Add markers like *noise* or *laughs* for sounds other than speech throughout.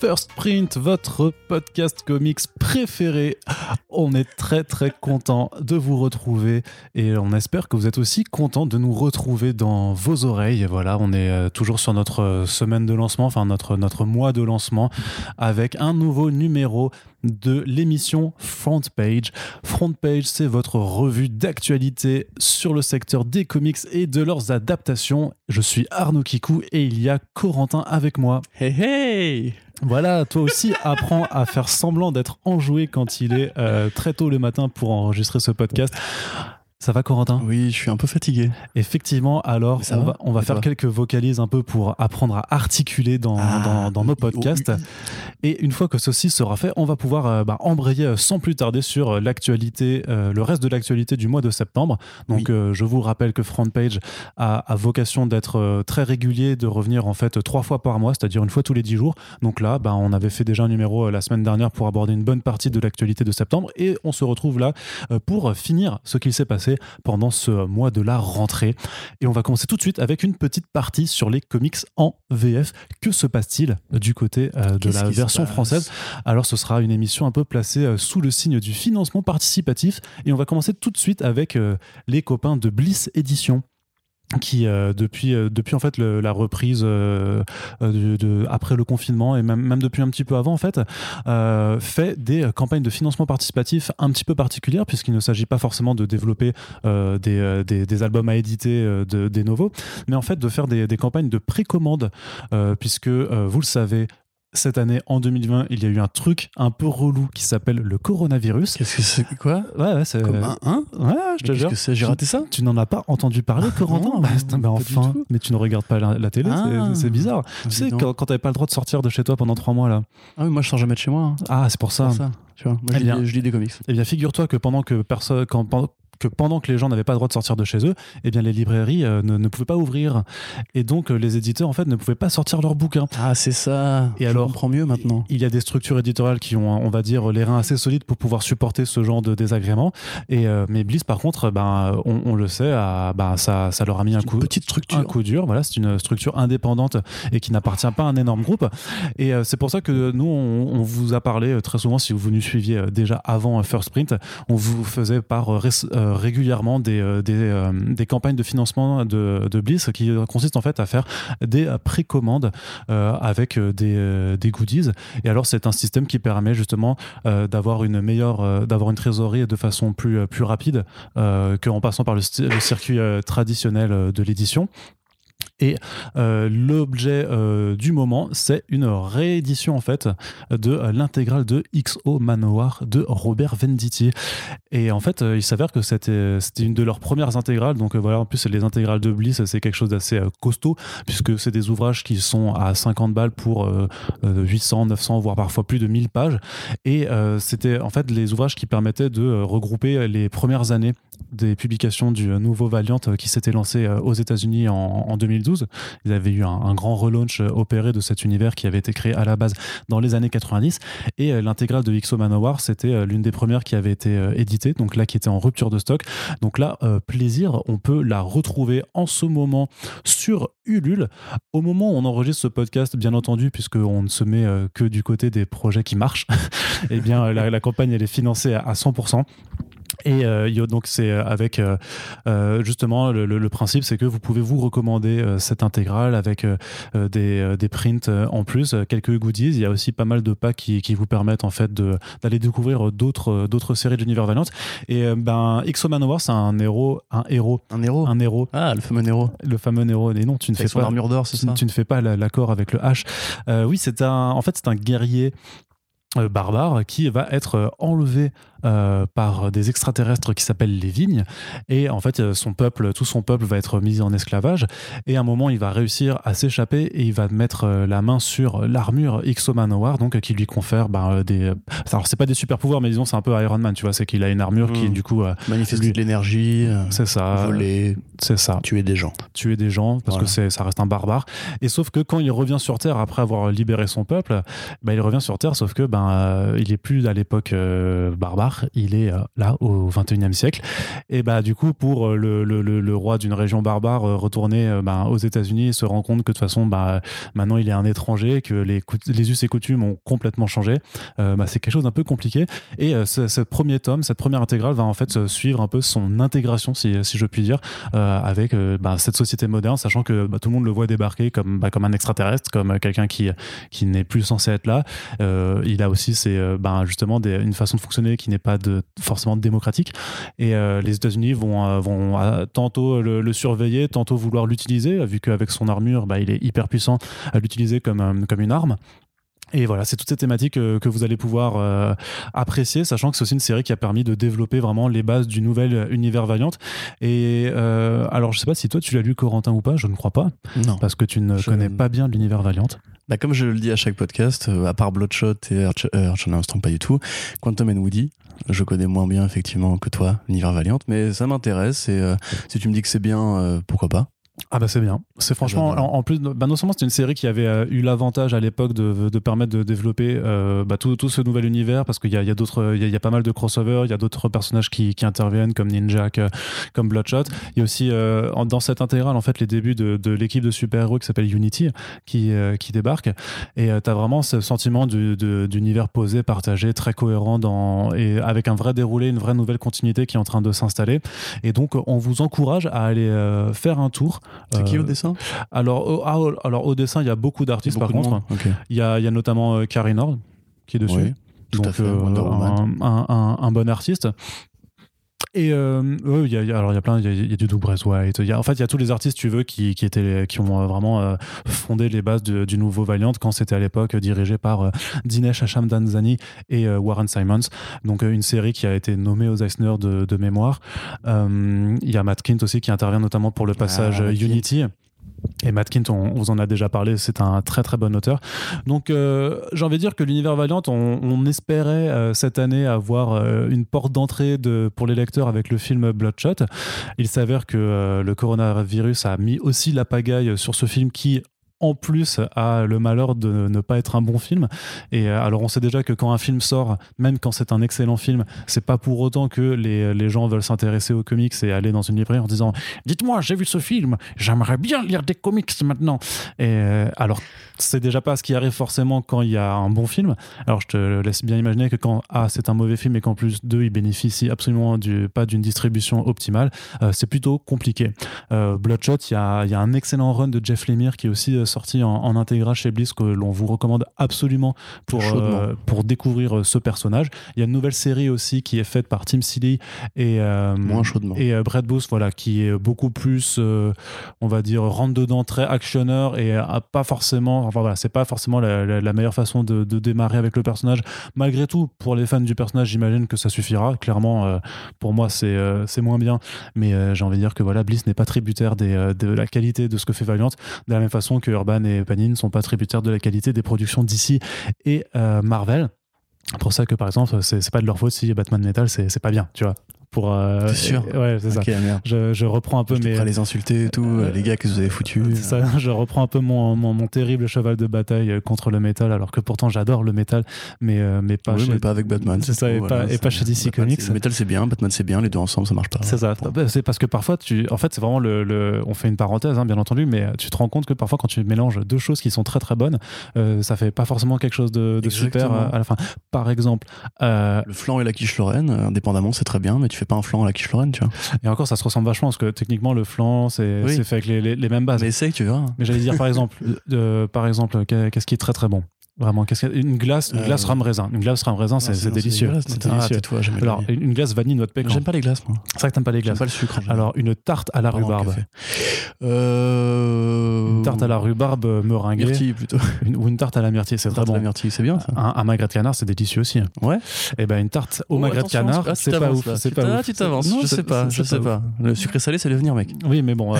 First Print, votre podcast comics préféré. On est très très content de vous retrouver et on espère que vous êtes aussi content de nous retrouver dans vos oreilles. Voilà, on est euh, toujours sur notre euh, semaine de lancement, enfin notre, notre mois de lancement avec un nouveau numéro de l'émission Front Page. Front Page, c'est votre revue d'actualité sur le secteur des comics et de leurs adaptations. Je suis Arnaud Kikou et il y a Corentin avec moi. Hey hey Voilà, toi aussi *laughs* apprends à faire semblant d'être enjoué quand il est euh, très tôt le matin pour enregistrer ce podcast. Ça va Corentin? Oui, je suis un peu fatigué. Effectivement, alors on va va, on va Et faire quelques vocalises un peu pour apprendre à articuler dans, Ah, dans, dans nos podcasts. oui. Et une fois que ceci sera fait, on va pouvoir euh, bah, embrayer sans plus tarder sur l'actualité, euh, le reste de l'actualité du mois de septembre. Donc, Oui. euh, je vous rappelle que Frontpage a, a vocation d'être très régulier, de revenir en fait trois fois par mois, c'est-à-dire une fois tous les dix jours. Donc là, bah, on avait fait déjà un numéro la semaine dernière pour aborder une bonne partie de l'actualité de septembre, et on se retrouve là pour finir ce qu'il s'est passé pendant ce mois de la rentrée. Et on va commencer tout de suite avec une petite partie sur les comics en VF. Que se passe-t-il du côté euh, de la version française? Alors ce sera une émission un peu placée euh, sous le signe du financement participatif et on va commencer tout de suite avec euh, les copains de Bliss Édition qui euh, depuis euh, depuis en fait la reprise euh, après le confinement et même, depuis un petit peu avant en fait fait des campagnes de financement participatif un petit peu particulières puisqu'il ne s'agit pas forcément de développer des, des, albums à éditer de, des novos mais en fait de faire des, des campagnes de précommande puisque vous le savez cette année, en 2020, il y a eu un truc un peu relou qui s'appelle le coronavirus. Qu'est-ce que c'est Quoi? Ouais, ouais, c'est. Comme un hein? Ouais, je te Mais qu'est-ce jure. que c'est? J'ai raté ça? Tu n'en as pas entendu parler, Corentin non, Bah, bah, pas du enfin, mais tu ne regardes pas la, la télé, c'est- Ah. c'est bizarre. Tu Dis sais, quand, quand t'avais pas le droit de sortir de chez toi pendant trois mois, là. Ah oui, moi je sors jamais de chez moi. hein. Ah, c'est pour C'est ça. pour ça. Tu vois, moi Eh je, bien. lis, je lis des comics. Eh bien, figure-toi que pendant que personne. Quand, que pendant que les gens n'avaient pas le droit de sortir de chez eux, eh bien les librairies euh, ne, ne pouvaient pas ouvrir et donc euh, les éditeurs en fait ne pouvaient pas sortir leurs bouquins. Ah, c'est ça. Et je alors comprends mieux maintenant. Il y a des structures éditoriales qui ont, on va dire, les reins assez solides pour pouvoir supporter ce genre de désagréments. Et euh, mais Bliss, par contre, ben, on, on le sait, a- ben, ça, ça leur a mis un coup, petite structure. un coup dur. Voilà, c'est une structure indépendante et qui n'appartient pas à un énorme groupe. Et c'est pour ça que nous, on, on vous a parlé très souvent, si vous nous suiviez déjà avant First Print, on vous faisait par régulièrement des, euh, euh, des campagnes de financement de, de Bliss qui consistent en fait à faire des précommandes euh, avec des, goodies. Et alors, c'est un système qui permet justement d'avoir une meilleure, d'avoir une trésorerie de façon plus, plus rapide qu'en passant par le, circuit traditionnel de l'édition. Et euh, l'objet euh, du moment, c'est une réédition en fait de euh, l'intégrale de XO Manoir de Robert Venditti. Et en fait, il s'avère que c'était une de leurs premières intégrales. Donc voilà, en plus les intégrales de Bliss, c'est quelque chose d'assez costaud puisque c'est des ouvrages qui sont à 50 balles pour euh, euh, 800, 900, voire parfois plus de 1000 pages. Et c'était en fait les ouvrages qui permettaient de regrouper les premières années des publications du nouveau Valiant qui s'était lancé aux États-Unis en, en 2012. Ils avaient eu un, grand relaunch euh, opéré de cet univers qui avait été créé à la base dans les années 90. Et euh, l'intégrale de XO Manowar, c'était euh, l'une des premières qui avait été éditée, donc là qui était en rupture de stock. Donc là, plaisir, on peut la retrouver en ce moment sur Ulule. Au moment où on enregistre ce podcast, bien entendu, puisqu'on ne se met que du côté des projets qui marchent, *laughs* eh bien la, la campagne elle est financée à 100%. Et euh, donc c'est euh, avec euh, justement le, le- le principe, c'est que vous pouvez vous recommander euh, cette intégrale avec des, des prints en plus, quelques goodies. Il y a aussi pas mal de packs qui, qui vous permettent en fait d'aller découvrir d'autres d'autres séries de l'univers Valiant. Et ben Exo Manowar, c'est un héros, un héros, Un héros. un héros, Ah, le fameux Nero. le fameux héros. Et non, tu ne fais pas armure d'or, c'est tu, ça tu ne fais pas la- l'accord avec le H. Oui, c'est un, en fait, c'est un guerrier barbare qui va être enlevé euh, par des extraterrestres qui s'appellent les Vignes. Et en fait, son peuple, tout son peuple va être mis en esclavage. Et à un moment, il va réussir à s'échapper et il va mettre euh, la main sur l'armure Ixo Manowar, donc qui lui confère ben, euh, des. Alors, c'est pas des super pouvoirs, mais disons, c'est un peu Iron Man, tu vois. C'est qu'il a une armure qui, Mm. du coup, Manifester Lui- de l'énergie, c'est ça. voler, C'est ça. tuer des gens. tuer des gens parce Voilà. que ça reste un barbare et sauf que quand il revient sur terre après avoir libéré son peuple bah, il revient sur terre sauf que ben il est plus à l'époque euh, barbare il est euh, là au 21e siècle. Et bah du coup, pour euh, le, roi d'une région barbare euh, retourner bah, aux États-Unis se rend compte que de toute façon, bah, maintenant il est un étranger, que les, us et coutumes ont complètement changé, bah, c'est quelque chose d'un peu compliqué. Et ce, premier tome, cette première intégrale va en fait suivre un peu son intégration, si, si je puis dire, avec bah, cette société moderne, sachant que bah, tout le monde le voit débarquer comme, comme un extraterrestre, comme quelqu'un qui, qui n'est plus censé être là. Il a aussi bah, justement une façon de fonctionner qui n'est pas de, forcément démocratique. Et euh, les États-Unis vont, euh, vont euh, tantôt le, le surveiller, tantôt vouloir l'utiliser, vu qu'avec son armure, bah, il est hyper puissant à l'utiliser comme, comme une arme. Et voilà, c'est toutes ces thématiques que vous allez pouvoir euh, apprécier, sachant que c'est aussi une série qui a permis de développer vraiment les bases du nouvel univers Valiant. Et euh, alors, je sais pas si toi tu l'as lu, Corentin, ou pas, je ne crois pas, Non. parce que tu ne Je- connais pas bien l'univers Valiant. Bah, comme je le dis à chaque podcast, euh, à part Bloodshot et Arch- euh, Armstrong, pas du tout, Quantum and Woody, je connais moins bien effectivement que toi l'univers Valiant, mais ça m'intéresse et euh, si tu me dis que c'est bien, euh, pourquoi pas Ah bah c'est bien. C'est franchement, en, en plus, bah non seulement c'était une série qui avait euh, eu l'avantage à l'époque de, de permettre de développer euh, bah, tout, tout ce nouvel univers, parce qu'il y a, il y a d'autres, il y a, il y a pas mal de crossovers, il y a d'autres personnages qui, qui interviennent comme Ninja, que- comme Bloodshot. Il y a aussi euh, dans cette intégrale en fait les débuts de, de l'équipe de super-héros qui s'appelle Unity qui, euh, qui débarque et tu as vraiment ce sentiment du- de- d'univers posé, partagé, très cohérent dans, et avec un vrai déroulé, une vraie nouvelle continuité qui est en train de s'installer. Et donc on vous encourage à aller euh, faire un tour. C'est qui Euh, au dessin? alors, au, ah, au- alors au dessin, il y a beaucoup d'artistes par contre. Il y a, il y a notamment euh, Carrie Nord qui est dessus. Oui, tout Donc à fait. euh, un- un bon artiste. Et euh, il y a, alors il y a plein, il y a, il y a du Doug Braithwaite. Il y a, en fait, il y a tous les artistes, tu veux, qui, qui étaient, qui ont euh, vraiment euh, fondé les bases de- du nouveau Valiant quand c'était à l'époque dirigé par euh, Dinesh Hashamdanzani et euh, Warren Simons. Donc euh, une série qui a été nommée aux Eisner de, de mémoire. Euh, Il y a Matt Kint aussi qui intervient notamment pour le passage Ah, euh, Matt Kint. Et Matt Kint, on, vous en a déjà parlé, c'est un très très bon auteur. Donc euh, j'ai envie de dire que l'univers Valiant, on, espérait euh, cette année avoir euh, une porte d'entrée de, pour les lecteurs avec le film Bloodshot. Il s'avère que le coronavirus a mis aussi la pagaille sur ce film qui en plus a le malheur de ne pas être un bon film. Et euh, alors on sait déjà que quand un film sort, même quand c'est un excellent film, c'est pas pour autant que les, les gens veulent s'intéresser aux comics et aller dans une librairie en disant Dites-moi, j'ai vu ce film, j'aimerais bien lire des comics maintenant. Et euh, alors, c'est déjà pas ce qui arrive forcément quand il y a un bon film. Alors, je te laisse bien imaginer que quand A, c'est un mauvais film et qu'en plus, deux, il bénéficie absolument du, pas d'une distribution optimale, euh, c'est plutôt compliqué. Euh, Bloodshot, il y a, y a un excellent run de Jeff Lemire qui est aussi euh, sorti en, en intégral chez Bliss que l'on vous recommande absolument pour, euh, pour découvrir ce personnage. Il y a une nouvelle série aussi qui est faite par Tim Seeley et, Moins chaudement. et Brett Booth, voilà, qui est beaucoup plus, on va dire, rentre dedans, très actionneur et a pas forcément, enfin voilà, c'est pas forcément la, meilleure façon de, démarrer avec le personnage. Malgré tout, pour les fans du personnage, j'imagine que ça suffira. Clairement, euh, pour moi, c'est euh, c'est moins bien, mais euh, j'ai envie de dire que voilà, Bliss n'est pas tributaire de la qualité de ce que fait Valiant, de la même façon que Urban et Panini ne sont pas tributaires de la qualité des productions d'ici et Marvel. Pour ça que par exemple, c'est pas de leur faute si Batman Metal c'est pas bien, tu vois. Pour, euh, sûr et- Ouais, c'est ça. Merde. Je, je reprends un peu Je mes. à les insulter et tout, Euh, euh, les gars que vous avez foutus. C'est ça, *laughs* je reprends un peu mon, mon, mon terrible cheval de bataille euh, contre le métal, alors que pourtant j'adore le métal, mais, euh, mais pas oui, chez- mais pas avec Batman. C'est ça, et pas- et pas chez DC Batman, Comics. c'est- Metal c'est bien, Batman c'est bien, les deux ensemble ça marche pas. C'est ça. Point. Bah, C'est parce que parfois, tu, en fait, c'est vraiment le, le- On fait une parenthèse, hein, bien entendu, mais tu te rends compte que parfois, quand tu mélanges deux choses qui sont très très bonnes, euh, ça fait pas forcément quelque chose de, de super euh, à la fin. Par exemple, euh, Le flan et la quiche Lorraine, euh, indépendamment, c'est très bien, mais tu fais pas un flan à la quiche Lorraine, tu vois. et encore, ça se ressemble vachement parce que techniquement, le flan, c'est Oui. c'est fait avec les, les- les mêmes bases. Mais essaye, tu verras. Mais j'allais dire par *laughs* exemple, euh, par exemple, qu'est- qu'est-ce qui est très très bon? Vraiment, qu'est-ce qu'il y a une glace, une Euh, glace rame raisin. Une glace rame raisin, c'est Ah, délicieux. C'est. Ah, délicieux. j'aime Alors, une une glace vanille noix de pécan. J'aime pas les glaces, moi. C'est vrai que t'aimes pas les J'aime glaces. pas le sucre. Alors, une tarte à la rhubarbe. Euh... Une tarte à la rhubarbe euh, meringuée. Myrtille, plutôt. Une- ou une tarte à la myrtille, c'est très bon. la myrtille, c'est bien ça. Un, un magret de canard, c'est délicieux aussi. Ouais. Et ben une tarte au Oh, magret de canard, ah, c'est pas ouf. C'est Tu pas ouf. Tu t'avances, Non, je sais pas, je sais pas. Le sucré salé, c'est le venir, mec. Oui, mais bon, euh,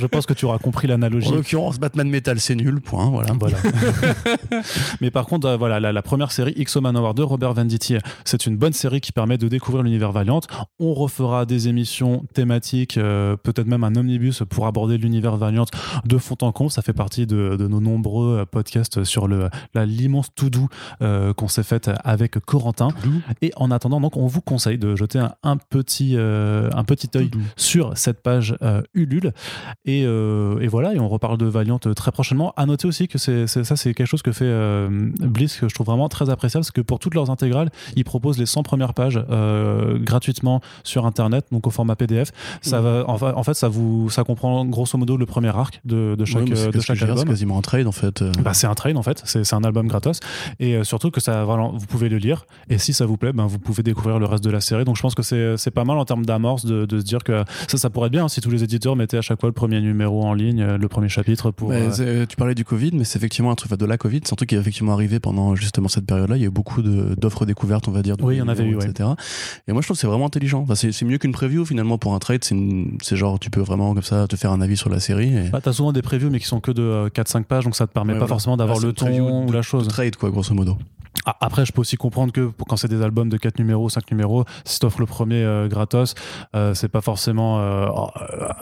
je pense que tu auras compris l'analogie. En l'occurrence, Batman Metal, c'est nul, point, voilà. Voilà. *laughs* *laughs* Mais par contre, euh, voilà, la, la première série, XO Manowar 2, Robert Venditti, c'est une bonne série qui permet de découvrir l'univers Valiant. On refera des émissions thématiques, euh, peut-être même un omnibus pour aborder l'univers Valiant de fond en comble. Ça fait partie de, de nos nombreux euh, podcasts sur le, la, l'immense tout doux euh, qu'on s'est fait avec Corentin. Et en attendant, donc, on vous conseille de jeter un, un petit, euh, un petit œil sur cette page Ulule. Et, et voilà, et on reparle de Valiant très prochainement. À noter aussi que c'est, c'est- ça, c'est quelque chose que fait euh, Bliss que je trouve vraiment très appréciable, c'est que pour toutes leurs intégrales, ils proposent les 100 premières pages euh, gratuitement sur Internet, donc au format PDF. Ça va, en, fa- en fait, ça vous, ça comprend grosso modo le premier arc de, de chaque, Ouais, euh, de chaque album. C'est quasiment un trade en fait. euh. Bah, c'est un trade en fait, c'est un album gratos et surtout que ça, voilà, vous pouvez le lire et si ça vous plaît, ben, vous pouvez découvrir le reste de la série. Donc je pense que c'est pas mal en termes d'amorce de, de se dire que ça, ça pourrait être bien hein, si tous les éditeurs mettaient à chaque fois le premier numéro en ligne, le premier chapitre pour. Euh, tu parlais du Covid, mais c'est effectivement un truc de la Covid. C'est un truc qui effectivement arrivé pendant justement cette période-là. Il y a eu beaucoup d'offres découvertes, on va dire. Oui, il y en avait eu, ouais. etc. Et moi, je trouve que c'est vraiment intelligent. Enfin, c'est mieux qu'une preview finalement pour un trade. C'est genre, tu peux vraiment comme ça te faire un avis sur la série. Et... bah, t'as souvent des previews mais qui sont que de euh, 4-5 pages donc ça te permet Ouais, pas voilà. forcément d'avoir le ton ou la de chose. trade, quoi, grosso modo. Ah, Après, je peux aussi comprendre que quand c'est des albums de 4 numéros, 5 numéros, si t'offres le premier euh, gratos, euh, c'est pas forcément euh,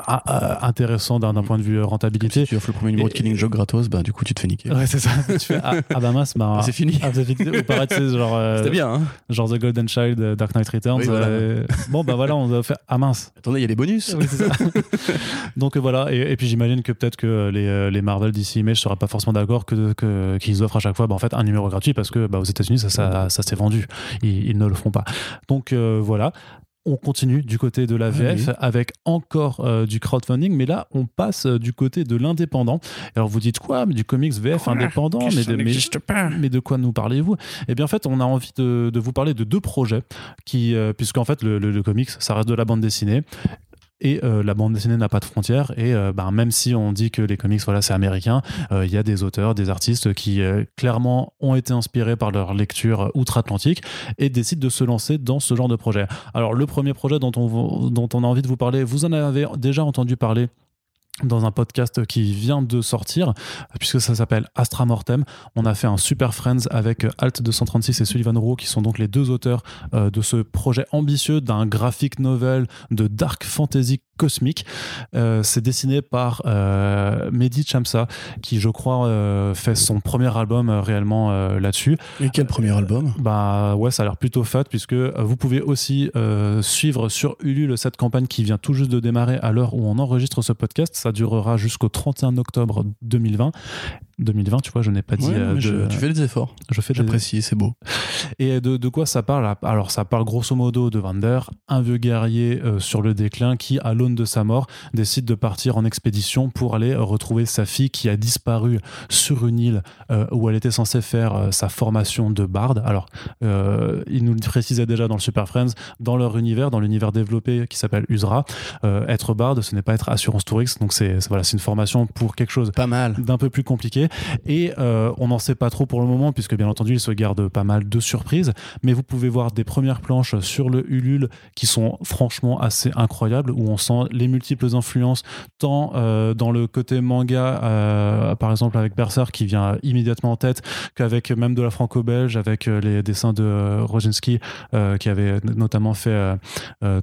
euh, intéressant d'un point de vue euh, Si rentabilité. tu offres le premier numéro de Killing Joke gratos, bah du coup, tu te fais niquer. Ouais, c'est ça. *laughs* tu fais ah, ah bah mince, bah, Ah, c'est fini. Ah, c'est fini. Ou pareil, tu sais, genre, C'était bien, hein genre The Golden Child, Dark Knight Returns. Oui, voilà. bon, bah voilà, on a fait ah mince. Attendez, il y a les bonus. Oui, c'est ça. *laughs* Donc voilà, et, et puis j'imagine que peut-être que les, les Marvel DC Image seraient pas forcément d'accord que que- qu'ils offrent à chaque fois bah, en fait un numéro gratuit parce que bah, aux États-Unis ça, ça, ça s'est vendu. Ils, ils ne le feront pas. Donc euh, voilà. On continue du côté de la VF oui. avec encore euh, du crowdfunding, mais là on passe euh, du côté de l'indépendant. Alors vous dites quoi Mais du comics VF indépendant mais de, mais- pas. mais de quoi nous parlez-vous? Eh bien, en fait, on a envie de, de vous parler de deux projets, qui, euh, puisqu'en fait, le, le- le comics, ça reste de la bande dessinée. Et euh, la bande dessinée n'a pas de frontières. Et euh, ben, même si on dit que les comics, voilà, c'est américain, euh, il y a des auteurs, des artistes qui clairement ont été inspirés par leur lecture outre-Atlantique et décident de se lancer dans ce genre de projet. Alors, le premier projet dont on, dont on a envie de vous parler, vous en avez déjà entendu parler dans un podcast qui vient de sortir, puisque ça s'appelle Astra Mortem. On a fait un super Friends avec euh, Alt 236 et Sullivan Rowe, qui sont donc les deux auteurs euh, de ce projet ambitieux d'un graphic novel de dark fantasy cosmique. Euh, c'est dessiné par euh, Mehdi Chamsa, qui je crois euh, fait son premier album euh, réellement là-dessus. Et quel premier album? Bah ouais, ça a l'air plutôt fat puisque vous pouvez aussi suivre sur Ulule cette campagne qui vient tout juste de démarrer à l'heure où on enregistre ce podcast. Ça durera jusqu'au 31 octobre 2020. 2020, tu vois, je n'ai pas dit. Ouais, euh, je- Tu fais des efforts. je fais des- J'apprécie, c'est beau. et de, de quoi ça parle? Alors, ça parle grosso modo de Vander, un vieux guerrier euh, sur le déclin qui, à l'aune de sa mort, décide de partir en expédition pour aller euh, retrouver sa fille qui a disparu sur une île euh, où elle était censée faire sa formation de barde. Alors, il nous le précisait déjà dans le Super Friends, dans leur univers, dans l'univers développé qui s'appelle Usra, être barde, ce n'est pas être assurance touriste. Donc, c'est c'est- voilà, c'est une formation pour quelque chose Pas mal. d'un peu plus compliqué et euh, on n'en sait pas trop pour le moment puisque bien entendu il se garde pas mal de surprises. Mais vous pouvez voir des premières planches sur le Ulule qui sont franchement assez incroyables où on sent les multiples influences tant euh, dans le côté manga euh, par exemple avec Berserk qui vient immédiatement en tête qu'avec même de la franco-belge avec les dessins de Roginski qui avait notamment fait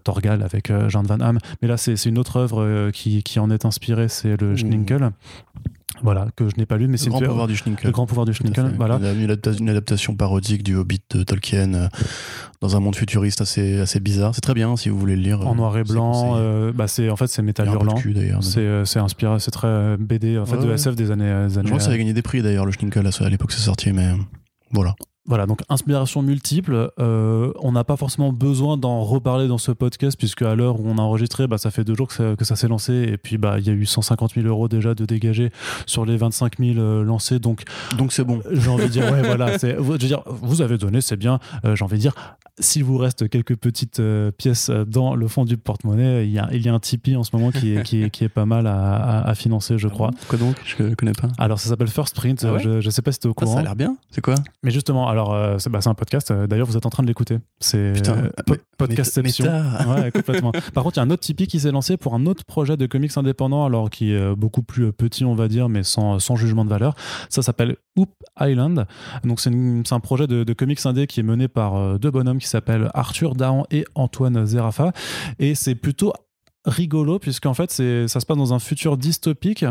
Torgal avec Jean Van Hamme. Mais là c'est une autre œuvre qui, qui en est inspirée c'est le Mmh. Voilà que je n'ai pas lu mais Le c'est grand une- pouvoir du Schninkel. le grand pouvoir du Schninkel voilà Il a une, adapta- une adaptation parodique du Hobbit de Tolkien euh, dans un monde futuriste assez, assez bizarre. C'est très bien si vous voulez le lire. en noir et euh, blanc euh, bah c'est en fait c'est métal a hurlant c'est euh, inspiré c'est très euh, BD en fait Ouais, de ouais. SF des années, des Je années crois que ça euh, avait gagné des prix d'ailleurs, le Schninkel, à l'époque c'est sorti, mais euh, voilà. Voilà, donc inspiration multiple. Euh, on n'a pas forcément besoin d'en reparler dans ce podcast, puisque à l'heure où on a enregistré, bah, ça fait deux jours que ça, que ça s'est lancé, et puis bah, il y a eu 150 000 euros déjà de dégagés sur les 25 000 euh, lancés. Donc Donc c'est bon. j'ai envie de dire, ouais, *laughs* voilà, je veux dire, vous avez donné, c'est bien. Euh, j'ai envie de dire, s'il vous reste quelques petites euh, pièces dans le fond du porte-monnaie, il y, a, il y a un Tipeee en ce moment qui est, qui est, qui est pas mal à, à, financer, je crois. Quoi donc? Je connais pas. Alors, ça s'appelle First Print. Ah je, je sais pas si tu es au courant. ça a l'air bien. C'est quoi? Mais justement, alors, euh, c'est bah, un podcast. D'ailleurs, vous êtes en train de l'écouter. C'est. *laughs* Ouais, complètement. Par contre, il y a un autre Tipeee qui s'est lancé pour un autre projet de comics indépendant, alors qui est beaucoup plus petit, on va dire, mais sans, sans jugement de valeur. Ça s'appelle Hoop Island. Donc, c'est un projet de, de, comics indé qui est mené par deux bonhommes qui s'appellent Arthur Dahan et Antoine Zerafa. Et c'est plutôt rigolo puisqu'en fait c'est ça se passe dans un futur dystopique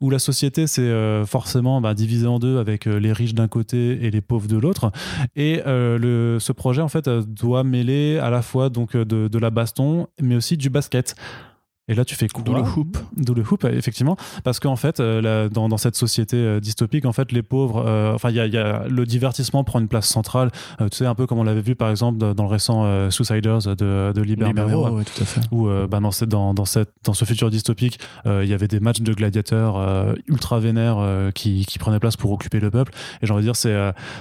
où la société c'est euh, forcément bah, divisée en deux avec euh, les riches d'un côté et les pauvres de l'autre. Et euh, le, ce projet en fait doit mêler à la fois donc de, de la baston mais aussi du basket et là, tu fais quoi D'où le hoop. D'où le hoop, effectivement. Parce qu'en fait, euh, dans, dans, cette société euh, dystopique, en fait, les pauvres, euh, enfin, y, y a, le divertissement prend une place centrale. tu sais, un peu comme on l'avait vu, par exemple, dans le récent Suiciders de, de Libero. Oui, tout à fait. Où, bah, dans, cette, dans, dans, cette, dans ce futur dystopique, il y avait des matchs de gladiateurs ultra vénères qui, qui, prenaient place pour occuper le peuple. Et j'ai envie de dire, c'est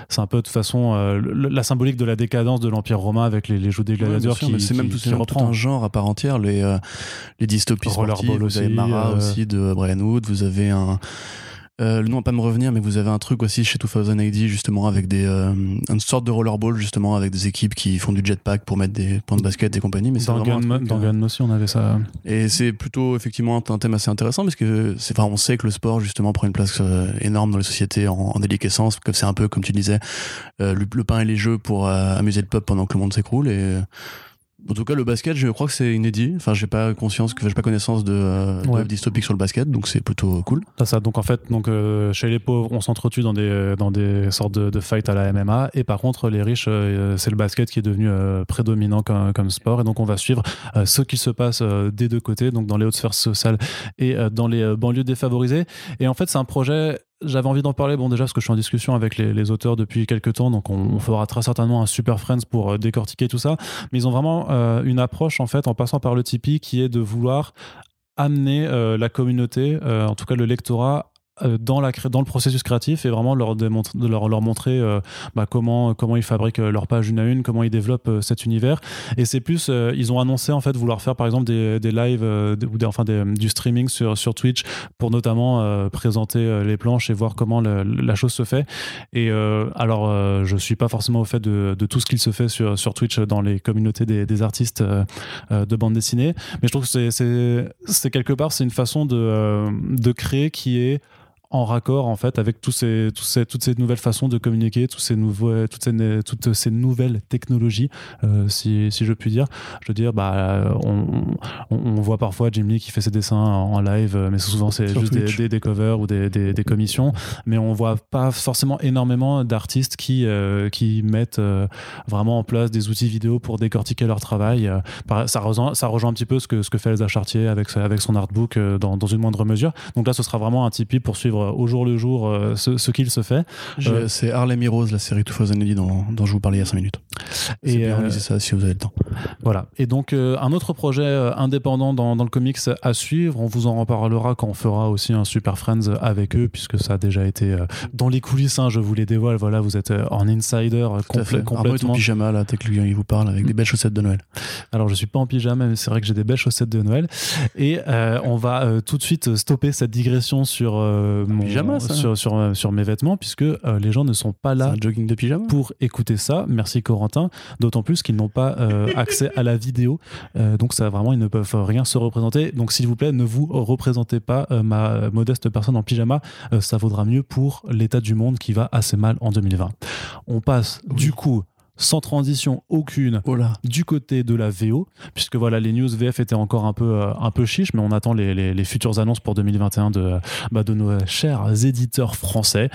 c'est un peu de toute façon la symbolique de la décadence de l'Empire romain avec les, les jeux des gladiateurs qui. C'est même tout, qui reprend. un genre à part entière. Les, les dystopie sportive. Vous avez Mara euh, aussi de Brian Wood. Vous avez un. Euh, le nom va pas me revenir, mais vous avez un truc aussi chez 2000 AD justement avec des euh, une sorte de rollerball justement avec des équipes qui font du jetpack pour mettre des points de basket et compagnie. Mais dans Gun, aussi on avait ça. Et c'est plutôt effectivement un, thème assez intéressant parce que c'est enfin on sait que le sport justement prend une place énorme dans les sociétés en, en déliquescence, que c'est un peu comme tu disais le, le, pain et les jeux pour amuser le peuple pendant que le monde s'écroule et en tout cas, le basket, je crois que c'est inédit. Enfin, j'ai pas conscience, que j'ai pas connaissance de, euh, dystopique sur le basket, donc c'est plutôt cool. Ça, ça. Donc en fait, donc euh, chez les pauvres, on s'entretue dans des dans des sortes de, de fights à la MMA, et par contre, les riches, euh, c'est le basket qui est devenu prédominant comme, comme, sport, et donc on va suivre ce qui se passe des deux côtés, donc dans les hautes sphères sociales et dans les banlieues défavorisées. Et en fait, c'est un projet j'avais envie d'en parler, bon déjà parce que je suis en discussion avec les, auteurs depuis quelques temps, donc on, fera très certainement un Super Friends pour euh, décortiquer tout ça. Mais ils ont vraiment euh, une approche en fait en passant par le Tipeee qui est de vouloir amener euh, la communauté, en tout cas le lectorat, dans, la, dans le processus créatif et vraiment leur, leur, leur montrer euh, bah, comment, comment ils fabriquent euh, leur page une à une, comment ils développent cet univers. Et c'est plus, ils ont annoncé en fait vouloir faire par exemple des, des lives ou des, enfin du streaming sur, sur Twitch pour notamment présenter les planches et voir comment la chose se fait. Et alors, je suis pas forcément au fait de, tout ce qu'il se fait sur, sur Twitch dans les communautés des, des artistes de bande dessinée, mais je trouve que c'est quelque part, c'est une façon de, de créer qui est en raccord en fait avec tous ces, tous ces, toutes ces nouvelles façons de communiquer, tous ces nouveaux, toutes, ces, toutes ces nouvelles technologies, euh, si, si, je puis dire. Je veux dire, bah, on, on, voit parfois Jim Lee qui fait ses dessins en live, mais souvent c'est juste des, des, covers ou des, des, commissions, mais on voit pas forcément énormément d'artistes qui, euh, qui mettent euh, vraiment en place des outils vidéo pour décortiquer leur travail. ça, rejoint, ça rejoint un petit peu ce que, ce que fait Elsa Chartier avec, avec son artbook dans, dans une moindre mesure. Donc là, ce sera vraiment un Tipeee pour suivre euh, au jour le jour euh, ce, qu'il se fait. Euh, c'est Harlem Heroes, la série Two Thousand dont, dont je vous parlais il y a 5 minutes. Et bien, ça si vous avez le temps. Voilà. Et donc, un autre projet indépendant dans, dans, le comics à suivre, on vous en reparlera quand on fera aussi un Super Friends avec eux, puisque ça a déjà été dans les coulisses, hein, je vous les dévoile. Voilà, vous êtes en insider complet, complètement. en pyjama, là, t'es que il vous parle, avec des belles chaussettes de Noël. Alors, je suis pas en pyjama, mais c'est vrai que j'ai des belles chaussettes de Noël. Et on va tout de suite stopper cette digression sur sur, sur, euh, sur, mes vêtements, puisque euh, les gens ne sont pas là jogging de pyjama. pour écouter ça. Merci Corentin. D'autant plus qu'ils n'ont pas euh, accès à la vidéo. donc ça vraiment, ils ne peuvent rien se représenter. Donc s'il vous plaît, ne vous représentez pas ma modeste personne en pyjama. ça vaudra mieux pour l'état du monde qui va assez mal en 2020. On passe du coup sans transition aucune du côté de la VO, puisque voilà, les news VF étaient encore un peu, euh, un peu chiches, mais on attend les, les, futures annonces pour 2021 de, bah, de nos chers éditeurs français.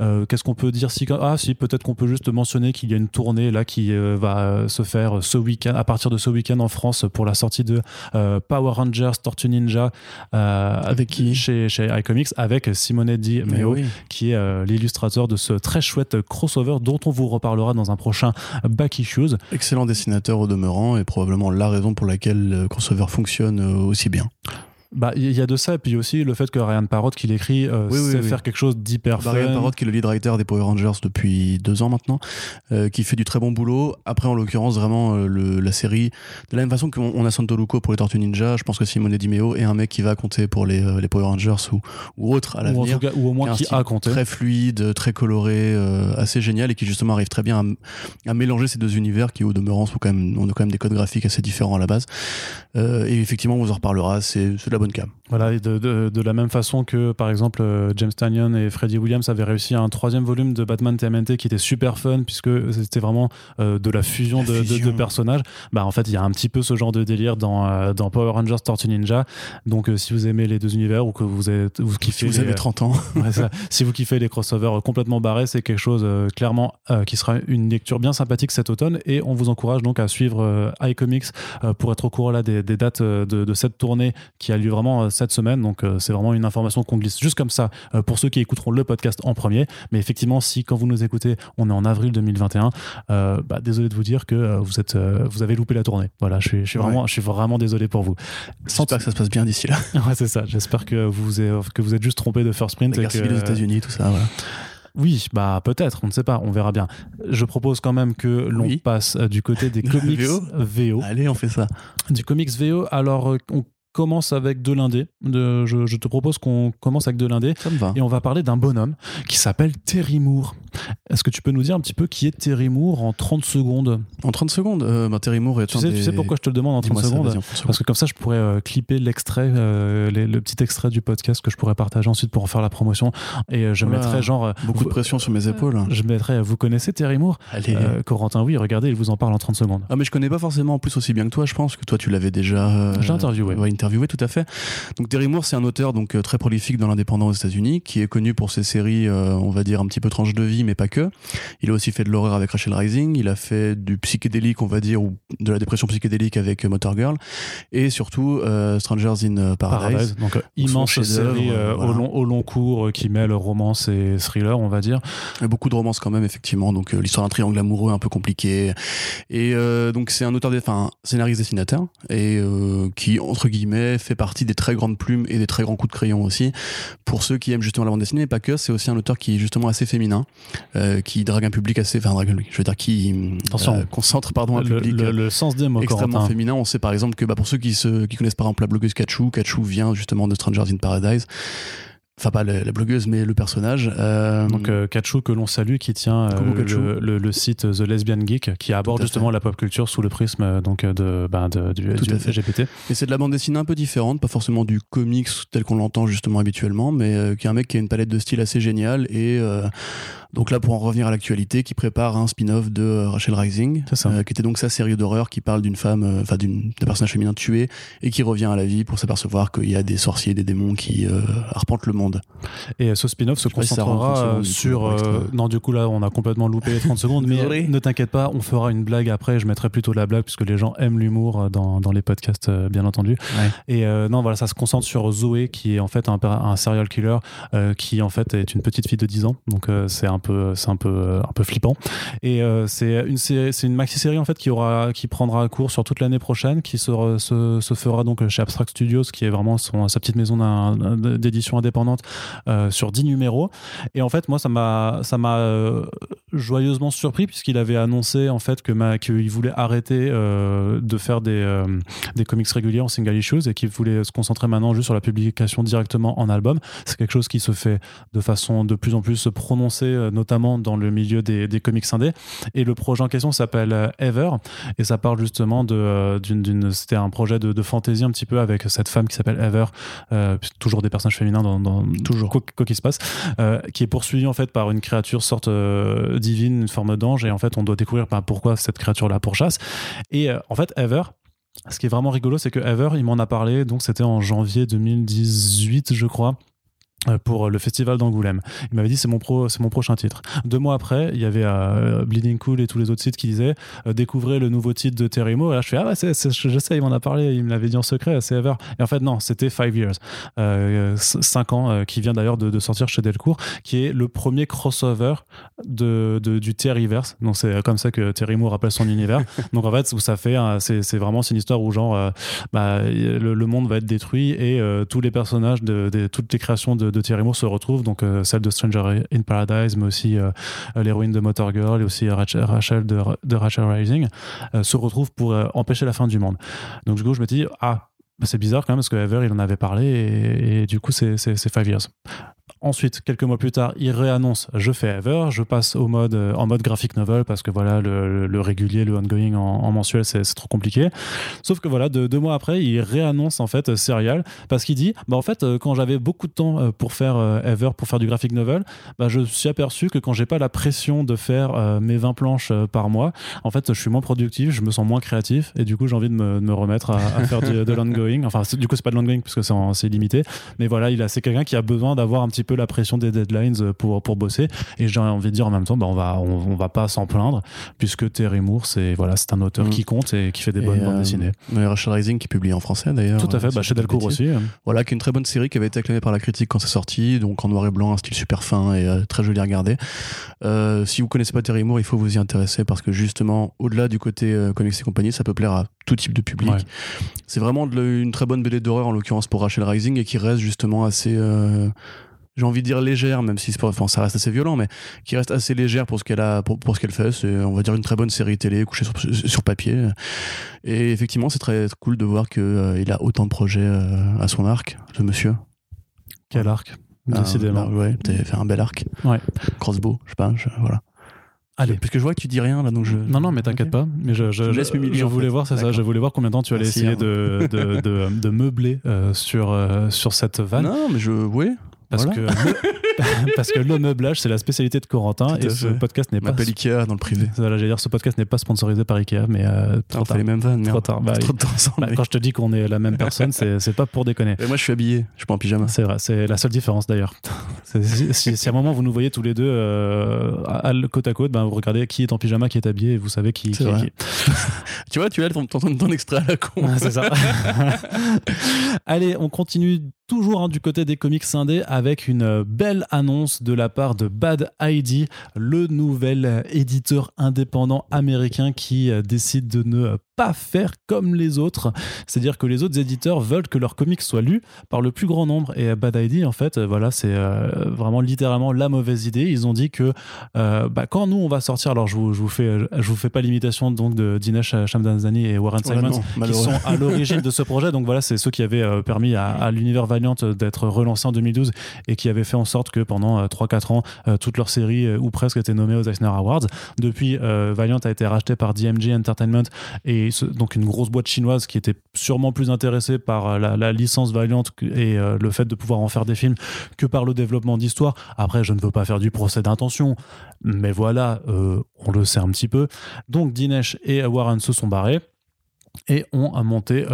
Euh, qu'est-ce qu'on peut dire si, Ah, si, peut-être qu'on peut juste mentionner qu'il y a une tournée là qui euh, va se faire ce week-end, à partir de ce week-end en France pour la sortie de Power Rangers Tortue Ninja avec qui? chez, chez iComics, avec Simone Di Meo, qui est l'illustrateur de ce très chouette crossover dont on vous reparlera dans un prochain Back Issues. Excellent dessinateur au demeurant et probablement la raison pour laquelle le crossover fonctionne euh, aussi bien. Bah, il y a de ça, et puis aussi le fait que Ryan Parrott, qui l'écrit, euh, Oui, sait oui. faire quelque chose d'hyper Bah, fun. Ryan Parrott, qui est le lead writer des Power Rangers depuis deux ans maintenant, euh, qui fait du très bon boulot. Après, en l'occurrence, vraiment, euh, le- la série, de la même façon qu'on on a Santo Luco pour les Tortues Ninja, je pense que Simone Di Meo est un mec qui va compter pour les, euh, les Power Rangers ou, ou autres à ou, en l'avenir. cas, ou au moins qui a compté. Très fluide, très coloré, assez génial et qui justement arrive très bien à, mélanger ces deux univers qui, au demeurant, sont quand même, on a quand même des codes graphiques assez différents à la base. Et effectivement, on vous en reparlera, c'est c'est de la bonne cam. Voilà, et de, de- de la même façon que, par exemple, euh, James Tannion et Freddie Williams avaient réussi un troisième volume de Batman TMNT qui était super fun, puisque c'était vraiment euh, de la fusion, La de, fusion. de personnages. Bah, en fait, il y a un petit peu ce genre de délire dans, euh, dans Power Rangers Tortue Ninja. Donc, euh, si vous aimez les deux univers ou que vous, êtes, vous Si kiffez vous les- avez 30 ans, *laughs* Ouais, ça. si vous kiffez les crossovers complètement barrés, c'est quelque chose clairement qui sera une lecture bien sympathique cet automne et on vous encourage donc à suivre iComics pour être au courant là des, des dates de, de cette tournée qui a lieu vraiment euh, cette semaine. Donc euh, c'est vraiment une information qu'on glisse juste comme ça euh, pour ceux qui écouteront le podcast en premier. Mais effectivement, si quand vous nous écoutez, on est en avril 2021, euh, bah, désolé de vous dire que vous êtes, vous avez loupé la tournée. Voilà, je suis, je suis Ouais. vraiment, je suis vraiment désolé pour vous. J'espère que ça se passe bien d'ici là. *laughs* Ouais, c'est ça. J'espère que vous êtes, que vous êtes juste trompé de First Print. La et guerre que- aux États-Unis, tout ça, voilà. oui, bah peut-être, on ne sait pas, on verra bien. Je propose quand même que l'on Oui. passe du côté des *laughs* comics VO. VO. Allez, on fait ça. Du comics VO, alors on commence avec de l'indé. De- Je, je te propose qu'on commence avec de l'indé. Ça me va. Et on va parler d'un bonhomme qui s'appelle Terry Moore. Est-ce que tu peux nous dire un petit peu qui est Terry Moore en 30 secondes? En 30 secondes, euh, bah, Terry Moore est tu sais, des... tu sais pourquoi je te le demande en 30 Dis-moi ça, secondes? vas-y, en 30 secondes. Parce que comme ça, je pourrais euh, clipper l'extrait, euh, le petit extrait du podcast que je pourrais partager ensuite pour en faire la promotion. Et euh, je Oula, mettrais genre. Beaucoup vous- de pression sur mes épaules. Je mettrais, vous connaissez Terry Moore? Allez. Corentin, oui, regardez, il vous en parle en 30 secondes. Ah mais je connais pas forcément en plus aussi bien que toi, je pense que toi tu l'avais déjà J'ai interviewé. ouais, interviewé tout à fait. Donc Terry Moore c'est un auteur donc euh, très prolifique dans l'indépendant aux États-Unis qui est connu pour ses séries euh, on va dire un petit peu tranche de vie mais pas que. Il a aussi fait de l'horreur avec Rachel Rising, il a fait du psychédélique on va dire ou de la dépression psychédélique avec euh, Motor Girl et surtout euh, Strangers in Paradise. Paradise, donc immense série voilà. au, long, au long cours qui mêle romance et thriller, on va dire. Beaucoup de romances quand même effectivement donc l'histoire d'un triangle amoureux un peu compliqué et donc c'est un auteur enfin scénariste dessinateur et qui entre guillemets fait partie des très grandes plumes et des très grands coups de crayon aussi pour ceux qui aiment justement la bande dessinée mais pas que c'est aussi un auteur qui est justement assez féminin euh, qui drague un public assez enfin drague un public, je veux dire qui euh, concentre pardon un Le, public le- le sens des mots, extrêmement Corentin. féminin. On sait par exemple que bah, pour ceux qui, se, qui connaissent par exemple la blogueuse Kachou, Kachou vient justement de Strangers in Paradise. Enfin, pas la, la blogueuse, mais le personnage. Euh, Donc euh, Kachou que l'on salue qui tient euh, le, le- le site The Lesbian Geek qui aborde justement fait. la pop culture sous le prisme euh, donc de, ben, de- du, du. LGBT. et c'est de la bande dessinée un peu différente, pas forcément du comics tel qu'on l'entend justement habituellement, mais qui est un mec qui a une palette de style assez géniale. Et donc là, pour en revenir à l'actualité, qui prépare un spin-off de euh, Rachel Rising, ça. euh, qui était donc sa série d'horreur qui parle d'une femme, euh, enfin d'une d'un personnage féminin tué et qui revient à la vie pour s'apercevoir qu'il y a des sorciers, des démons qui euh, arpentent le monde. Et ce spin-off se si concentrera coup, sur. euh, non, du coup, là, on a complètement loupé les 30 secondes, mais ne t'inquiète pas, on fera une blague après. Je mettrai plutôt la blague, puisque les gens aiment l'humour dans, dans les podcasts, bien entendu. Ouais. Et non, voilà, ça se concentre sur Zoé, qui est en fait un, serial killer, qui en fait est une petite fille de 10 ans. Donc c'est un c'est un peu, un peu flippant. Et euh, c'est une, c'est une maxi-série en fait qui aura, qui prendra cours sur toute l'année prochaine, qui se, re- se, se fera donc chez Abstract Studios, qui est vraiment son, sa petite maison d'édition indépendante euh, sur 10 numéros. Et en fait, moi, ça m'a, ça m'a euh, joyeusement surpris puisqu'il avait annoncé en fait que ma, qu'il voulait arrêter de faire des, des comics réguliers en single issues et qu'il voulait se concentrer maintenant juste sur la publication directement en album. C'est quelque chose qui se fait de façon de plus en plus prononcée, notamment dans le milieu des, des comics indés. Et le projet en question s'appelle euh, Ever et ça parle justement de, euh, d'une, c'était un projet de, de fantasy un petit peu avec cette femme qui s'appelle Ever, euh, toujours des personnages féminins dans, dans Toujours. quoi, quoi qu'il se passe, euh, qui est poursuivi en fait par une créature sorte euh, divine, une forme d'ange, et en fait on doit découvrir bah, pourquoi cette créature-là pourchasse. Et en fait, Ever, ce qui est vraiment rigolo, c'est que Ever, il m'en a parlé, donc c'était en janvier 2018, je crois. Euh, pour le festival d'Angoulême. Il m'avait dit c'est mon pro, c'est mon prochain titre. Deux mois après, il y avait euh, Bleeding Cool et tous les autres sites qui disaient euh, découvrez le nouveau titre de Terry Moore. Et là, je fais ah ouais, c'est, je sais, il m'en a parlé, il me l'avait dit en secret, c'est Ever. Et en fait non, c'était Five Years, euh, cinq ans, qui vient d'ailleurs de, de sortir chez Delcourt, qui est le premier crossover de, de- du Terryverse. Donc c'est comme ça que Terry Moore appelle son univers. *laughs* Donc en fait, où ça fait, c'est, c'est vraiment c'est une histoire où genre bah, le, le monde va être détruit et tous les personnages de, de- toutes les créations de, de Thierry Moore se retrouvent. Donc euh, celle de Stranger in Paradise mais aussi euh, l'héroïne de Motor Girl et aussi Rachel, de, Rachel Rising euh, se retrouvent pour empêcher la fin du monde. Donc du coup je me dis ah c'est bizarre quand même parce que Ever il en avait parlé et, et du coup c'est Five Years Ensuite, quelques mois plus tard, il réannonce je fais Ever, je passe au mode, euh, en mode graphic novel parce que voilà, le, le- régulier, le ongoing en, en mensuel, c'est trop compliqué. Sauf que voilà, de- deux mois après, il réannonce en fait Serial parce qu'il dit bah en fait, euh, quand j'avais beaucoup de temps euh, pour faire Ever, pour faire du graphic novel, bah, je suis aperçu que quand j'ai pas la pression de faire mes 20 planches par mois, en fait, je suis moins productif, je me sens moins créatif et du coup, j'ai envie de me, de me remettre à, faire de l'ongoing. Enfin, du coup, c'est pas de l'ongoing parce que c'est limité, mais voilà, c'est quelqu'un qui a besoin d'avoir un petit peu la pression des deadlines euh, pour, pour bosser. Et j'ai envie de dire en même temps, bah, on va, on, on va pas s'en plaindre puisque Terry Moore, c'est voilà, c'est un auteur Mm. qui compte et qui fait des Et, bonnes bandes euh, desinées. ouais, Rachel Rising qui publie en français d'ailleurs. Tout à fait, euh, bah, chez Delcourt aussi. Voilà, qui est une très bonne série qui avait été acclamée par la critique quand c'est sorti, donc en noir et blanc, un style super fin et euh, très joli à regarder. Euh, si vous connaissez pas Terry Moore, il faut vous y intéresser parce que justement, au-delà du côté comics et compagnie, ça peut plaire à tout type de public. Ouais. C'est vraiment de une très bonne BD d'horreur en l'occurrence pour Rachel Rising et qui reste justement assez. euh, j'ai envie de dire légère, même si enfin, ça reste assez violent, mais qui reste assez légère pour ce qu'elle a, pour, pour ce qu'elle fait. C'est, on va dire, une très bonne série télé couchée sur, sur papier. Et effectivement, c'est très cool de voir qu'il a autant de projets euh, à son arc, ce monsieur. Quel arc, décidément. bah ouais, t'as fait un bel arc. Ouais. Crossbow, je sais pas, je- voilà. Allez. Puisque je vois que tu dis rien là, donc je. Non, non, mais t'inquiète pas. Mais je, je, Je laisse je en voulais fait. voir, c'est ça. Je voulais voir combien de temps tu allais Merci, essayer hein. de, de, de, de meubler euh, sur, euh, sur cette vanne. Non, mais je. Oui. Parce, Voilà. que le, *laughs* parce que le meublage, c'est la spécialité de Corentin et ce fait. podcast n'est pas. Ikea dans le privé. Voilà, j'allais dire, ce podcast n'est pas sponsorisé par Ikea, mais euh, trop tard. fait les mêmes vannes, Trop tard. Bah, Trop de temps Bah, quand je te dis qu'on est la même personne, c'est pas pour déconner. Et moi, je suis habillé, je suis pas en pyjama. C'est vrai, c'est la seule différence d'ailleurs. *laughs* Si, si- si à un moment vous nous voyez tous les deux euh, à, à- côte à côte, ben, vous regardez qui est en pyjama, qui est habillé et vous savez qui, qui qui. *laughs* Tu vois, tu as ton, ton, ton extrait à la con. C'est ça. Allez, on continue toujours hein, du côté des comics indés avec une euh, belle annonce de la part de Bad ID, le nouvel éditeur indépendant américain qui euh, décide de ne pas faire comme les autres. C'est-à-dire que les autres éditeurs veulent que leurs comics soient lus par le plus grand nombre. Et euh, Bad ID, en fait, euh, voilà, c'est euh, vraiment littéralement la mauvaise idée. Ils ont dit que euh, bah, quand nous on va sortir, alors je vous, je vous fais, je vous fais pas l'imitation donc de Dinesh Shamdasani et Warren Ouais, Simons non, qui sont à l'origine de ce projet. Donc voilà, c'est ceux qui avaient permis à, à l'univers Valiant d'être relancé en 2012 et qui avaient fait en sorte que pendant euh, 3-4 ans, toutes leurs séries ou presque étaient nommées aux Eisner Awards. Depuis, euh, Valiant a été racheté par DMG Entertainment et donc une grosse boîte chinoise qui était sûrement plus intéressée par euh, la, licence Valiant et euh, le fait de pouvoir en faire des films que par le développement d'histoire. Après, je ne veux pas faire du procès d'intention, mais voilà, euh, on le sait un petit peu. Donc Dinesh et Warren se sont barrés et ont monté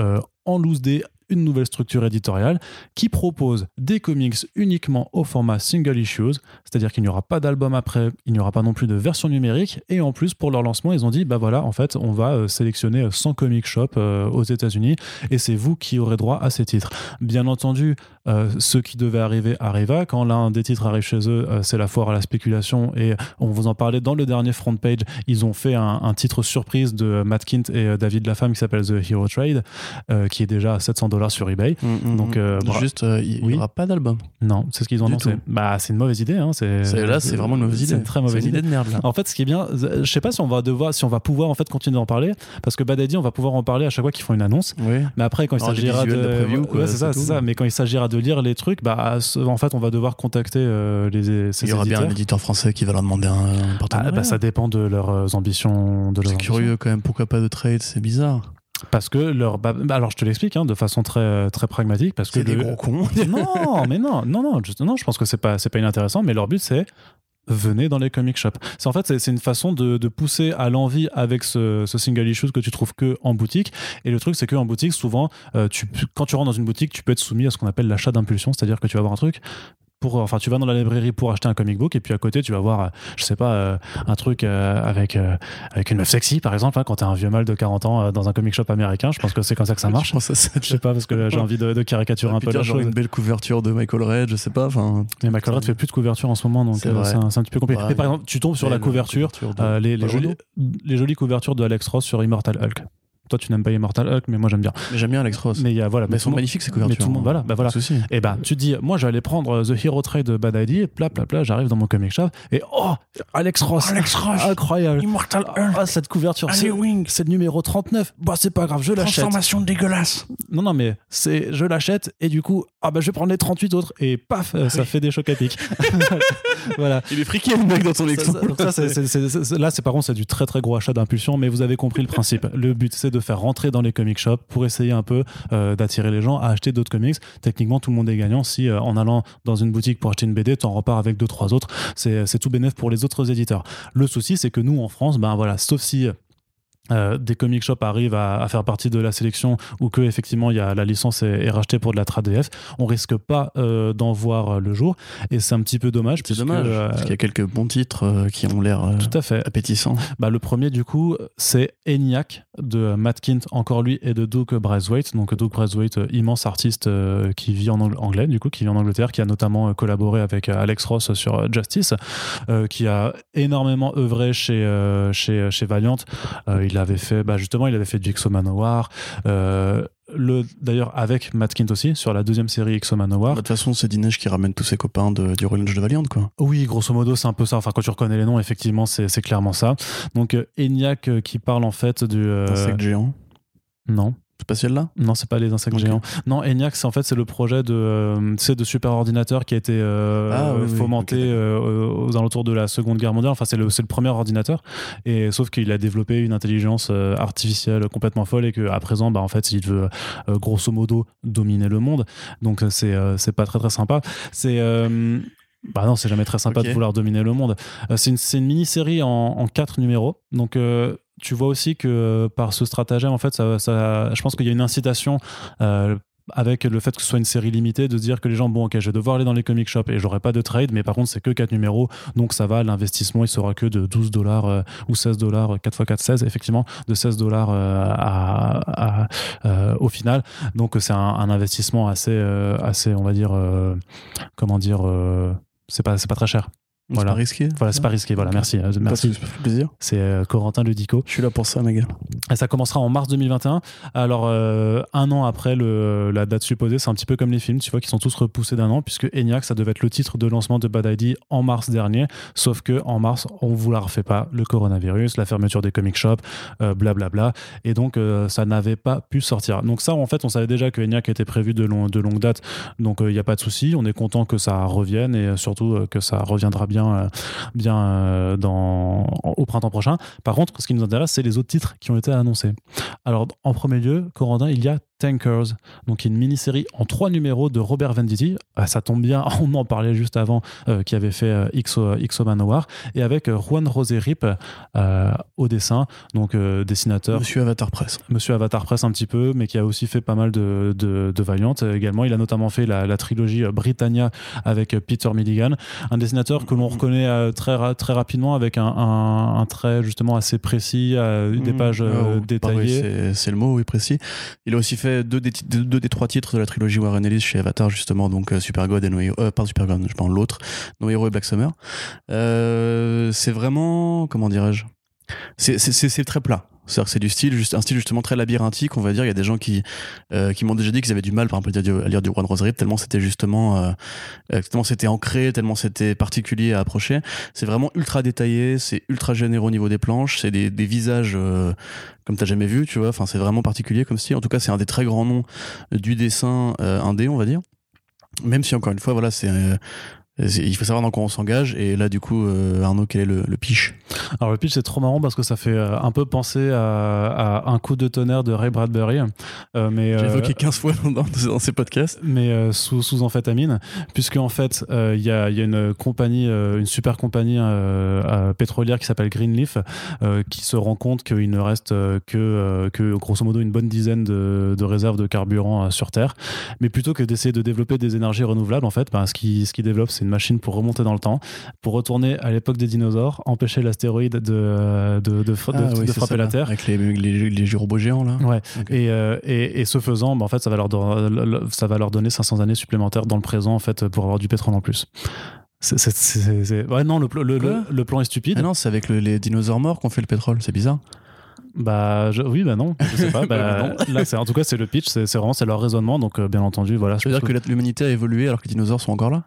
en loose day une nouvelle structure éditoriale qui propose des comics uniquement au format single issues, c'est-à-dire qu'il n'y aura pas d'album après, il n'y aura pas non plus de version numérique, et en plus pour leur lancement ils ont dit bah voilà en fait on va euh, sélectionner euh, 100 comic shops euh, aux États-Unis et c'est vous qui aurez droit à ces titres. Bien entendu, euh, ce qui devait arriver arriva. Quand l'un des titres arrive chez eux, euh, c'est la foire à la spéculation et on vous en parlait dans le dernier front page. Ils ont fait un, titre surprise de Matt Kint et euh, David Lafemme qui s'appelle The Hero Trade, euh, qui est déjà à 700 dollars sur eBay. Mm, mm, Donc, mm. euh, juste, euh, il n'y Oui. aura pas d'album. Non, c'est ce qu'ils ont annoncé. Bah, c'est une mauvaise idée. Hein. C'est, Là, c'est vraiment une mauvaise idée. C'est une très mauvaise idée. idée de merde, là. En fait, ce qui est bien, je sais pas si on va devoir, si on va pouvoir en fait continuer d'en parler, parce que Bad Idea, on va pouvoir en parler à chaque fois qu'ils font une annonce. Oui. Mais après, quand il s'agira de, de preview, quoi, Ouais, c'est ça. Mais quand il s'agira de lire les trucs, bah, en fait, on va devoir contacter euh, les ces Il y aura bien un éditeur français qui va leur demander un, Ah, bah, ça dépend de leurs ambitions. De leurs c'est curieux quand même, pourquoi pas de trade, c'est bizarre. Parce que leur. bah, alors, je te l'explique hein, de façon très, très pragmatique. Parce que des gros cons. *laughs* non, mais non, non, non, juste, non, je pense que c'est pas, pas inintéressant, mais leur but c'est venez dans les comic shops. C'est en fait c'est, c'est une façon de, de pousser à l'envie avec ce, ce single issue que tu trouves que en boutique. Et le truc c'est que en boutique souvent, euh, tu, quand tu rentres dans une boutique, tu peux être soumis à ce qu'on appelle l'achat d'impulsion, c'est-à-dire que tu vas avoir un truc. Pour, enfin, tu vas dans la librairie pour acheter un comic book et puis à côté, tu vas voir, euh, je sais pas, euh, un truc euh, avec, euh, avec une meuf sexy, par exemple, hein, quand t'es un vieux mâle de 40 ans euh, dans un comic shop américain. Je pense que c'est comme ça que ça marche. Je pense à ça. Je sais pas, parce que *laughs* j'ai envie de, de caricaturer un peu la chose. une belle couverture de Michael Red, je sais pas. Enfin, Mais Michael Red fait plus de couverture en ce moment, donc C'est euh, un, petit peu compliqué. Ouais, Mais par mais- exemple, tu tombes sur la couverture, de- euh, les, les, Pas jolies, les jolies couvertures de Alex Ross sur Immortal Hulk. Toi, tu n'aimes pas Immortal Hulk, mais moi j'aime bien. Mais j'aime bien Alex Ross. Mais il y a voilà, Mais mais sont magnifiques ces mais couvertures. tout le monde, voilà, bah voilà. Pas de souci. Et ben, tu te dis, moi j'allais prendre euh, The Hero Trade de Bad ID, et pla pla pla, j'arrive dans mon comic shop, et oh, Alex Ross, Alex Ross. incroyable. Immortal Ah, cette couverture, c'est le numéro 39. Bah, c'est pas grave, je l'achète. dégueulasse. Non, non, mais c'est, je l'achète, et du coup, ah bah, je vais prendre les 38 autres, et paf, euh, ça fait des chocs à pic. *laughs* voilà. Il est friqué le mec dans ton Ça, exemple. ça- ça, c'est- là, c'est par contre, c'est du très très gros achat d'impulsion, mais vous avez compris le principe. Le but, c'est de faire rentrer dans les comic shops pour essayer un peu euh, d'attirer les gens à acheter d'autres comics. Techniquement, tout le monde est gagnant si euh, en allant dans une boutique pour acheter une BD, tu en repars avec deux trois autres. C'est tout bénéf pour les autres éditeurs. Le souci, c'est que nous, en France, ben voilà, sauf si euh, des comic shops arrivent à, à faire partie de la sélection ou que effectivement il y a la licence est, est rachetée pour de la trad DF, on risque pas euh, d'en voir euh, le jour et c'est un petit peu dommage. C'est dommage. euh, Parce qu'il y a quelques bons titres qui ont l'air tout à fait. appétissants. Bah, le premier, du coup, c'est ENIAC de Matt Kint, encore lui, et de Doug Braithwaite. Donc, Doug Braithwaite, immense artiste qui vit en Ang- anglais, du coup, qui vit en Angleterre, qui a notamment collaboré avec Alex Ross sur Justice, qui a énormément œuvré chez, chez, chez Valiant. Euh, il avait fait, bah, justement, il avait fait du Exo Manowar. Euh, le, d'ailleurs, avec Matt Kint aussi, sur la deuxième série Exo Bah, Manowar. De toute façon, c'est Dinesh qui ramène tous ses copains de, du Royal de Valiant, quoi. Oui, grosso modo, c'est un peu ça. Enfin, quand tu reconnais les noms, effectivement, c'est, clairement ça. Donc, euh, ENIAC euh, qui parle en fait du. euh, Insecte géant. Non. C'est pas celle-là Non, c'est pas les insectes géants. Non, ENIAC, c'est en fait c'est le projet de, euh, de ordinateur qui a été euh, Ah, oui, oui, fomenté euh, aux alentours de la Seconde Guerre mondiale. Enfin, c'est le, c'est le premier ordinateur. Et sauf qu'il a développé une intelligence euh, artificielle complètement folle et qu'à présent, bah en fait, il veut grosso modo dominer le monde. Donc c'est c'est pas très très sympa. C'est bah non, c'est jamais très sympa de vouloir dominer le monde. C'est une, c'est une mini-série en, en quatre numéros. Donc, euh, tu vois aussi que euh, par ce stratagème, en fait, ça, ça- je pense qu'il y a une incitation. euh, avec le fait que ce soit une série limitée, de dire que les gens, bon, ok, je vais devoir aller dans les comic shops et j'aurai pas de trade, mais par contre, c'est que 4 numéros, donc ça va, l'investissement, il sera que de 12 dollars euh, ou 16 dollars, 4 x 4, 16, effectivement, de 16 dollars euh, euh, au final. Donc, c'est un, un investissement assez, assez, on va dire, comment dire, c'est pas, pas très cher. C'est Voilà. pas risqué Voilà, c'est pas risqué. Voilà, merci. euh, Merci. Ça fait plaisir? C'est euh, Corentin Ludico. Je suis là pour ça, mes gars. Et ça commencera en mars 2021. Alors, euh, un an après le, la date supposée, c'est un petit peu comme les films, tu vois, qui sont tous repoussés d'un an, puisque ENIAC, ça devait être le titre de lancement de Bad ID en mars dernier. Sauf que en mars, on vous la refait pas. Le coronavirus, la fermeture des comic shops, euh, blablabla. Et donc, ça n'avait pas pu sortir. Donc, ça, en fait, on savait déjà que ENIAC était prévu de, long, de longue date. Donc, il n'y a pas de souci. On est content que ça revienne et surtout que ça reviendra bien, euh, bien euh, dans, au printemps prochain. Par contre, ce qui nous intéresse, c'est les autres titres qui ont été annoncés. Alors, en premier lieu, Corentin, il y a Tankers, donc une mini-série en trois numéros de Robert Venditti. Ah, ça tombe bien, *laughs* on en parlait juste avant, euh, qui avait fait euh, XO, XO Manowar, et avec euh, Juan Rosé Rip euh, au dessin, donc euh, dessinateur. Monsieur Avatar Press. Monsieur Avatar Press un petit peu, mais qui a aussi fait pas mal de, de, de Valiant euh, également. Il a notamment fait la, la trilogie euh, Britannia avec euh, Peter Milligan, un dessinateur que l'on reconnaît euh, très, ra- très rapidement avec un, un, un trait justement assez précis, euh, des Mmh. pages euh, Ah, détaillées. c'est- c'est le mot, oui, précis. Il a aussi fait deux des, trois titres de la trilogie Warren Ellis chez Avatar, justement, donc euh, Super God et No Hero. Euh, pas Super God, je pense l'autre, No Hero et Black Summer. Euh, c'est vraiment, comment dirais-je? C'est- c'est c'est- c'est très plat. Que c'est du style, juste, un style justement très labyrinthique, on va dire. Il y a des gens qui, euh, qui m'ont déjà dit qu'ils avaient du mal, par exemple, à lire du, à lire du One Rosary, tellement c'était justement, euh, tellement c'était ancré, tellement c'était particulier à approcher. C'est vraiment ultra détaillé, c'est ultra généreux au niveau des planches, c'est des, des visages euh, comme t'as jamais vu, tu vois. Enfin, c'est vraiment particulier comme style. En tout cas, c'est un des très grands noms du dessin euh, indé, on va dire. Même si encore une fois, voilà, c'est euh, Il faut savoir dans quoi on s'engage. Et là, du coup, euh, Arnaud, quel est le, le pitch? Alors, le pitch, c'est trop marrant parce que ça fait euh, un peu penser à, à un coup de tonnerre de Ray Bradbury. Euh, mais, J'ai évoqué 15 fois dans, dans ces podcasts. mais sous, sous amphétamine, puisque en fait, il y, a, y a une compagnie, une super compagnie pétrolière qui s'appelle Greenleaf, qui se rend compte qu'il ne reste que, que, grosso modo, une bonne dizaine de, de réserves de carburant sur Terre. Mais plutôt que d'essayer de développer des énergies renouvelables, en fait, ben, ce qu'ils ce qu'ils développent, c'est une machine pour remonter dans le temps, pour retourner à l'époque des dinosaures, empêcher l'astéroïde de, de, Ah de oui, c'est frapper ça, la Terre. Avec les, les, les géants, là. Ouais. Ok. Et, euh, et, et ce faisant, bah, en fait, ça va, leur ça va leur donner 500 années supplémentaires dans le présent, en fait, pour avoir du pétrole en plus. C'est- Ouais, non, le, le, le, plan est stupide. Ah non, c'est avec le- les dinosaures morts qu'on fait le pétrole. C'est bizarre. Bah, je- oui, bah non, je sais pas. *laughs* Bah, là, en tout cas, c'est le pitch, c'est vraiment c'est leur raisonnement. Donc, euh, bien entendu, voilà. Je veux dire que l'humanité a évolué alors que les dinosaures sont encore là?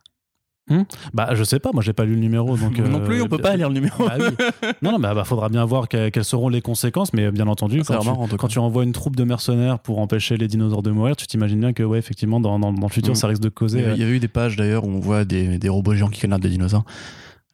Bah, je sais pas. Moi, j'ai pas lu le numéro, donc. Non euh, plus, on peut pas lire le numéro. Bah oui. Non, non, bah, bah, faudra bien voir que- quelles seront les conséquences, mais bien entendu, a quand, tu, en quand tu envoies une troupe de mercenaires pour empêcher les dinosaures de mourir, tu t'imagines bien que, ouais, effectivement, dans, dans, dans le futur, Mm. ça risque de Il causer. y, a- euh, il y avait eu des pages d'ailleurs où on voit des, des robots géants qui kidnappent des dinosaures.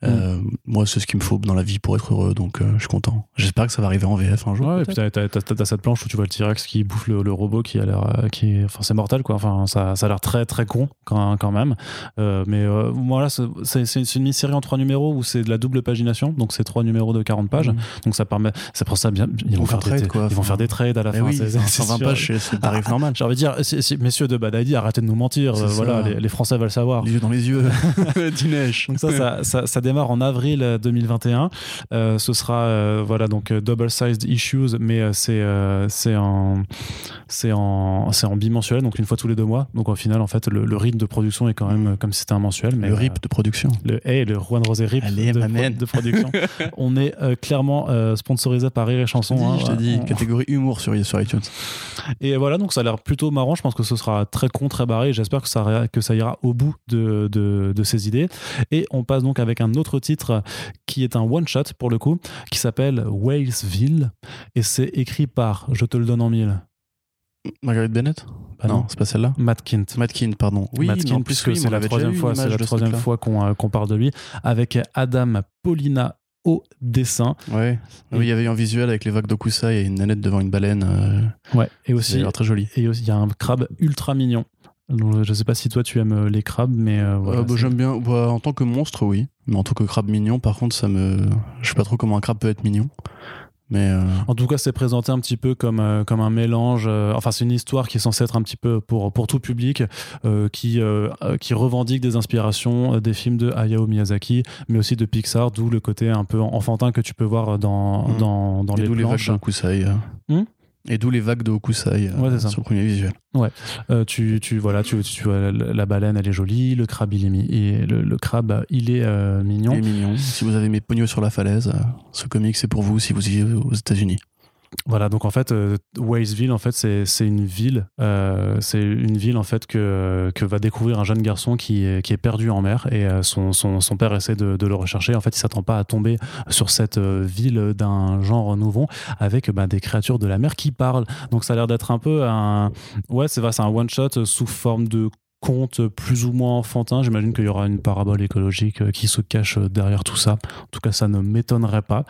Euh, moi, c'est ce qu'il me faut dans la vie pour être heureux, donc euh, je suis content. J'espère que ça va arriver en VF un jour. Ouais, et puis t'as, t'as- t'as- t'as cette planche où tu vois le T-Rex qui bouffe le, le robot qui a l'air, euh, qui est, enfin c'est mortel quoi. Enfin ça, ça a l'air très très con quand, quand même. Euh, mais euh, voilà, c'est, c'est, c'est une mini-série en trois numéros où c'est de la double pagination, donc c'est trois numéros de 40 pages. Mhm. Donc ça permet, c'est pour ça bien, ils vont faire des, trade, quoi. ils vont faire des trades à la fin. oui, c'est- enfin, c'est 120 sûr. pages, c'est tarif normal. J'ai envie de dire, si- si- messieurs de Badadi, arrêtez de nous mentir. Euh, ça. voilà, les, les Français veulent savoir. Les yeux dans les yeux. *laughs* *laughs* Dinesh. Donc ça, ça, ça, ça démarre en avril euh, 2021. Euh, ce sera euh, voilà donc euh, double sized issues, mais euh, c'est euh, c'est en c'est en c'est en bimensuel, donc une fois tous les deux mois. Donc au final, en fait, le, le rythme de production est quand même euh, comme si c'était un mensuel. Mais le euh, RIP de production. le hey, le Juan Rosé RIP Allez, de, pro- de production. *laughs* On est euh, clairement euh, sponsorisé par Rire et Je Chanson. hein, je On- catégorie humour sur, sur iTunes. et voilà, donc ça a l'air plutôt marrant. Je pense que ce sera très con, très barré. J'espère que ça, ira- que ça ira au bout de, de, de ces idées. Et on passe donc avec un autre titre qui est un one-shot pour le coup, qui s'appelle Walesville. Et c'est écrit par, je te le donne en mille, Margaret Bennett? Bah Non, non. c'est pas celle-là? Matt Kint. Matt Keane, pardon. Oui, Matt Kint, puisque oui, c'est la troisième fois, c'est la troisième fois qu'on euh, qu'on parle de lui, avec Adam Paulina au dessin. Ouais. Oui, il y avait eu un visuel avec les vagues d'Okusai et une nanette devant une baleine. Euh, Ouais. Et aussi, très joli. et aussi, il y a un crabe ultra mignon. Donc, je sais pas si toi tu aimes euh, les crabes, mais euh, voilà, Euh, bah, J'aime bien. bah, en tant que monstre, oui. Mais en tant que crabe mignon, par contre, ça me. Je sais pas trop comment un crabe peut être mignon. Mais. euh, En tout cas, c'est présenté un petit peu comme, euh, comme un mélange. euh, enfin, c'est une histoire qui est censée être un petit peu pour, pour tout public, qui, qui revendique des inspirations des films de Hayao Miyazaki, mais aussi de Pixar, d'où le côté un peu enfantin que tu peux voir dans, Mhm. dans, dans et les d'où les vagues planches. Et d'où les vagues de Okusai euh, Ouais, sur le premier visuel. Euh, tu, tu, voilà, tu, tu vois, la, baleine, elle est jolie, le crabe, il est, mi- et le, le crabe, il est euh, mignon. Il est mignon. Si vous avez mes pognons sur la falaise, ce comic c'est pour vous si vous vivez aux États-Unis. Voilà, donc en fait, euh, Walesville, en fait, c'est une ville, euh, c'est une ville en fait que, que va découvrir un jeune garçon qui est, qui est perdu en mer et euh, son, son, père essaie de, le rechercher. En fait, il s'attend pas à tomber sur cette euh, ville d'un genre nouveau avec bah, des créatures de la mer qui parlent. Donc ça a l'air d'être un peu un, ouais, c'est un one shot sous forme de conte plus ou moins enfantin. J'imagine qu'il y aura une parabole écologique euh, qui se cache derrière tout ça. En tout cas, ça ne m'étonnerait pas.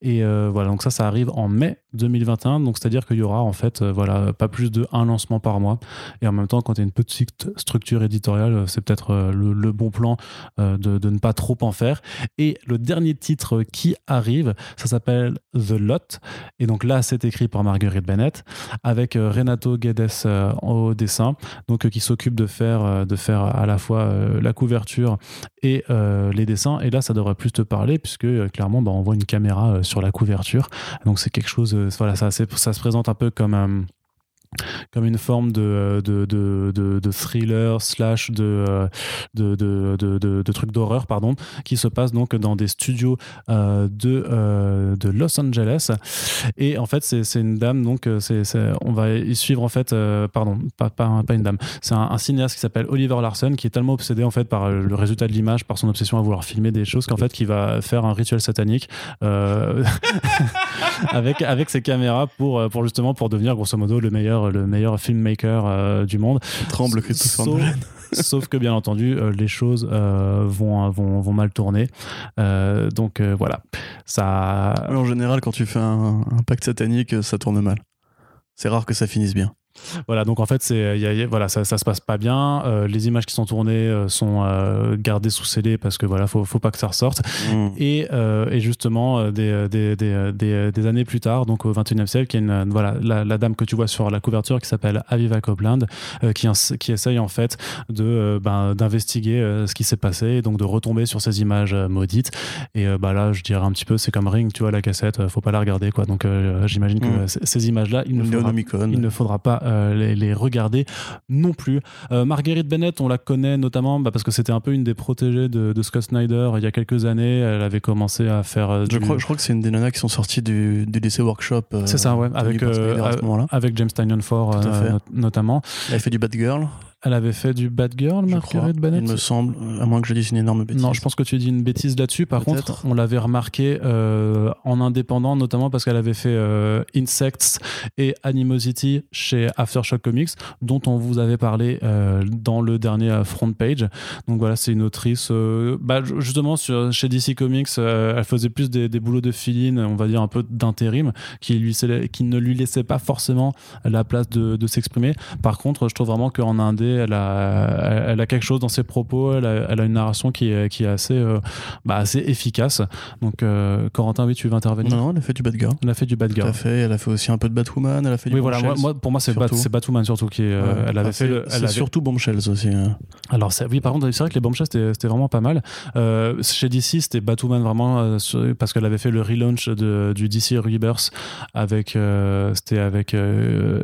Et euh, voilà, donc ça, ça arrive en mai 2021. Donc c'est-à-dire qu'il y aura en fait, euh, voilà, pas plus de un lancement par mois. Et en même temps, quand tu as une petite structure éditoriale, euh, c'est peut-être euh, le, bon plan euh, de, ne pas trop en faire. Et le dernier titre qui arrive, ça s'appelle The Lot. Et donc là, c'est écrit par Marguerite Bennett avec euh, Renato Guedes euh, au dessin, donc euh, qui s'occupe de faire, euh, de faire à la fois euh, la couverture et euh, les dessins. Et là, ça devrait plus te parler puisque clairement, bah, on voit une caméra sur la couverture. Donc c'est quelque chose, voilà, ça, ça se présente un peu comme comme une forme de, de, de, de, de thriller slash de, euh, de, de, de, de, de truc d'horreur pardon qui se passe donc dans des studios euh, de, euh, de Los Angeles. Et en fait c'est une dame donc euh, c'est on va y suivre en fait euh, pardon pas, pas, pas une dame. C'est un, un cinéaste qui s'appelle Oliver Larson qui est tellement obsédé en fait par euh, le résultat de l'image par son obsession à vouloir filmer des choses qu'en fait qui va faire un rituel satanique euh, *laughs* avec avec ses caméras pour euh, pour justement pour devenir grosso modo le meilleur le meilleur filmmaker euh, du monde Tremble Christopher Sauf- Nolan. *laughs* Sauf que bien entendu, les choses vont, vont, vont mal tourner. donc voilà, ça. en général, quand tu fais un pacte satanique, ça tourne mal. C'est rare que ça finisse bien. Voilà, donc en fait, c'est, voilà, ça, ça se passe pas bien. Euh, les images qui sont tournées euh, sont euh, gardées sous scellé parce que voilà, faut, faut pas que ça ressorte. Mm. Et, et, justement, des, des, des, des, années plus tard, donc au 21e siècle, il y a une, voilà, la, dame que tu vois sur la couverture qui s'appelle Aviva Copeland, qui, qui essaye en fait de, ben, d'investiguer ce qui s'est passé et donc de retomber sur ces images maudites. Et bah là, je dirais un petit peu, c'est comme Ring, tu vois, la cassette, faut pas la regarder, quoi. Donc j'imagine que mm. ces images-là, il ne faudra, il ne faudra pas euh, les, regarder non plus. Euh, Marguerite Bennett, on la connaît notamment bah, parce que c'était un peu une des protégées de, Scott Snyder il y a quelques années. Elle avait commencé à faire. Euh, je, crois, je crois que c'est une des nanas qui sont sorties du, du DC Workshop. c'est ça, ouais, avec, avec James Tynion Ford notamment. Elle a fait du Batgirl. Elle avait fait du Bad Girl, Marguerite Bennett Il me semble, à moins que je dise une énorme bêtise. Non, je pense que tu dis une bêtise là-dessus. Par contre, on l'avait remarqué euh, en indépendant, notamment parce qu'elle avait fait euh, Insects et Animosity chez Aftershock Comics, dont on vous avait parlé euh, dans le dernier front page. Donc voilà, c'est une autrice. Bah, justement, sur, chez DC Comics, elle faisait plus des, boulots de fill on va dire un peu d'intérim, qui, lui, qui ne lui laissait pas forcément la place de, de s'exprimer. Par contre, je trouve vraiment qu'en indé, elle a, elle a quelque chose dans ses propos, elle a, elle a une narration qui est, qui est assez, euh, bah, assez efficace. Donc, euh, Corentin, oui, tu veux intervenir? Non, elle a fait du Bad Girl. Elle a fait du Bad Girl. Tout fait. Elle a fait aussi un peu de Batwoman. Elle a fait du oui, voilà. Moi, pour moi, c'est Batwoman surtout qui est. Euh, elle avait fait. elle surtout Bombshells aussi. Hein. Alors, oui, par contre, c'est vrai que les Bombshells c'était vraiment pas mal. chez DC, c'était Batwoman vraiment parce qu'elle avait fait le relaunch de, du DC Rebirth avec. c'était avec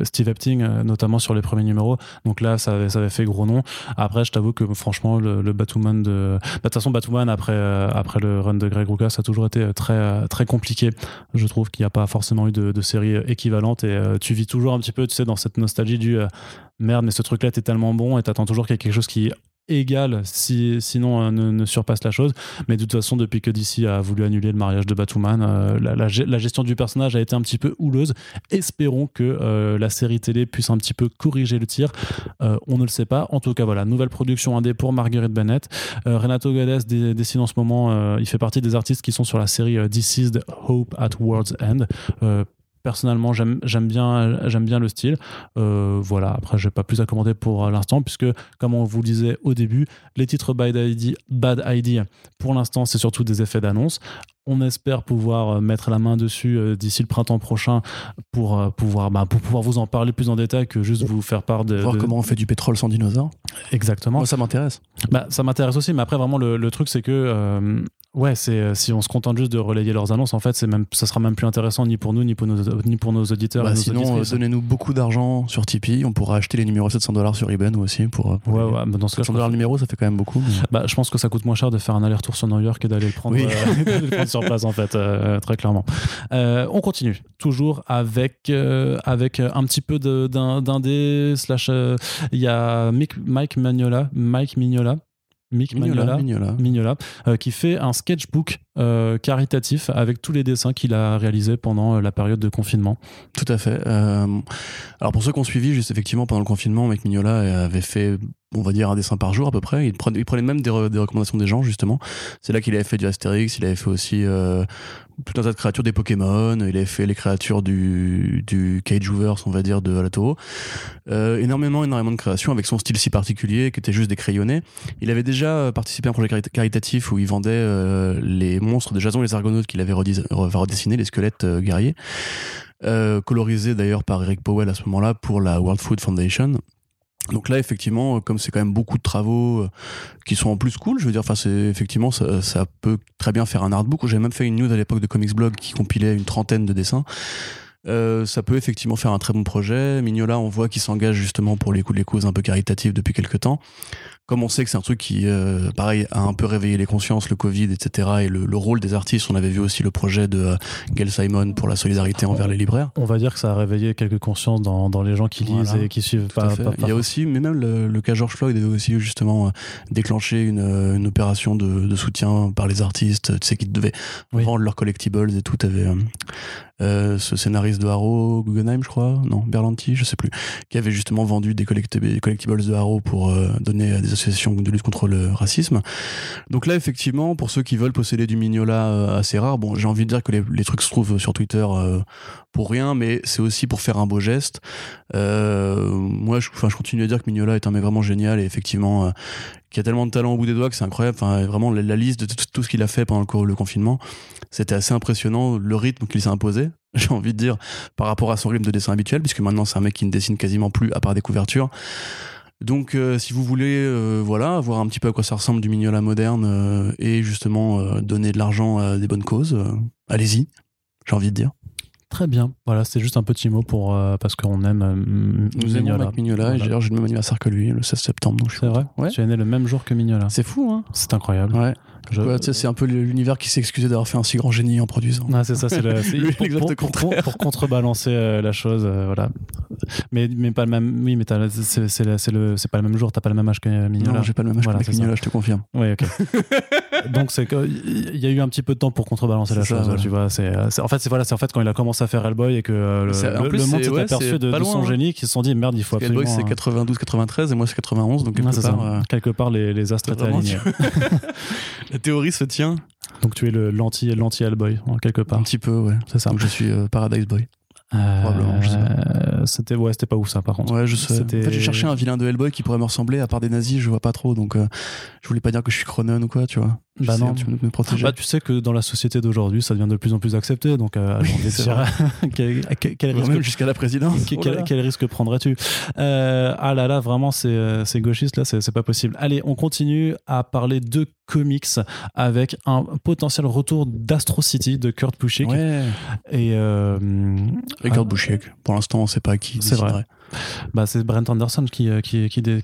Steve Epting, notamment sur les premiers numéros. Donc là, ça, ça avait fait gros nom. Après, je t'avoue que franchement, le, Batwoman de. Bah, de toute façon, Batwoman, après, euh, après le run de Greg Rucka, ça a toujours été très, très compliqué. Je trouve qu'il n'y a pas forcément eu de, série équivalente et euh, tu vis toujours un petit peu, tu sais, dans cette nostalgie du euh, merde, mais ce truc-là, t'es tellement bon et t'attends toujours qu'il y ait quelque chose qui égal si, sinon euh, ne, surpasse la chose. Mais de toute façon, depuis que DC a voulu annuler le mariage de Batwoman, euh, la, gestion du personnage a été un petit peu houleuse. Espérons que euh, la série télé puisse un petit peu corriger le tir. on ne le sait pas. En tout cas, voilà, nouvelle production indé pour Marguerite Bennett. Renato Gades dessine en ce moment, il fait partie des artistes qui sont sur la série The Hope at World's End personnellement j'aime bien j'aime bien le style. Euh, voilà. Après j'ai pas plus à commenter pour l'instant puisque comme on vous le disait au début les titres Bad ID, Bad ID pour l'instant c'est surtout des effets d'annonce. On espère pouvoir mettre la main dessus euh, d'ici le printemps prochain pour euh, pouvoir bah, pour pouvoir vous en parler plus en détail que juste vous faire part de voir comment on fait du pétrole sans dinosaures. Exactement. Moi, ça m'intéresse. Bah, ça m'intéresse aussi mais après vraiment le, truc c'est que Ouais, c'est euh, si on se contente juste de relayer leurs annonces, en fait, c'est même ça sera même plus intéressant ni pour nous ni pour nos ni pour nos auditeurs. Bah, sinon, euh, donnez-nous beaucoup d'argent sur Tipeee, on pourra acheter les numéros 700 dollars sur eBay aussi pour. ouais, ouais, bah, dans ce 700 dollars le numéro, ça fait quand même beaucoup. Bah, je pense que ça coûte moins cher de faire un aller-retour sur New York et d'aller le prendre, euh, *laughs* sur place en fait, très clairement. on continue toujours avec avec un petit peu d'un dé slash. Il y a Mike Magnola, Mike Mignola Mick Mignola, Mignola, euh, qui fait un sketchbook euh, caritatif avec tous les dessins qu'il a réalisés pendant euh, la période de confinement. Tout à fait. alors pour ceux qui ont suivi, juste effectivement pendant le confinement, Mick Mignola avait fait on va dire un dessin par jour à peu près. Il prenait, il prenait même des, recommandations des gens justement. C'est là qu'il avait fait du Astérix, il avait fait aussi tout un tas de créatures des Pokémon, il avait fait les créatures du, du Cageverse, on va dire, de Alatoro. Euh, énormément, énormément de créations avec son style si particulier qui était juste des crayonnés. Il avait déjà participé à un projet caritatif où il vendait euh, les monstres de Jason et les Argonautes qu'il avait redessiné, les squelettes euh, guerriers. Euh, colorisés d'ailleurs par Eric Powell à ce moment-là pour la World Food Foundation. Donc là, effectivement, comme c'est quand même beaucoup de travaux euh, qui sont en plus cool, je veux dire, enfin, c'est effectivement, ça, peut très bien faire un artbook. J'ai même fait une news à l'époque de Comics Blog qui compilait une trentaine de dessins. Euh, ça peut effectivement faire un très bon projet. Mignola, on voit qu'il s'engage justement pour les, les causes un peu caritatives depuis quelques temps comme on sait que c'est un truc qui, euh, pareil, a un peu réveillé les consciences, le Covid, etc., et le, le rôle des artistes, on avait vu aussi le projet de euh, Gail Simon pour la solidarité envers les libraires. On va dire que ça a réveillé quelques consciences dans, dans les gens qui lisent et qui suivent pas, Il y a aussi, mais même le, le cas George Floyd avait aussi justement euh, déclenché une, une opération de, de, soutien par les artistes, tu sais, qui devaient vendre leurs collectibles et tout. Avait, ce scénariste de Haro, Guggenheim, je crois, non, Berlanti, je sais plus, qui avait justement vendu des collectibles de Haro pour donner à des de lutte contre le racisme. Donc là, effectivement, pour ceux qui veulent posséder du Mignola assez rare, bon, j'ai envie de dire que les, trucs se trouvent sur Twitter pour rien, mais c'est aussi pour faire un beau geste. moi, je, je continue à dire que Mignola est un mec vraiment génial et effectivement, qui a tellement de talent au bout des doigts que c'est incroyable. Enfin, vraiment, la, liste de tout, ce qu'il a fait pendant le confinement, c'était assez impressionnant. Le rythme qu'il s'est imposé, *laughs* j'ai envie de dire, par rapport à son rythme de dessin habituel, puisque maintenant c'est un mec qui ne dessine quasiment plus à part des couvertures. Donc, euh, si vous voulez, euh, voilà, voir un petit peu à quoi ça ressemble du Mignola moderne euh, et justement donner de l'argent à des bonnes causes, allez-y, j'ai envie de dire. Très bien. Voilà, c'est juste un petit mot pour parce qu'on aime Nous Mignola. aimons Mignola. Et j'ai le même anniversaire que lui, le 16 septembre. C'est vrai. Ouais. Tu es né le même jour que Mignola. C'est fou, hein C'est incroyable. Ouais c'est un peu l'univers qui s'est excusé d'avoir fait un si grand génie en produisant. Ah, c'est ça, c'est *laughs* pour, pour, pour, contrebalancer euh, la chose, euh, voilà. Mais, mais pas le même, oui, mais c'est pas le même jour, t'as pas le même âge que Mignola. Non, j'ai pas le même âge que Mignola, je te confirme. Oui, ok. *laughs* Donc c'est il y a eu un petit peu de temps pour contrebalancer la chose, tu vois. C'est en fait c'est voilà, c'est en fait quand il a commencé à faire Hellboy et que euh, le, monde s'est aperçu de, son hein. génie, qu'ils se sont dit merde, il faut absolument. Hellboy c'est 92, 93 et moi c'est 91, donc quelque part, quelque part les, les astres étaient alignés. *laughs* La théorie se tient. Donc tu es le l'anti l'anti Hellboy quelque part. Un petit peu, ouais. C'est ça. Donc je suis euh, Paradise Boy. Euh, c'était ouais, c'était pas ouf ça par contre. Ouais, je sais. En fait, j'ai cherché un vilain de Hellboy qui pourrait me ressembler à part des nazis, je vois pas trop donc euh, je voulais pas dire que je suis Cronen ou quoi, tu vois. bah non, tu me protéger. Bah, tu sais que dans la société d'aujourd'hui, ça devient de plus en plus accepté donc euh, *laughs* quel, quel, risque jusqu'à la présidence. Quel, oh quel risque prendrais-tu Ah là là, vraiment c'est c'est gauchiste là, c'est pas possible. Allez, on continue à parler de comics avec un potentiel retour d'Astro City de Kurt Busiek. Ouais. Et Richard ah, Pour l'instant, on ne sait pas qui. C'est vrai. Bah, c'est Brent Anderson qui, euh,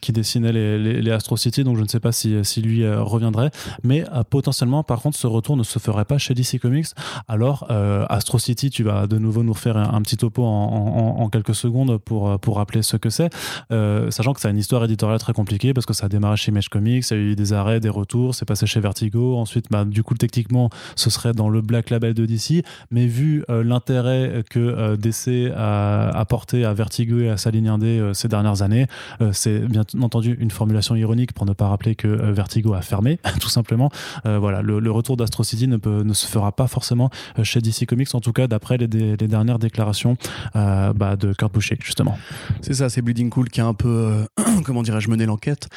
dessinait les, les, Astro City, donc je ne sais pas si, si lui euh, reviendrait. Mais euh, potentiellement, par contre, ce retour ne se ferait pas chez DC Comics. Alors, Astro City, tu vas de nouveau nous refaire un, petit topo en, quelques secondes pour, rappeler ce que c'est. sachant que c'est une histoire éditoriale très compliquée parce que ça a démarré chez Image Comics, il y a eu des arrêts, des retours, c'est passé chez Vertigo. Ensuite, bah, du coup, techniquement, ce serait dans le Black Label de DC. Mais vu l'intérêt que DC a apporté à Vertigo et à sa ligne indé euh, ces dernières années. Euh, c'est bien entendu une formulation ironique pour ne pas rappeler que euh, Vertigo a fermé, *laughs* tout simplement. voilà, le, retour d'Astro City ne, se fera pas forcément chez DC Comics, en tout cas d'après les, dernières déclarations bah, de Kurt Busiek, justement. C'est ça, c'est Bleeding Cool qui a un peu, *clears throat* comment dirais-je, mené l'enquête.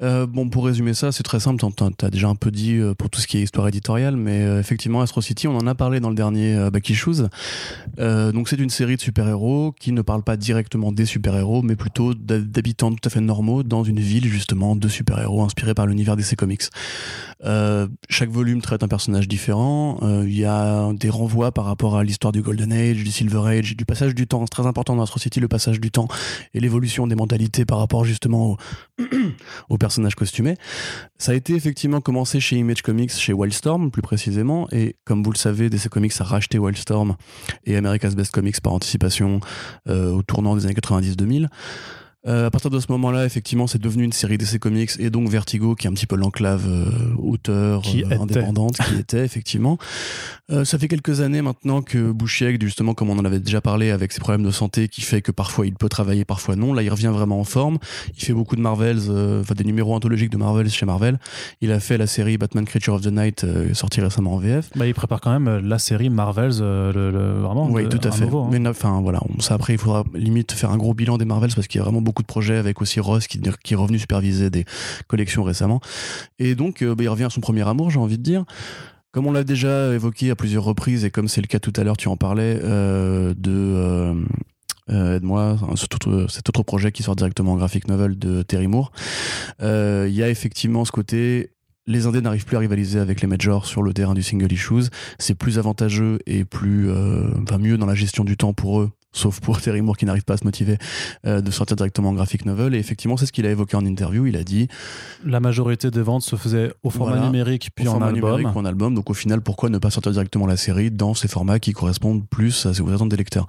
bon, pour résumer ça, c'est très simple. Tu as déjà un peu dit pour tout ce qui est histoire éditoriale, mais effectivement, Astro City, on en a parlé dans le dernier Back Issues. donc, c'est une série de super-héros qui ne parle pas directement des super-héros, mais plutôt d'habitants tout à fait normaux dans une ville justement de super-héros inspirés par l'univers DC Comics. Euh, chaque volume traite un personnage différent. Euh, il y a des renvois par rapport à l'histoire du Golden Age, du Silver Age, du passage du temps. C'est très important dans Astro City le passage du temps et l'évolution des mentalités par rapport justement aux, *clears throat* personnages costumés. Ça a été effectivement commencé chez Image Comics, chez Wildstorm plus précisément, et comme vous le savez, DC Comics a racheté Wildstorm et America's Best Comics par anticipation euh, au tournant des années 90-2000. Euh, à partir de ce moment-là, effectivement, c'est devenu une série d'essais comics et donc Vertigo, qui est un petit peu l'enclave euh, auteur euh, indépendante, qui était effectivement. ça fait quelques années maintenant que Bouchiek, justement, comme on en avait déjà parlé, avec ses problèmes de santé, qui fait que parfois il peut travailler, parfois non. Là, il revient vraiment en forme. Il fait beaucoup de Marvels, enfin des numéros anthologiques de Marvels chez Marvel. Il a fait la série Batman Creature of the Night, sortie récemment en VF. Bah, il prépare quand même la série Marvels, le, vraiment. Oui, tout à fait. Hein. Mais enfin voilà, ça après il faudra limite faire un gros bilan des Marvels parce qu'il y a vraiment beaucoup de projets avec aussi Ross qui, est revenu superviser des collections récemment. Et donc, euh, bah, il revient à son premier amour, j'ai envie de dire. Comme on l'a déjà évoqué à plusieurs reprises, et comme c'est le cas tout à l'heure, tu en parlais, euh, de. Euh, moi cet autre, cet autre projet qui sort directement en graphic novel de Terry Moore. Il y a effectivement ce côté les indés n'arrivent plus à rivaliser avec les majors sur le terrain du single issues. C'est plus avantageux et plus, enfin mieux dans la gestion du temps pour eux sauf pour Terry Moore qui n'arrive pas à se motiver euh, de sortir directement en graphic novel. Et effectivement, c'est ce qu'il a évoqué en interview. Il a dit la majorité des ventes se faisait au format numérique puis en album. en album. Donc au final, pourquoi ne pas sortir directement la série dans ces formats qui correspondent plus à ses attentes des lecteurs?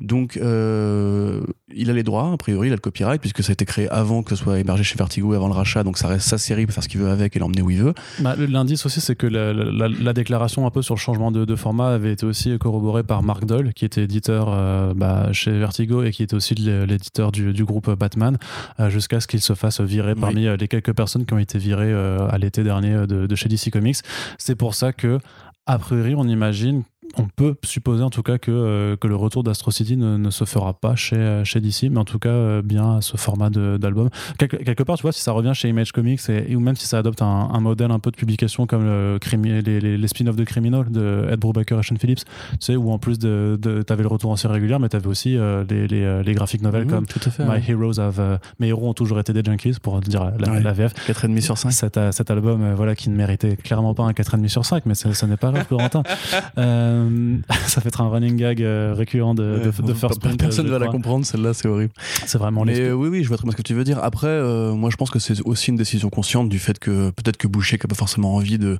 Donc euh, il a les droits, a priori, il a le copyright puisque ça a été créé avant que ce soit émergé chez Vertigo, avant le rachat. Donc ça reste sa série, il peut faire ce qu'il veut avec et l'emmener où il veut. Bah, L'indice aussi, c'est que la, déclaration un peu sur le changement de, format avait été aussi corroborée par Mark Doll, qui était éditeur. Euh, bah, chez Vertigo et qui était aussi l'éditeur du, du, groupe Batman, jusqu'à ce qu'il se fasse virer parmi les quelques personnes qui ont été virées à l'été dernier de, de chez DC Comics. C'est pour ça que a priori, on imagine on peut supposer en tout cas que, euh, que le retour d'Astro City ne, se fera pas chez, euh, chez DC, mais en tout cas euh, bien à ce format d'album. quelque part, tu vois, si ça revient chez Image Comics et, ou même si ça adopte un, modèle un peu de publication comme le, les, les, spin-offs de Criminal de Ed Brubaker et Sean Phillips, tu sais, où en plus de, de t'avais le retour en série régulière, mais t'avais aussi les, les, les graphiques novels mhm, comme My Heroes have, Mes héros ont toujours été des junkies, pour dire la, la VF. 4,5 sur 5. Cet, cet album, voilà, qui ne méritait clairement pas un 4,5 sur 5, mais ça, n'est pas grave, Florentin. *laughs* Euh, *laughs* ça fait être un running gag euh, récurrent de, de, First Print. Personne ne va la comprendre, celle-là, c'est horrible. C'est vraiment Mais oui, oui, je vois très bien ce que tu veux dire. Après, euh, moi, je pense que c'est aussi une décision consciente du fait que peut-être que Boucher n'a pas forcément envie de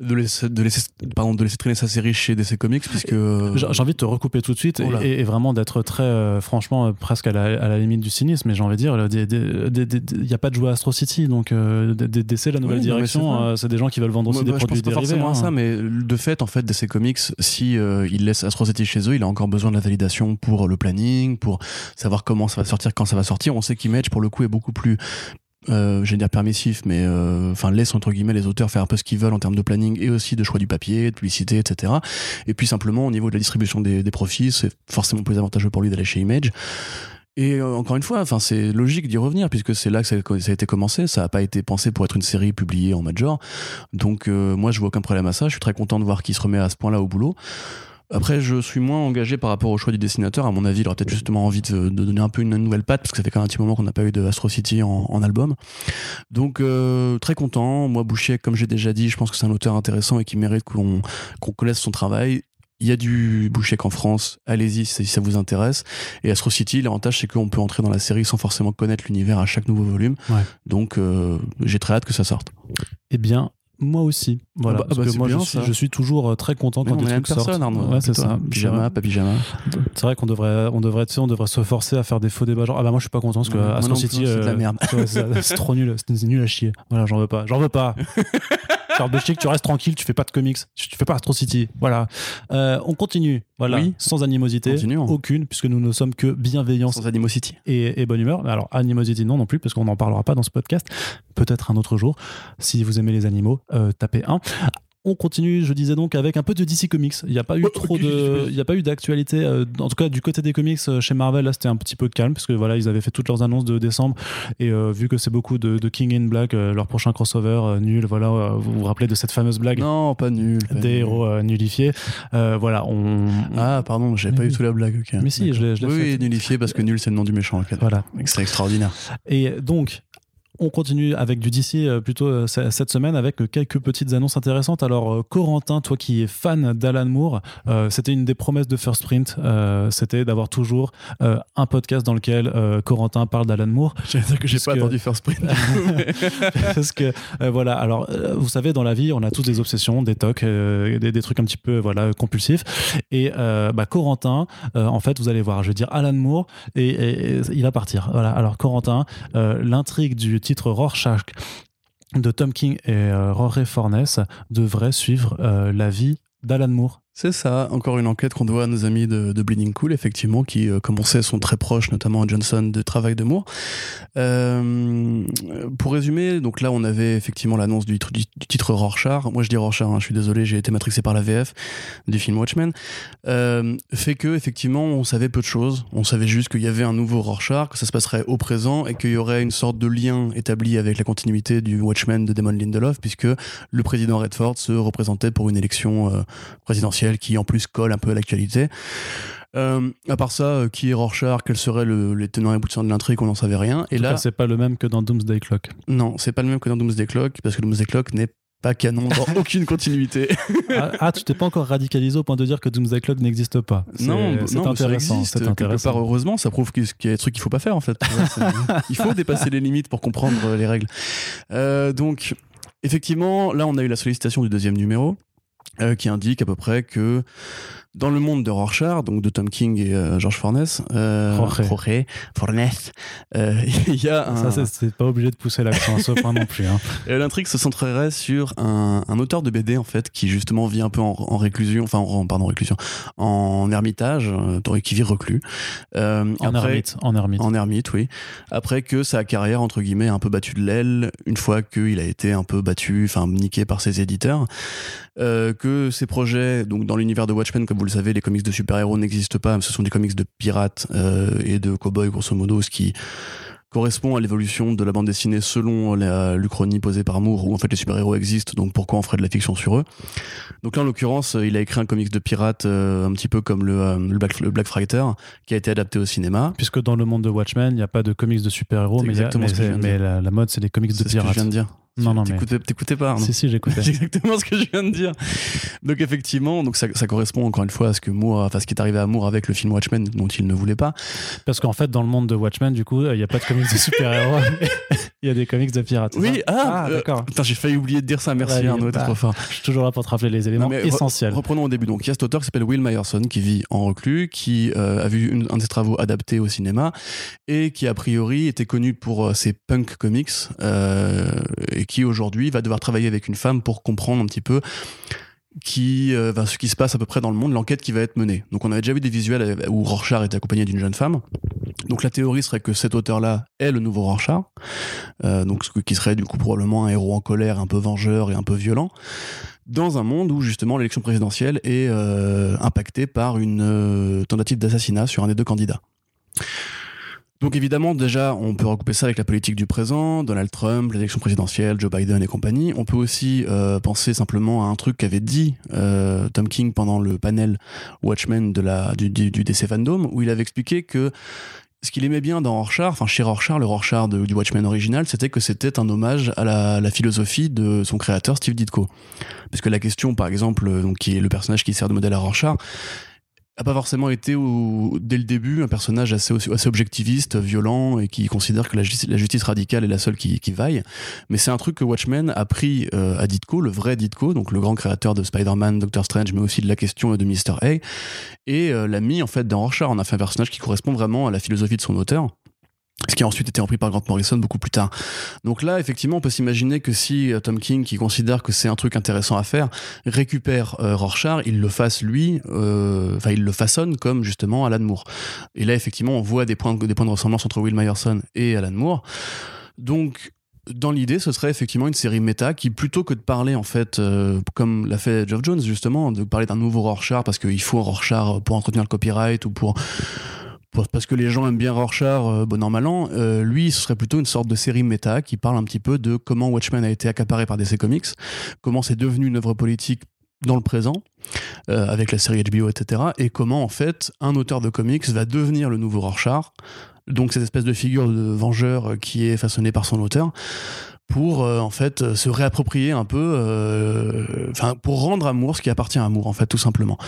de laisser, de laisser, pardon, de laisser traîner sa série chez DC Comics puisque euh, j'ai envie de te recouper tout de suite et, vraiment d'être très euh, franchement euh, presque à la, à la, limite du cynisme mais j'ai envie de dire il n'y a pas de jouer à Astro City donc DC la nouvelle direction c'est des gens qui veulent vendre aussi des produits je pense pas forcément à ça hein. mais de fait en fait DC Comics si il laisse Astro City chez eux il a encore besoin de la validation pour le planning pour savoir comment ça va sortir quand ça va sortir. On sait qu'Image pour le coup est beaucoup plus euh, j'allais dire permissif, mais euh, enfin laisse entre guillemets les auteurs faire un peu ce qu'ils veulent en termes de planning et aussi de choix du papier, de publicité, etc. Et puis simplement au niveau de la distribution des, des profits, c'est forcément plus avantageux pour lui d'aller chez Image. Et euh, encore une fois, enfin c'est logique d'y revenir puisque c'est là que ça, a été commencé. Ça n'a pas été pensé pour être une série publiée en major. Donc euh, moi je vois aucun problème à ça. Je suis très content de voir qu'il se remet à ce point-là au boulot. Après, je suis moins engagé par rapport au choix du dessinateur. À mon avis, il aurait peut-être justement envie de, donner un peu une nouvelle patte, parce que ça fait quand même un petit moment qu'on n'a pas eu de Astro City en, album. Donc, euh, très content. Moi, Boucher, comme j'ai déjà dit, je pense que c'est un auteur intéressant et qui mérite qu'on connaisse son travail. Il y a du Bouchek en France, allez-y si ça vous intéresse. Et Astro City, l'avantage c'est qu'on peut entrer dans la série sans forcément connaître l'univers à chaque nouveau volume. Donc euh, j'ai très hâte que ça sorte. Eh bien, moi aussi. Voilà. Ah bah, parce que moi, je, suis, toujours euh, très content quand des trucs sortent. ouais, c'est ça. Pyjama, pas pyjama. C'est vrai qu'on devrait, on devrait, on devrait se forcer à faire des faux débats. Genre, ah bah moi, je suis pas content parce que Astro City, c'est de la euh, merde. *laughs* c'est trop nul. C'est nul à chier. Voilà, j'en veux pas. J'en veux pas. *laughs* Charles tu restes tranquille, tu fais pas de comics, tu fais pas Astro City. Voilà. Euh, on continue. Voilà. Oui. Sans animosité. Aucune, puisque nous ne sommes que bienveillance. Sans animosity. Et, et bonne humeur. Alors, animosity, non, non plus, parce qu'on n'en parlera pas dans ce podcast. Peut-être un autre jour. Si vous aimez les animaux, euh, tapez un. On continue, je disais donc, avec un peu de DC Comics. Il n'y a pas eu trop de, il y a pas eu d'actualité. Euh, en tout cas, du côté des comics euh, chez Marvel, là, c'était un petit peu calme parce que voilà, ils avaient fait toutes leurs annonces de décembre et euh, vu que c'est beaucoup de, King in Black, leur prochain crossover nul. Voilà, vous vous rappelez de cette fameuse blague? Non, pas nul. des héros nullifiés. voilà, on, Ah, pardon, j'avais pas eu tout la blague. Mais si, je l'ai. Oui, nullifié parce que nul, c'est le nom du méchant. Voilà, c'est extraordinaire. Et donc, on continue avec du DC euh, plutôt euh, cette semaine avec euh, quelques petites annonces intéressantes. Alors Corentin, toi qui es fan d'Alan Moore, c'était une des promesses de First Print, c'était d'avoir toujours un podcast dans lequel Corentin parle d'Alan Moore. *laughs* J'allais dire que j'ai pas attendu First Print. *laughs* *laughs* Parce que voilà, alors vous savez dans la vie on a tous des obsessions, des tocs, des, trucs un petit peu voilà compulsifs. Et bah, Corentin, en fait vous allez voir, je vais dire Alan Moore et, et il va partir. Voilà. Alors Corentin, l'intrigue du titre Rorschach de Tom King et euh, Rory Fornes devrait suivre euh, la vie d'Alan Moore. C'est ça, encore une enquête qu'on doit à nos amis de, Bleeding Cool, effectivement, qui, euh, comme on sait, sont très proches, notamment à Johnson, de travail de Moore. Euh, pour résumer, donc là, on avait effectivement l'annonce du, titre Rorschach. Moi, je dis Rorschach, hein, je suis désolé, j'ai été matrixé par la VF du film Watchmen. Euh, fait que, effectivement, on savait peu de choses. On savait juste qu'il y avait un nouveau Rorschach, que ça se passerait au présent et qu'il y aurait une sorte de lien établi avec la continuité du Watchmen de Damon Lindelof, puisque le président Redford se représentait pour une élection euh, présidentielle qui en plus colle un peu à l'actualité. Euh, à part ça, euh, qui est Rorschach, quels seraient les tenants et aboutissants de l'intrigue, on n'en savait rien. Et là, c'est pas le même que dans Doomsday Clock. Non, c'est pas le même que dans Doomsday Clock parce que Doomsday Clock n'est pas canon dans *laughs* aucune continuité. ah, ah, tu t'es pas encore radicalisé au point de dire que Doomsday Clock n'existe pas. Non, c'est intéressant. C'est intéressant. Part, heureusement, ça prouve qu'il y a des trucs qu'il faut pas faire en fait. *laughs* il faut dépasser les limites pour comprendre les règles. Euh, donc, effectivement, là, on a eu la sollicitation du deuxième numéro. Euh, qui indique à peu près que Dans le monde de Rorschach, donc de Tom King et euh, George Fornes, euh, Jorge. Fornes, euh, *laughs* il y a un, Ça, c'est- pas obligé de pousser l'accent à ce point non plus. hein. *laughs* et L'intrigue se centrerait sur un, un auteur de BD en fait qui justement vit un peu en, en réclusion, enfin en, pardon réclusion, en ermitage, euh, qui vit reclus. Euh, En après- ermite. En ermite. En ermite, oui. Après que sa carrière entre guillemets a un peu battu de l'aile une fois qu'il a été un peu battu, enfin niqué par ses éditeurs, Euh, que ses projets, donc dans l'univers de Watchmen, comme vous le savez, les comics de super-héros n'existent pas, ce sont des comics de pirates euh, et de cow-boys grosso modo, ce qui correspond à l'évolution de la bande dessinée selon la l'Uchronie posée par Moore, où en fait les super-héros existent, donc pourquoi on ferait de la fiction sur eux? Donc là, en l'occurrence, euh, il a écrit un comics de pirates euh, un petit peu comme le, euh, le, Black, le Black Fighter, qui a été adapté au cinéma. Puisque dans le monde de Watchmen, il n'y a pas de comics de super-héros, mais, mais la, la mode, c'est des comics de C'est ce que je pirates. viens de dire. Non, non, mais. T'écoutais, t'écoutais pas, Arnaud Si, si, j'écoutais. *laughs* C'est exactement ce que je viens de dire. Donc effectivement, donc ça, ça correspond encore une fois à ce que Moore, enfin ce qui est arrivé à Moore avec le film Watchmen dont il ne voulait pas. Parce qu'en fait, dans le monde de Watchmen, du coup, il n'y a pas de comics *laughs* de super-héros. Il y a des comics de pirates. Oui, ça ah, euh, d'accord. Putain, j'ai failli oublier de dire ça. Merci Ouais, Arnaud, t'es bah, trop fort. Je suis toujours là pour te rappeler les éléments Non, mais re- essentiels. Reprenons au début. Donc il y a cet auteur qui s'appelle Will Myerson qui vit en reclus, qui euh, a vu une- un de ses travaux adaptés au cinéma et qui a priori était connu pour euh, ses punk comics euh, et qui aujourd'hui va devoir travailler avec une femme pour comprendre un petit peu qui euh, ce qui se passe à peu près dans le monde, l'enquête qui va être menée. Donc on avait déjà vu des visuels euh, où Rorschach était accompagné d'une jeune femme. Donc la théorie serait que cet auteur-là est le nouveau Rorschach, euh, donc qui serait du coup probablement un héros en colère, un peu vengeur et un peu violent, dans un monde où justement l'élection présidentielle est impactée par une tentative d'assassinat sur un des deux candidats. Donc évidemment, déjà, on peut recouper ça avec la politique du présent, Donald Trump, l'élection présidentielle, Joe Biden et compagnie. On peut aussi euh, penser simplement à un truc qu'avait dit euh, Tom King pendant le panel Watchmen du, du, DC Fandom, où il avait expliqué que ce qu'il aimait bien dans Rorschach, enfin chez Rorschach, le Rorschach du Watchmen original, c'était que c'était un hommage à la, la philosophie de son créateur Steve Ditko. Parce que la question, par exemple, euh, donc, qui est le personnage qui sert de modèle à Rorschach, a pas forcément été au- dès le début un personnage assez, assez objectiviste, violent et qui considère que la justice, la justice radicale est la seule qui, qui vaille. Mais c'est un truc que Watchmen a pris euh, à Ditko, le vrai Ditko, donc le grand créateur de Spider-Man, Doctor Strange, mais aussi de la question et de Mr. A, et euh, l'a mis en fait dans Rorschach. On a fait un personnage qui correspond vraiment à la philosophie de son auteur. Ce qui a ensuite été repris par Grant Morrison beaucoup plus tard. Donc là, effectivement, on peut s'imaginer que si euh, Tom King, qui considère que c'est un truc intéressant à faire, récupère euh, Rorschach, il le fasse lui, euh, enfin il le façonne comme justement Alan Moore. Et là, effectivement, on voit des points, de ressemblance entre Will Myerson et Alan Moore. Donc dans l'idée, ce serait effectivement une série méta qui, plutôt que de parler en fait, euh, comme l'a fait Geoff Jones justement, de parler d'un nouveau Rorschach parce qu'il faut un Rorschach pour entretenir le copyright ou pour parce que les gens aiment bien Rorschach, euh, bon an mal an, lui, ce serait plutôt une sorte de série méta qui parle un petit peu de comment Watchmen a été accaparé par DC Comics, comment c'est devenu une œuvre politique dans le présent, euh, avec la série HBO, etc., et comment en fait un auteur de comics va devenir le nouveau Rorschach, donc cette espèce de figure de vengeur qui est façonnée par son auteur, pour euh, en fait se réapproprier un peu, enfin pour rendre amour ce qui appartient à amour en fait tout simplement.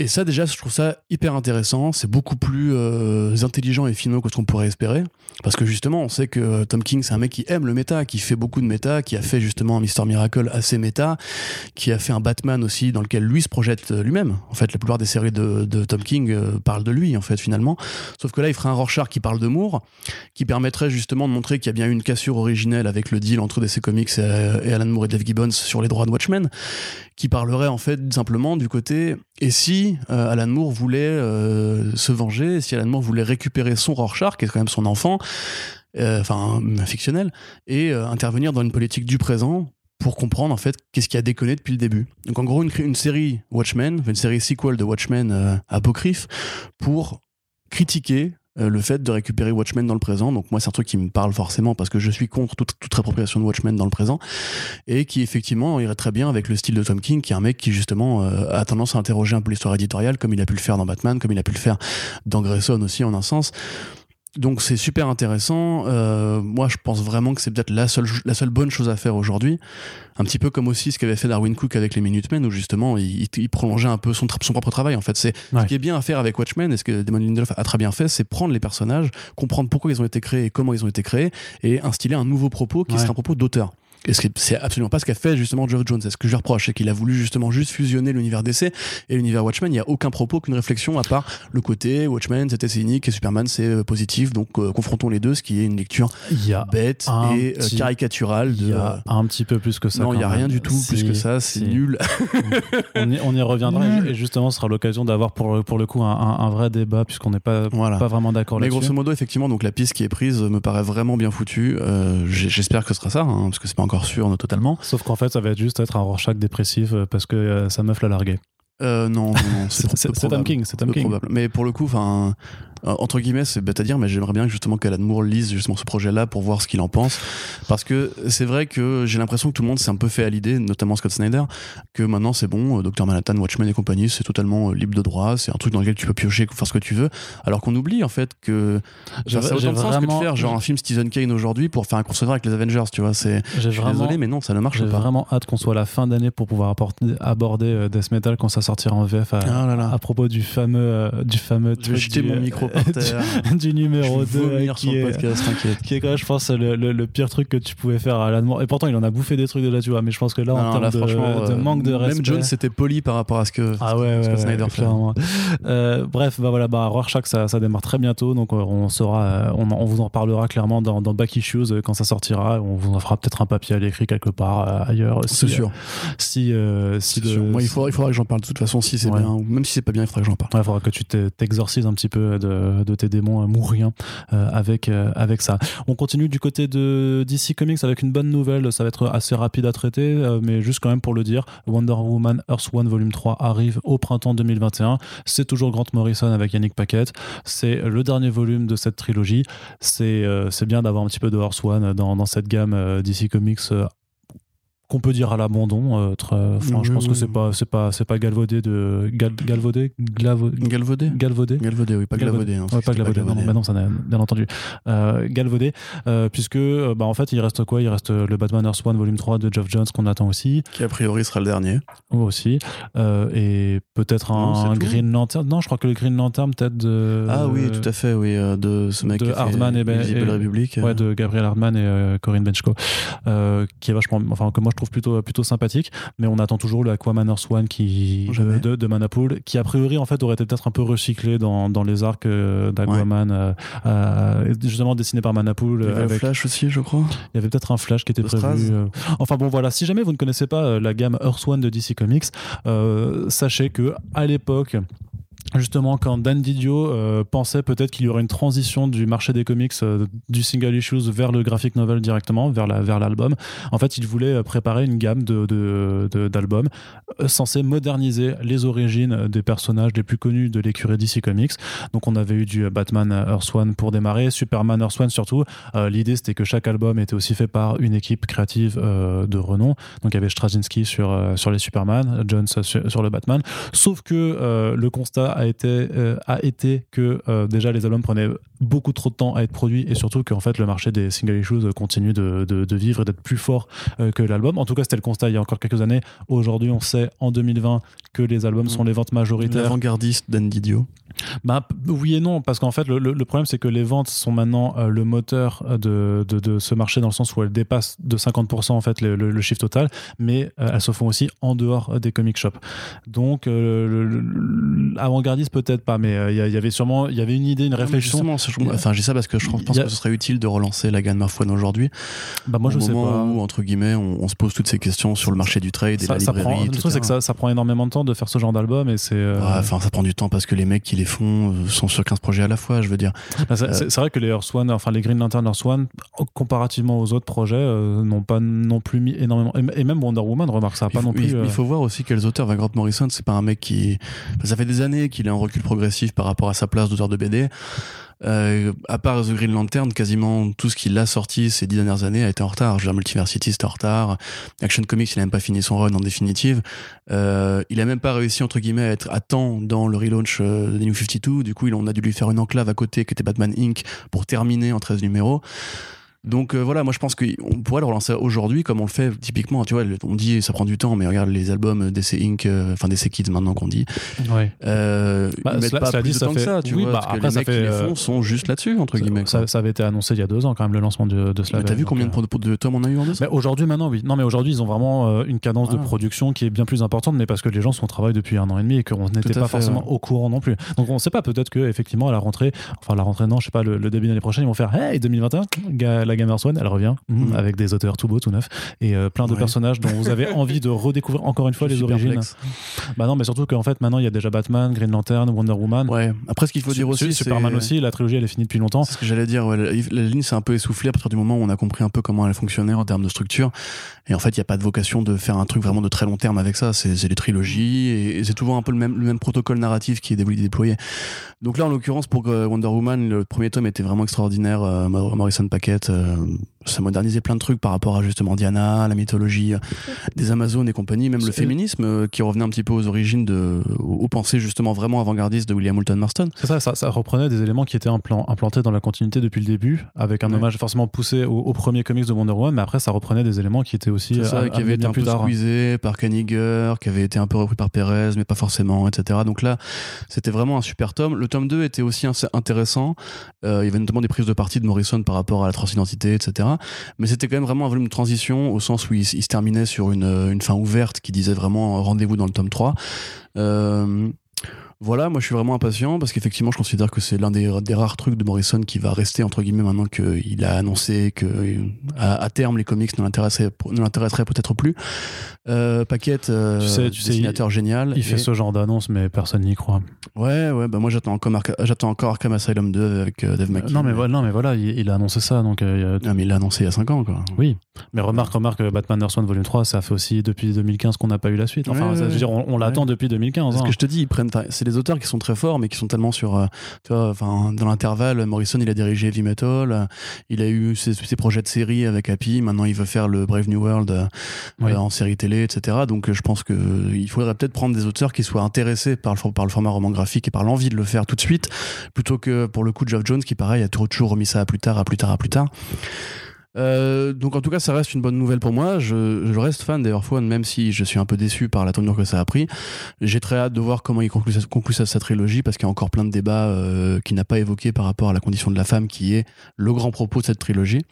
Et ça, déjà, je trouve ça hyper intéressant. C'est beaucoup plus euh, intelligent et finaux que ce qu'on pourrait espérer. Parce que justement, on sait que euh, Tom King, c'est un mec qui aime le méta, qui fait beaucoup de méta, qui a fait justement un Mister Miracle assez méta, qui a fait un Batman aussi dans lequel lui se projette euh, lui-même. En fait, la plupart des séries de, Tom King euh, parlent de lui, en fait, finalement. Sauf que là, il ferait un Rorschach qui parle de Moore, qui permettrait justement de montrer qu'il y a bien eu une cassure originelle avec le deal entre DC Comics et Alan Moore et Dave Gibbons sur les droits de Watchmen, qui parlerait en fait simplement du côté et si euh, Alan Moore voulait euh, se venger, si Alan Moore voulait récupérer son Rorschach, qui est quand même son enfant, euh, enfin fictionnel, et intervenir dans une politique du présent pour comprendre en fait qu'est-ce qui a déconné depuis le début. Donc en gros une, une série Watchmen, une série sequel de Watchmen apocryphe pour critiquer euh, le fait de récupérer Watchmen dans le présent. Donc moi c'est un truc qui me parle forcément parce que je suis contre toute, toute appropriation de Watchmen dans le présent et qui effectivement irait très bien avec le style de Tom King qui est un mec qui justement euh, a tendance à interroger un peu l'histoire éditoriale comme il a pu le faire dans Batman, comme il a pu le faire dans Grayson aussi en un sens. Donc c'est super intéressant. Euh, moi, je pense vraiment que c'est peut-être la seule, la seule bonne chose à faire aujourd'hui. Un petit peu comme aussi ce qu'avait fait Darwin Cook avec les Minutemen, où justement il, il prolongeait un peu son, son propre travail. En fait, c'est Ouais. ce qui est bien à faire avec Watchmen, et ce que Damon Lindelof a très bien fait, c'est prendre les personnages, comprendre pourquoi ils ont été créés et comment ils ont été créés, et instiller un nouveau propos qui Ouais. sera un propos d'auteur. Et c'est absolument pas ce qu'a fait justement Geoff Jones. C'est ce que je lui reproche, c'est qu'il a voulu justement juste fusionner l'univers DC et l'univers Watchmen. Il n'y a aucun propos, qu'une réflexion à part le côté Watchmen, c'était cynique et Superman, c'est euh, positif. Donc euh, confrontons les deux, ce qui est une lecture bête et euh, caricaturale. Il y a un petit peu plus que ça. Non, il n'y a rien du tout plus que ça. C'est nul. *laughs* on, y, on, y, reviendra et justement, ce sera l'occasion d'avoir pour, pour le coup un, un, vrai débat puisqu'on n'est pas, pas vraiment d'accord là-dessus. Mais grosso modo, effectivement, donc la piste qui est prise me paraît vraiment bien foutue. J'espère que ce sera ça, hein, parce que c'est pas encore sûr totalement. Sauf qu'en fait, ça va être juste être un Rorschach dépressif parce que sa meuf l'a largué. Euh, non, non, non *laughs* c'est Tom King, c'est Tom King. Probable. Mais pour le coup, enfin, euh, entre guillemets, c'est bête à dire, mais j'aimerais bien justement qu'Alan Moore lise justement ce projet-là pour voir ce qu'il en pense. Parce que c'est vrai que j'ai l'impression que tout le monde s'est un peu fait à l'idée, notamment Scott Snyder, que maintenant c'est bon, euh, Dr. Manhattan, Watchmen et compagnie, c'est totalement euh, libre de droit, c'est un truc dans lequel tu peux piocher, faire ce que tu veux. Alors qu'on oublie en fait que ça a autant de sens que de faire genre un film Stephen Kane aujourd'hui pour faire un crossover avec les Avengers, tu vois. C'est, je suis désolé, mais non, ça ne marche pas. J'ai vraiment hâte qu'on soit à la fin d'année pour pouvoir aborder Death Metal quand ça sortira en VF à, ah à propos du fameux, du fameux. Je vais jeter mon micro *laughs* du numéro 2 qui, est, qui est quand même, je pense, le, le, pire truc que tu pouvais faire à Alan Et pourtant, il en a bouffé des trucs déjà, tu vois. Mais je pense que là, en termes de, de, manque de respect. Même Jones, c'était poli par rapport à ce que, ah ouais, ce que Snyder fait. Euh, bref, bah voilà, bah, Rorschach, ça, ça démarre très bientôt. Donc, euh, on, saura, euh, on, on vous en reparlera clairement dans, dans Back Issues quand ça sortira. On vous en fera peut-être un papier à l'écrit quelque part ailleurs. C'est sûr. Si, si Moi, il faudra, il faudra que j'en parle de toute façon, si c'est bien. Même si c'est pas bien, il faudra que j'en parle. Il faudra que tu t'exorcises un petit peu de, de tes démons mourrien euh, avec, euh, avec ça. On continue du côté de DC Comics avec une bonne nouvelle. Ça va être assez rapide à traiter, euh, mais juste quand même pour le dire Wonder Woman Earth One Volume 3 arrive au printemps 2021. C'est toujours Grant Morrison avec Yannick Paquette. C'est le dernier volume de cette trilogie. C'est c'est bien d'avoir un petit peu de Earth One dans, dans cette gamme DC Comics qu'on peut dire à l'abandon. Euh, je pense que c'est pas c'est pas c'est pas galvaudé de gal, galvaudé? Galvaudé? galvaudé? Galvaudé oui pas galvaudé, hein, pas galvaudé, non, non, ça n'a bien entendu. Euh, galvaudé euh, puisque euh, bah en fait il reste quoi? Il reste le Batman Earth One volume 3 de Geoff Jones qu'on attend aussi. Qui a priori sera le dernier. Aussi. Et peut-être un, Green Lantern. Non je crois que le Green Lantern peut-être de ah oui tout à fait oui de ce mec de Hardman et, ben, et, ouais de Gabriel Hardman et Corinne Benchko. Qui est vachement enfin que moi je trouve plutôt, plutôt sympathique. Mais on attend toujours le Aquaman Earth One qui, de, de Manapool, qui a priori en fait aurait été peut-être un peu recyclé dans, dans les arcs euh, d'Aquaman, euh, euh, justement dessiné par Manapool. Il y avait avec... Flash aussi, je crois. Il y avait peut-être un Flash qui était prévu. Enfin bon, voilà. Si jamais vous ne connaissez pas la gamme Earth One de DC Comics, sachez que à l'époque, justement quand Dan Didio euh, pensait peut-être qu'il y aurait une transition du marché des comics euh, du single issues vers le graphic novel directement vers la vers l'album en fait il voulait euh, préparer une gamme de, d'albums censés moderniser les origines des personnages les plus connus de l'écurie DC Comics. Donc on avait eu du Batman Earth One pour démarrer Superman Earth One surtout. L'idée c'était que chaque album était aussi fait par une équipe créative de renom. Donc il y avait Straczynski sur sur les Superman Jones sur, sur le Batman. Sauf que le constat a été, euh, a été que euh, déjà les albums prenaient beaucoup trop de temps à être produits et surtout qu'en fait le marché des single issues continue de, de, vivre et d'être plus fort euh, que l'album. En tout cas, c'était le constat il y a encore quelques années. Aujourd'hui, on sait en 2020 que les albums sont les ventes majoritaires. L'avant-gardiste Dan Didio. Bah, oui et non, parce qu'en fait, le, le, problème, c'est que les ventes sont maintenant euh, le moteur de, de, de, ce marché dans le sens où elles dépassent de 50% en fait le, le chiffre total, mais euh, elles se font aussi en dehors des comic shops. Donc, euh, peut-être pas, mais il y, avait sûrement, il y avait une idée, une réflexion. enfin, j'ai ça parce que je pense que ce serait utile de relancer la gamme Marfone aujourd'hui. Bah moi, je sais pas. Où, entre guillemets, on, se pose toutes ces questions sur le marché du trade et la librairie. le truc, c'est que ça, ça, prend énormément de temps de faire ce genre d'album et c'est. Enfin, ça prend du temps parce que les mecs qui les font euh, sont sur 15 projets à la fois, je veux dire. Bah, euh, c'est vrai que les Earth One, enfin les Green Lantern Earth One, comparativement aux autres projets, euh, n'ont pas non plus mis énormément. Et même Wonder Woman, remarque, ça pas non plus. Il, faut voir aussi quels auteurs. Grant Morrison, c'est pas un mec qui. Ça fait des années qu'il est en recul progressif par rapport à sa place d'auteur de BD. Euh, à part The Green Lantern, quasiment tout ce qu'il a sorti ces dix dernières années a été en retard. Dire, Multiversity, c'était en retard. Action Comics, il a même pas fini son run en définitive. Euh, il a même pas réussi, entre guillemets, à être à temps dans le relaunch euh, de New 52. Du coup, on a dû lui faire une enclave à côté qui était Batman Inc. pour terminer en 13 numéros. Donc euh, voilà, moi je pense qu'on pourrait le relancer aujourd'hui comme on le fait typiquement. Tu vois, on dit ça prend du temps, mais regarde les albums DC Inc, euh, enfin DC Kids maintenant qu'on dit. Ouais. Euh, Bah, ils mettent cela- pas cela plus dit, de ça temps que fait- ça, tu oui, vois. bah, parce que après, les mecs fait, qui les euh, font sont juste là-dessus entre guillemets. Ça, avait été annoncé il y a deux ans quand même le lancement de, de cela. Mais T'as vu combien de, de tomes on a eu en deux Mais aujourd'hui, maintenant, oui. Non, mais aujourd'hui, ils ont vraiment euh, une cadence de Ah. production qui est bien plus importante, mais parce que les gens sont au travail depuis un an et demi et qu'on n'était pas fait, forcément ouais. au courant non plus. Donc, on ne sait pas. Peut-être que effectivement, à la rentrée, enfin, la rentrée, non, je sais pas, le, le début de l'année prochaine, ils vont faire Hey, 2021, ga- la Gamers One, elle revient mhm, Mhm. avec des auteurs tout beaux, tout neufs et euh, plein de Ouais. personnages dont vous avez *laughs* envie de redécouvrir encore une fois les origines. perplexe. Bah non, mais surtout qu'en fait, maintenant, il y a déjà Batman, Green Lantern, Wonder Woman. Ouais. Après, ce qu'il faut dire aussi, Superman aussi, la trilogie elle est finie depuis longtemps. C'est ce que j'allais dire. ouais, la, la ligne s'est un peu essoufflée à partir du moment où on a compris un peu comment elle fonctionnait en termes de structure. Et en fait, il n'y a pas de vocation de faire un truc vraiment de très long terme avec ça. C'est des trilogies et, c'est toujours un peu le même, le même protocole narratif qui est dé- déployé. Donc là, en l'occurrence, pour euh, Wonder Woman, le premier tome était vraiment extraordinaire. euh, Morrison Paquette, euh, ça modernisait plein de trucs par rapport à justement Diana, la mythologie euh, des Amazones et compagnie, même le féminisme euh, qui revenait un petit peu aux origines de, aux, aux pensées justement vraiment avant-gardistes de William Moulton Marston. C'est ça, ça, ça reprenait des éléments qui étaient implan- implantés dans la continuité depuis le début, avec un Ouais. hommage forcément poussé au, au premier comics de Wonder Woman, mais après ça reprenait des éléments qui étaient aussi euh, ça, qui avait amenés été un peu plus tard. squeezé par Kaniger, qui avait été un peu repris par Perez, mais pas forcément, etc. Donc là, c'était vraiment un super tome. Le tome 2 était aussi assez intéressant. Euh, il y avait notamment des prises de parti de Morrison par rapport à la transidentité, etc. Mais c'était quand même vraiment un volume de transition, au sens où il, se terminait sur une, une fin ouverte qui disait vraiment euh, rendez-vous dans le tome 3. Euh, voilà, moi je suis vraiment impatient parce qu'effectivement je considère que c'est l'un des, des rares trucs de Morrison qui va rester entre guillemets maintenant qu'il a annoncé que à, à terme les comics ne l'intéresseraient peut-être plus. Euh, Paquette, euh, Tu sais- tu sais, dessinateur génial. Il fait ce genre d'annonce, mais personne n'y croit. Ouais, ouais, bah moi j'attends encore, Arca- j'attends encore Arkham Asylum 2 avec euh, Dave Euh, McKean. non, mais voilà, non, mais voilà, il, il a annoncé ça, donc euh, il y a- Ah, mais il l'a annoncé il y a 5 ans quoi. oui. Mais remarque, remarque, euh, Batman Earth One Volume 3, ça fait aussi depuis 2015 qu'on n'a pas eu la suite. Enfin, Ouais, ça, je veux dire, on, on l'attend depuis 2015. Parce hein. que je te dis, ils prennent, c'est des auteurs qui sont très forts, mais qui sont tellement sur, euh, tu vois, enfin, dans l'intervalle, Morrison, il a dirigé Heavy Metal, euh, il a eu ses, ses projets de série avec Happy, maintenant il veut faire le Brave New World euh, Oui. en série télé, etc. Donc je pense que euh, il faudrait peut-être prendre des auteurs qui soient intéressés par le, for- par le format roman graphique et par l'envie de le faire tout de suite, plutôt que pour le coup de Geoff Jones, qui pareil a toujours remis ça à plus tard, à plus tard, à plus tard. Euh, donc en tout cas ça reste une bonne nouvelle pour moi. Je, reste fan d'Earth One même si je suis un peu déçu par la tournure que ça a pris. J'ai très hâte de voir comment il conclut, conclut sa, sa trilogie parce qu'il y a encore plein de débats euh, qu'il n'a pas évoqués par rapport à la condition de la femme qui est le grand propos de cette trilogie.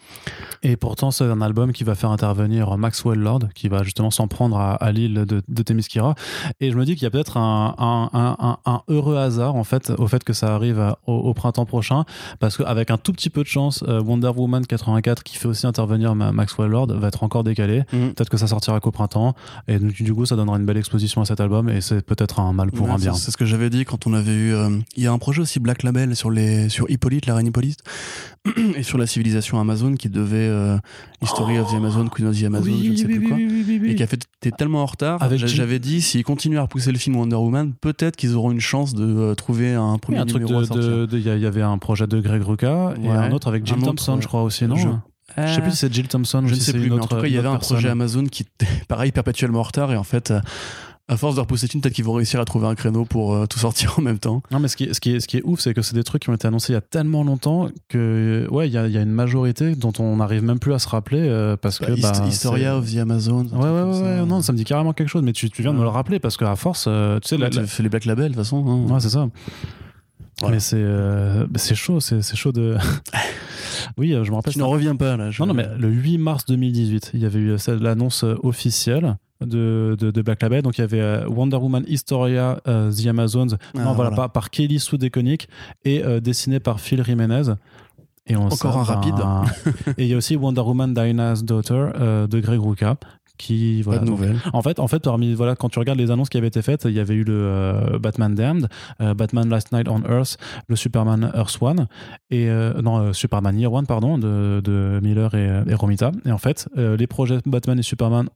Et pourtant, c'est un album qui va faire intervenir Maxwell Lord, qui va justement s'en prendre à, l'île de, de Themyscira. Et je me dis qu'il y a peut-être un, un- heureux hasard, en fait, au fait que ça arrive au, au printemps prochain, parce qu'avec un tout petit peu de chance, euh, Wonder Woman 84, qui fait aussi intervenir Ma- Maxwell Lord, va être encore décalé. Mhm. Peut-être que ça sortira qu'au printemps. Et du coup, ça donnera une belle exposition à cet album, et c'est peut-être un mal pour Ouais, un bien. c'est- ce que j'avais dit quand on avait eu. euh, il y a un projet aussi Black Label sur les sur Hippolyte, la reine Hippolyte, *clears throat* et sur la civilisation Amazon qui devait euh, History of the Amazon, Queen of the Amazon, je ne sais plus quoi. et qui a fait t'es tellement en retard. Jim- J'avais dit s'ils continuent à repousser le film Wonder Woman, peut-être qu'ils auront une chance de euh, trouver un premier un truc numéro de. Il y, avait un projet de Greg Rucka et Ouais. un autre avec autre, Thompson, je crois aussi, non Je- Je sais plus si c'est Jill Thompson ou Je si ne sais plus, mais en tout cas, il y avait un projet. Amazon qui était *laughs* pareil, perpétuellement en retard, et en fait, euh, à force de repousser une, peut-être qu'ils vont réussir à trouver un créneau pour euh, tout sortir en même temps. Non, mais ce qui est, ce qui est, ce qui est ouf, c'est que c'est des trucs qui ont été annoncés il y a tellement longtemps que, ouais, il y a, il y a une majorité dont on n'arrive même plus à se rappeler euh, parce que. Bah, bah, Historia of the Amazon. Ouais, ouais, ouais, ça. ouais, non, ça me dit carrément quelque chose, mais tu, tu viens de me le Ouais. rappeler parce qu'à force, euh, tu sais, la, Tu fais les Black Label de toute façon. hein. Ouais, c'est ça. Voilà. Mais c'est bah, c'est chaud, c'est chaud de. *laughs* oui, euh, je me rappelle. Tu n'en reviens pas là. je- Non, non, mais le 8 mars 2018, il y avait eu euh, l'annonce euh, officielle de, de, de Black Label. Donc il y avait Wonder Woman Historia euh, The Amazons, Ah, non, voilà, par, par Kelly Sue DeConnick et euh, dessiné par Phil Jiménez. Et on Encore un rapide. *laughs* *laughs* et il y a aussi Wonder Woman Dinah's Daughter euh, de Greg Rucka. Qui, voilà, Pas de donc, nouvelles. en fait, en fait, parmi voilà, quand tu regardes les annonces qui avaient été faites, il y avait eu le euh, Batman Damned, euh, Batman Last Night on Earth, le Superman Earth One et euh, non Superman Year One pardon de, de Miller et, et Romita. Et en fait, les projets Batman et Superman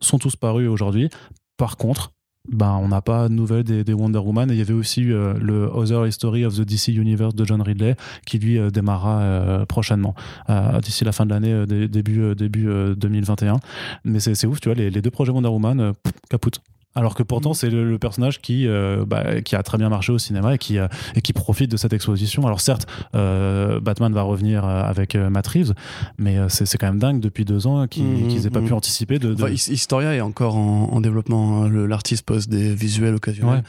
sont tous parus aujourd'hui. Par contre, ben, on n'a pas de nouvelles des, Wonder Woman. Et il y avait aussi eu, euh, le Other History of the DC Universe de John Ridley qui lui euh, démarrera euh, prochainement euh, d'ici la fin de l'année dé- début début euh, 2021 mais c'est ouf tu vois les, deux projets Wonder Woman pff, Alors que pourtant, c'est le, le personnage qui, euh, bah, qui a très bien marché au cinéma et qui, euh, et qui profite de cette exposition. Alors certes, euh, Batman va revenir avec Matt Reeves, mais c'est c'est quand même dingue depuis deux ans qu'ils Mhm, qu'ils aient pas mhm. pu anticiper de. de- Enfin, His- Historia est encore en, en développement. hein. L'artiste poste des visuels occasionnels. Ouais.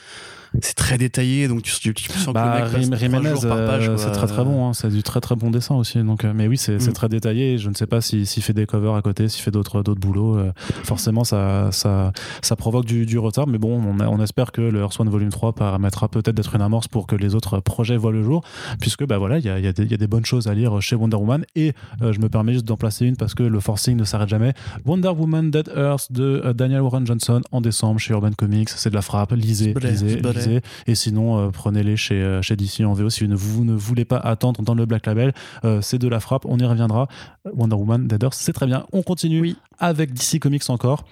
C'est très détaillé, donc tu, tu, sens que Bah, le mec Jiménez, jours par page. euh, c'est très très bon, hein. c'est du très très bon dessin aussi. Donc, euh, mais oui, c'est Mm. très détaillé. Je ne sais pas si- s'il fait des covers à côté, s'il fait d'autres d'autres boulots. euh, forcément, ça, ça, ça provoque du, du retard. Mais bon, on, a- on espère que le Earth One Volume 3 permettra peut-être d'être une amorce pour que les autres projets voient le jour. Puisque bah voilà, il y a, y a y a des bonnes choses à lire chez Wonder Woman. Et euh, je me permets juste d'en placer une parce que le forcing ne s'arrête jamais. Wonder Woman Dead Earth de Daniel Warren Johnson en décembre chez Urban Comics. C'est de la frappe. Lisez, lisez, Et sinon, euh, prenez-les chez, euh, chez DC en VO si vous ne, vous ne voulez pas attendre dans le Black Label. Euh, c'est de la frappe, on y reviendra. Wonder Woman, Dead Earth, c'est très bien. On continue avec DC Comics encore.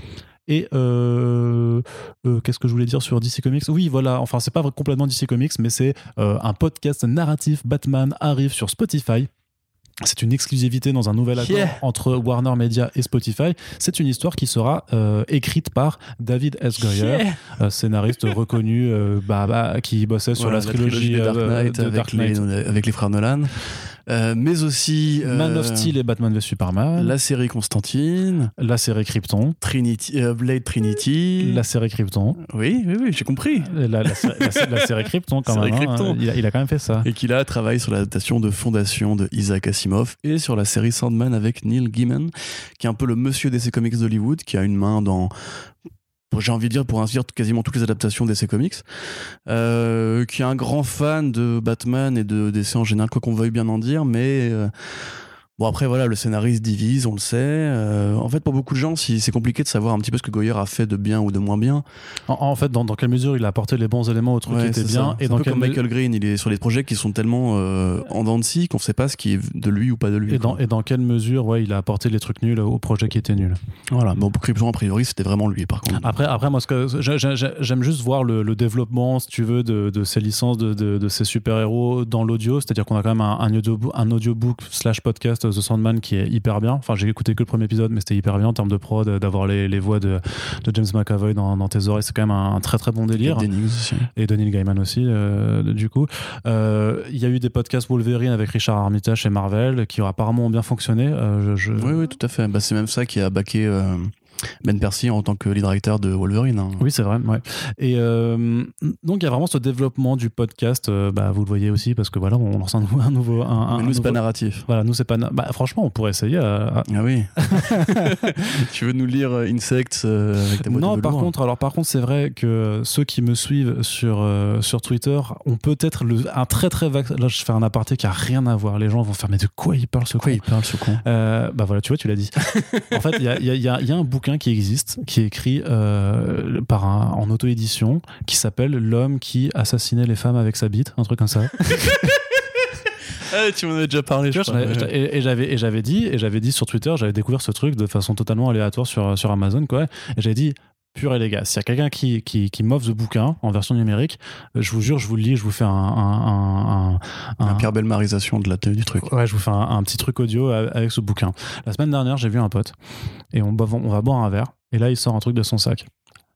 Et euh, euh, qu'est-ce que je voulais dire sur DC Comics? Oui, voilà, enfin, c'est pas complètement DC Comics, mais c'est euh, un podcast narratif. Batman arrive sur Spotify. C'est une exclusivité dans un nouvel accord Yeah. entre Warner Media et Spotify. C'est une histoire qui sera euh, écrite par David S. Goyer, euh, scénariste *laughs* reconnu euh, bah, bah, qui bossait sur Voilà, la trilogie, de Dark Knight, de avec, Dark les, Knight. avec les frères Nolan. Euh, mais aussi euh, Man of Steel et Batman v Superman, la, la série Constantine, série Krypton, Trinity, euh, Blade Trinity. la série Krypton, Oui, oui, oui, j'ai compris. la, la, sé- la sé- la série Krypton quand Série même. hein. Il, a, il a quand même fait ça. Et qu'il a travaillé sur l'adaptation de Fondation de Isaac Asimov et sur la série Sandman avec Neil Gaiman, qui est un peu le monsieur d'essai comics d'Hollywood, qui a une main dans j'ai envie de dire pour ainsi dire quasiment toutes les adaptations d'essai comics. Euh, qui est un grand fan de Batman et de DC en général quoi qu'on veuille bien en dire mais euh, Bon après voilà le scénariste divise on le sait Euh, en fait pour beaucoup de gens si- c'est compliqué de savoir un petit peu ce que Goyer a fait de bien ou de moins bien En, en fait, dans, dans quelle mesure il a apporté les bons éléments au truc Ouais, qui était bien ça. et dans un peu quelle comme me- Michael Green, il est sur des projets qui sont tellement euh, en dents de scie qu'on ne sait pas ce qui est de lui ou pas de lui. et dans, et dans quelle mesure ouais, il a apporté les trucs nuls au projet qui était nul. Voilà, bon, pour Krypton, a priori, c'était vraiment lui, par contre. Après, après moi, ce que j'aime juste voir le, le développement, si tu veux, de, de ces licences, de, de, de ces super-héros dans l'audio. C'est-à-dire qu'on a quand même un, un, audiobook, un audiobook slash podcast The Sandman qui est hyper bien. Enfin, j'ai écouté que le premier épisode, mais c'était hyper bien en termes de prod, d'avoir les, les voix de, de James McAvoy dans, dans tes oreilles. C'est quand même un, un très très bon délire. Dennis aussi. Et de Neil Gaiman aussi, euh, du coup. Euh, Il y a eu des podcasts Wolverine avec Richard Armitage chez Marvel qui ont apparemment bien fonctionné. Euh, je, je- Oui, oui, tout à fait. Bah, c'est même ça qui a baqué euh, Ben Percy en tant que lead writer de Wolverine. hein. Oui, c'est vrai. Ouais. Et euh, donc, il y a vraiment ce développement du podcast. euh, bah, vous le voyez aussi parce que voilà, on lance un, nouveau- un nouveau. Un, Mais nous, c'est pas narratif. Voilà, nous, c'est pas. na- Bah, franchement, on pourrait essayer. euh, à- Ah oui. *laughs* *laughs* tu veux nous lire Insects euh, avec ta boîte Non, de par contre, alors par contre, c'est vrai que ceux qui me suivent sur sur Twitter ont peut-être le un très très vague. Là, je fais un aparté qui a rien à voir. Les gens vont faire mais de quoi il parle ce Quoi con il parle ce con bah voilà, tu vois, tu l'as dit. *laughs* en fait, il y a, y a- y a- il y a un bouquin qui existe, qui est écrit euh, par un, en auto-édition, qui s'appelle L'homme qui assassinait les femmes avec sa bite, un truc comme ça. *laughs* Ah, Tu m'en as déjà parlé, je Tu vois, crois. je- et, et j'avais et j'avais dit et j'avais dit sur Twitter, j'avais découvert ce truc de façon totalement aléatoire sur sur Amazon, quoi. Et j'avais dit. Pur et gars, s'il y a quelqu'un qui, qui, qui m'offre ce bouquin en version numérique, je vous jure, je vous le lis, je vous fais un, un, un, un- La Pierre Belmarisation de la, du truc. Ouais, je vous fais un, petit truc audio avec ce bouquin. La semaine dernière, j'ai vu un pote et on, on va boire un verre et là, il sort un truc de son sac.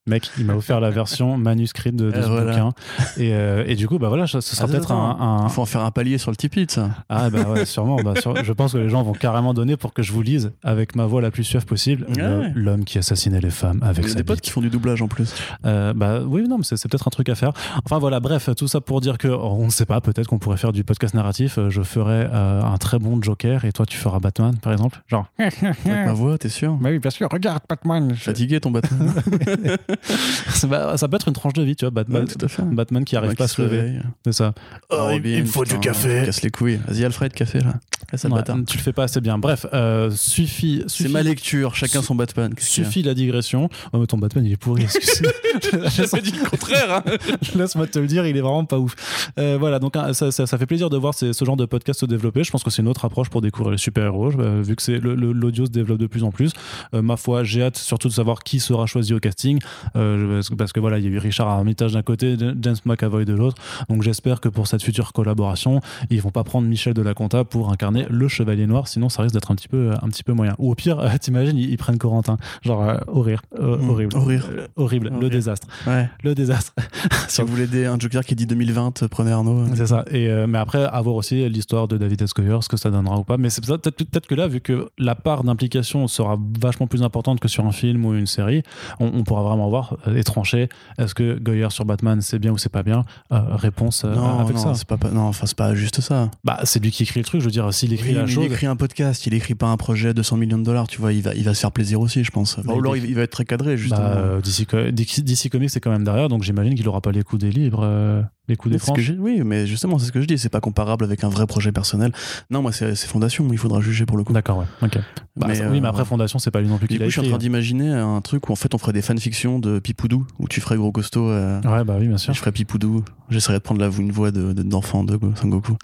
Mec, il m'a offert la *laughs* version manuscrite de, de ce voilà. bouquin. Et, euh, et du coup, bah voilà, ce sera Attends, peut-être un, un- Il faut en faire un palier sur le Tipeee, ça. Ah bah ouais, sûrement. Bah, sur- Je pense que les gens vont carrément donner pour que je vous lise avec ma voix la plus suave possible. Ouais. le- L'homme qui assassinait les femmes avec Il y a sa des potes bite. qui font du doublage en plus. Euh, bah oui, non, mais c'est c'est peut-être un truc à faire. Enfin voilà, bref, tout ça pour dire que on ne sait pas, peut-être qu'on pourrait faire du podcast narratif. Euh, Je ferais euh, un très bon Joker et toi tu feras Batman, par exemple? Genre. Avec ma voix, t'es sûr? Bah oui, bien sûr, regarde Batman. Fatigué ton Batman *laughs* *laughs* Ça peut être une tranche de vie, tu vois, Batman. Ouais, tout à fait. Batman qui arrive Ouais, pas à se lever. C'est ça. Oh, il me faut du café. Casse les couilles. Vas-y, Alfred, café là. Laisse le Ouais, tu le fais pas assez bien. Bref, euh, suffit. C'est ma lecture, chacun son Batman. Suffit la digression. Oh, mais ton Batman, il est pourri. *laughs* *laughs* J'ai dit le contraire. hein. Laisse-moi te le dire, il est vraiment pas ouf. Euh, voilà, donc hein, ça, ça- ça fait plaisir de voir ces- ce genre de podcast se développer. Je pense que c'est une autre approche pour découvrir les super-héros, euh, vu que l'audio se développe de plus en plus. Ma foi, j'ai hâte surtout de savoir qui sera choisi au casting. Euh, parce, que, parce que voilà, il y a eu Richard Armitage d'un côté, James McAvoy de l'autre. Donc j'espère que pour cette future collaboration, ils vont pas prendre Michel de la Conta pour incarner le Chevalier Noir, sinon ça risque d'être un petit peu, un petit peu moyen. Ou au pire, *laughs* t'imagines, ils, ils prennent Corentin, genre euh, au rire, euh, Mm, horrible, au rire. Horrible, le désastre, Ouais. le désastre. *laughs* Si vous voulez des- un Joker qui dit 2020, prenez Arnaud. C'est ça. Et mais après, à voir aussi l'histoire de David S. Goyer, ce que ça donnera ou pas. Mais c'est peut-être peut-être que là, vu que la part d'implication sera vachement plus importante que sur un film ou une série, on, on pourra vraiment voir euh, et trancher. Est-ce que Goyer sur Batman, c'est bien ou c'est pas bien? Euh, Réponse euh, non, avec non, ça. c'est pas, pas- non, enfin, c'est pas juste ça. Bah, c'est lui qui écrit le truc. Je veux dire, s'il écrit Oui, la mais chose. il écrit un podcast, il écrit pas un projet de 100 millions de dollars, tu vois, il va, il va se faire plaisir aussi, je pense. Enfin, Mais ou alors il- va être très cadré, justement. Bah, DC, Co- DC DC Comics c'est quand même derrière, donc j'imagine qu'il aura pas les coups des livres, euh, les coups des franches. oui, mais justement, c'est ce que je dis, c'est pas comparable avec un vrai projet personnel. Non, moi, c'est Fondation, il faudra juger pour le coup. D'accord, ouais. Ok. Bah, Mais, ça- oui, mais euh, après Fondation, c'est pas lui non plus qui l'a coup, je suis en écrit. train d'imaginer un truc où en fait on ferait des fanfictions de Pipoudou, où tu ferais gros costaud. euh, Ouais, bah oui, bien sûr. je ferais Pipoudou, j'essaierais de prendre la, une voix de- de- d'enfant de, Son Goku.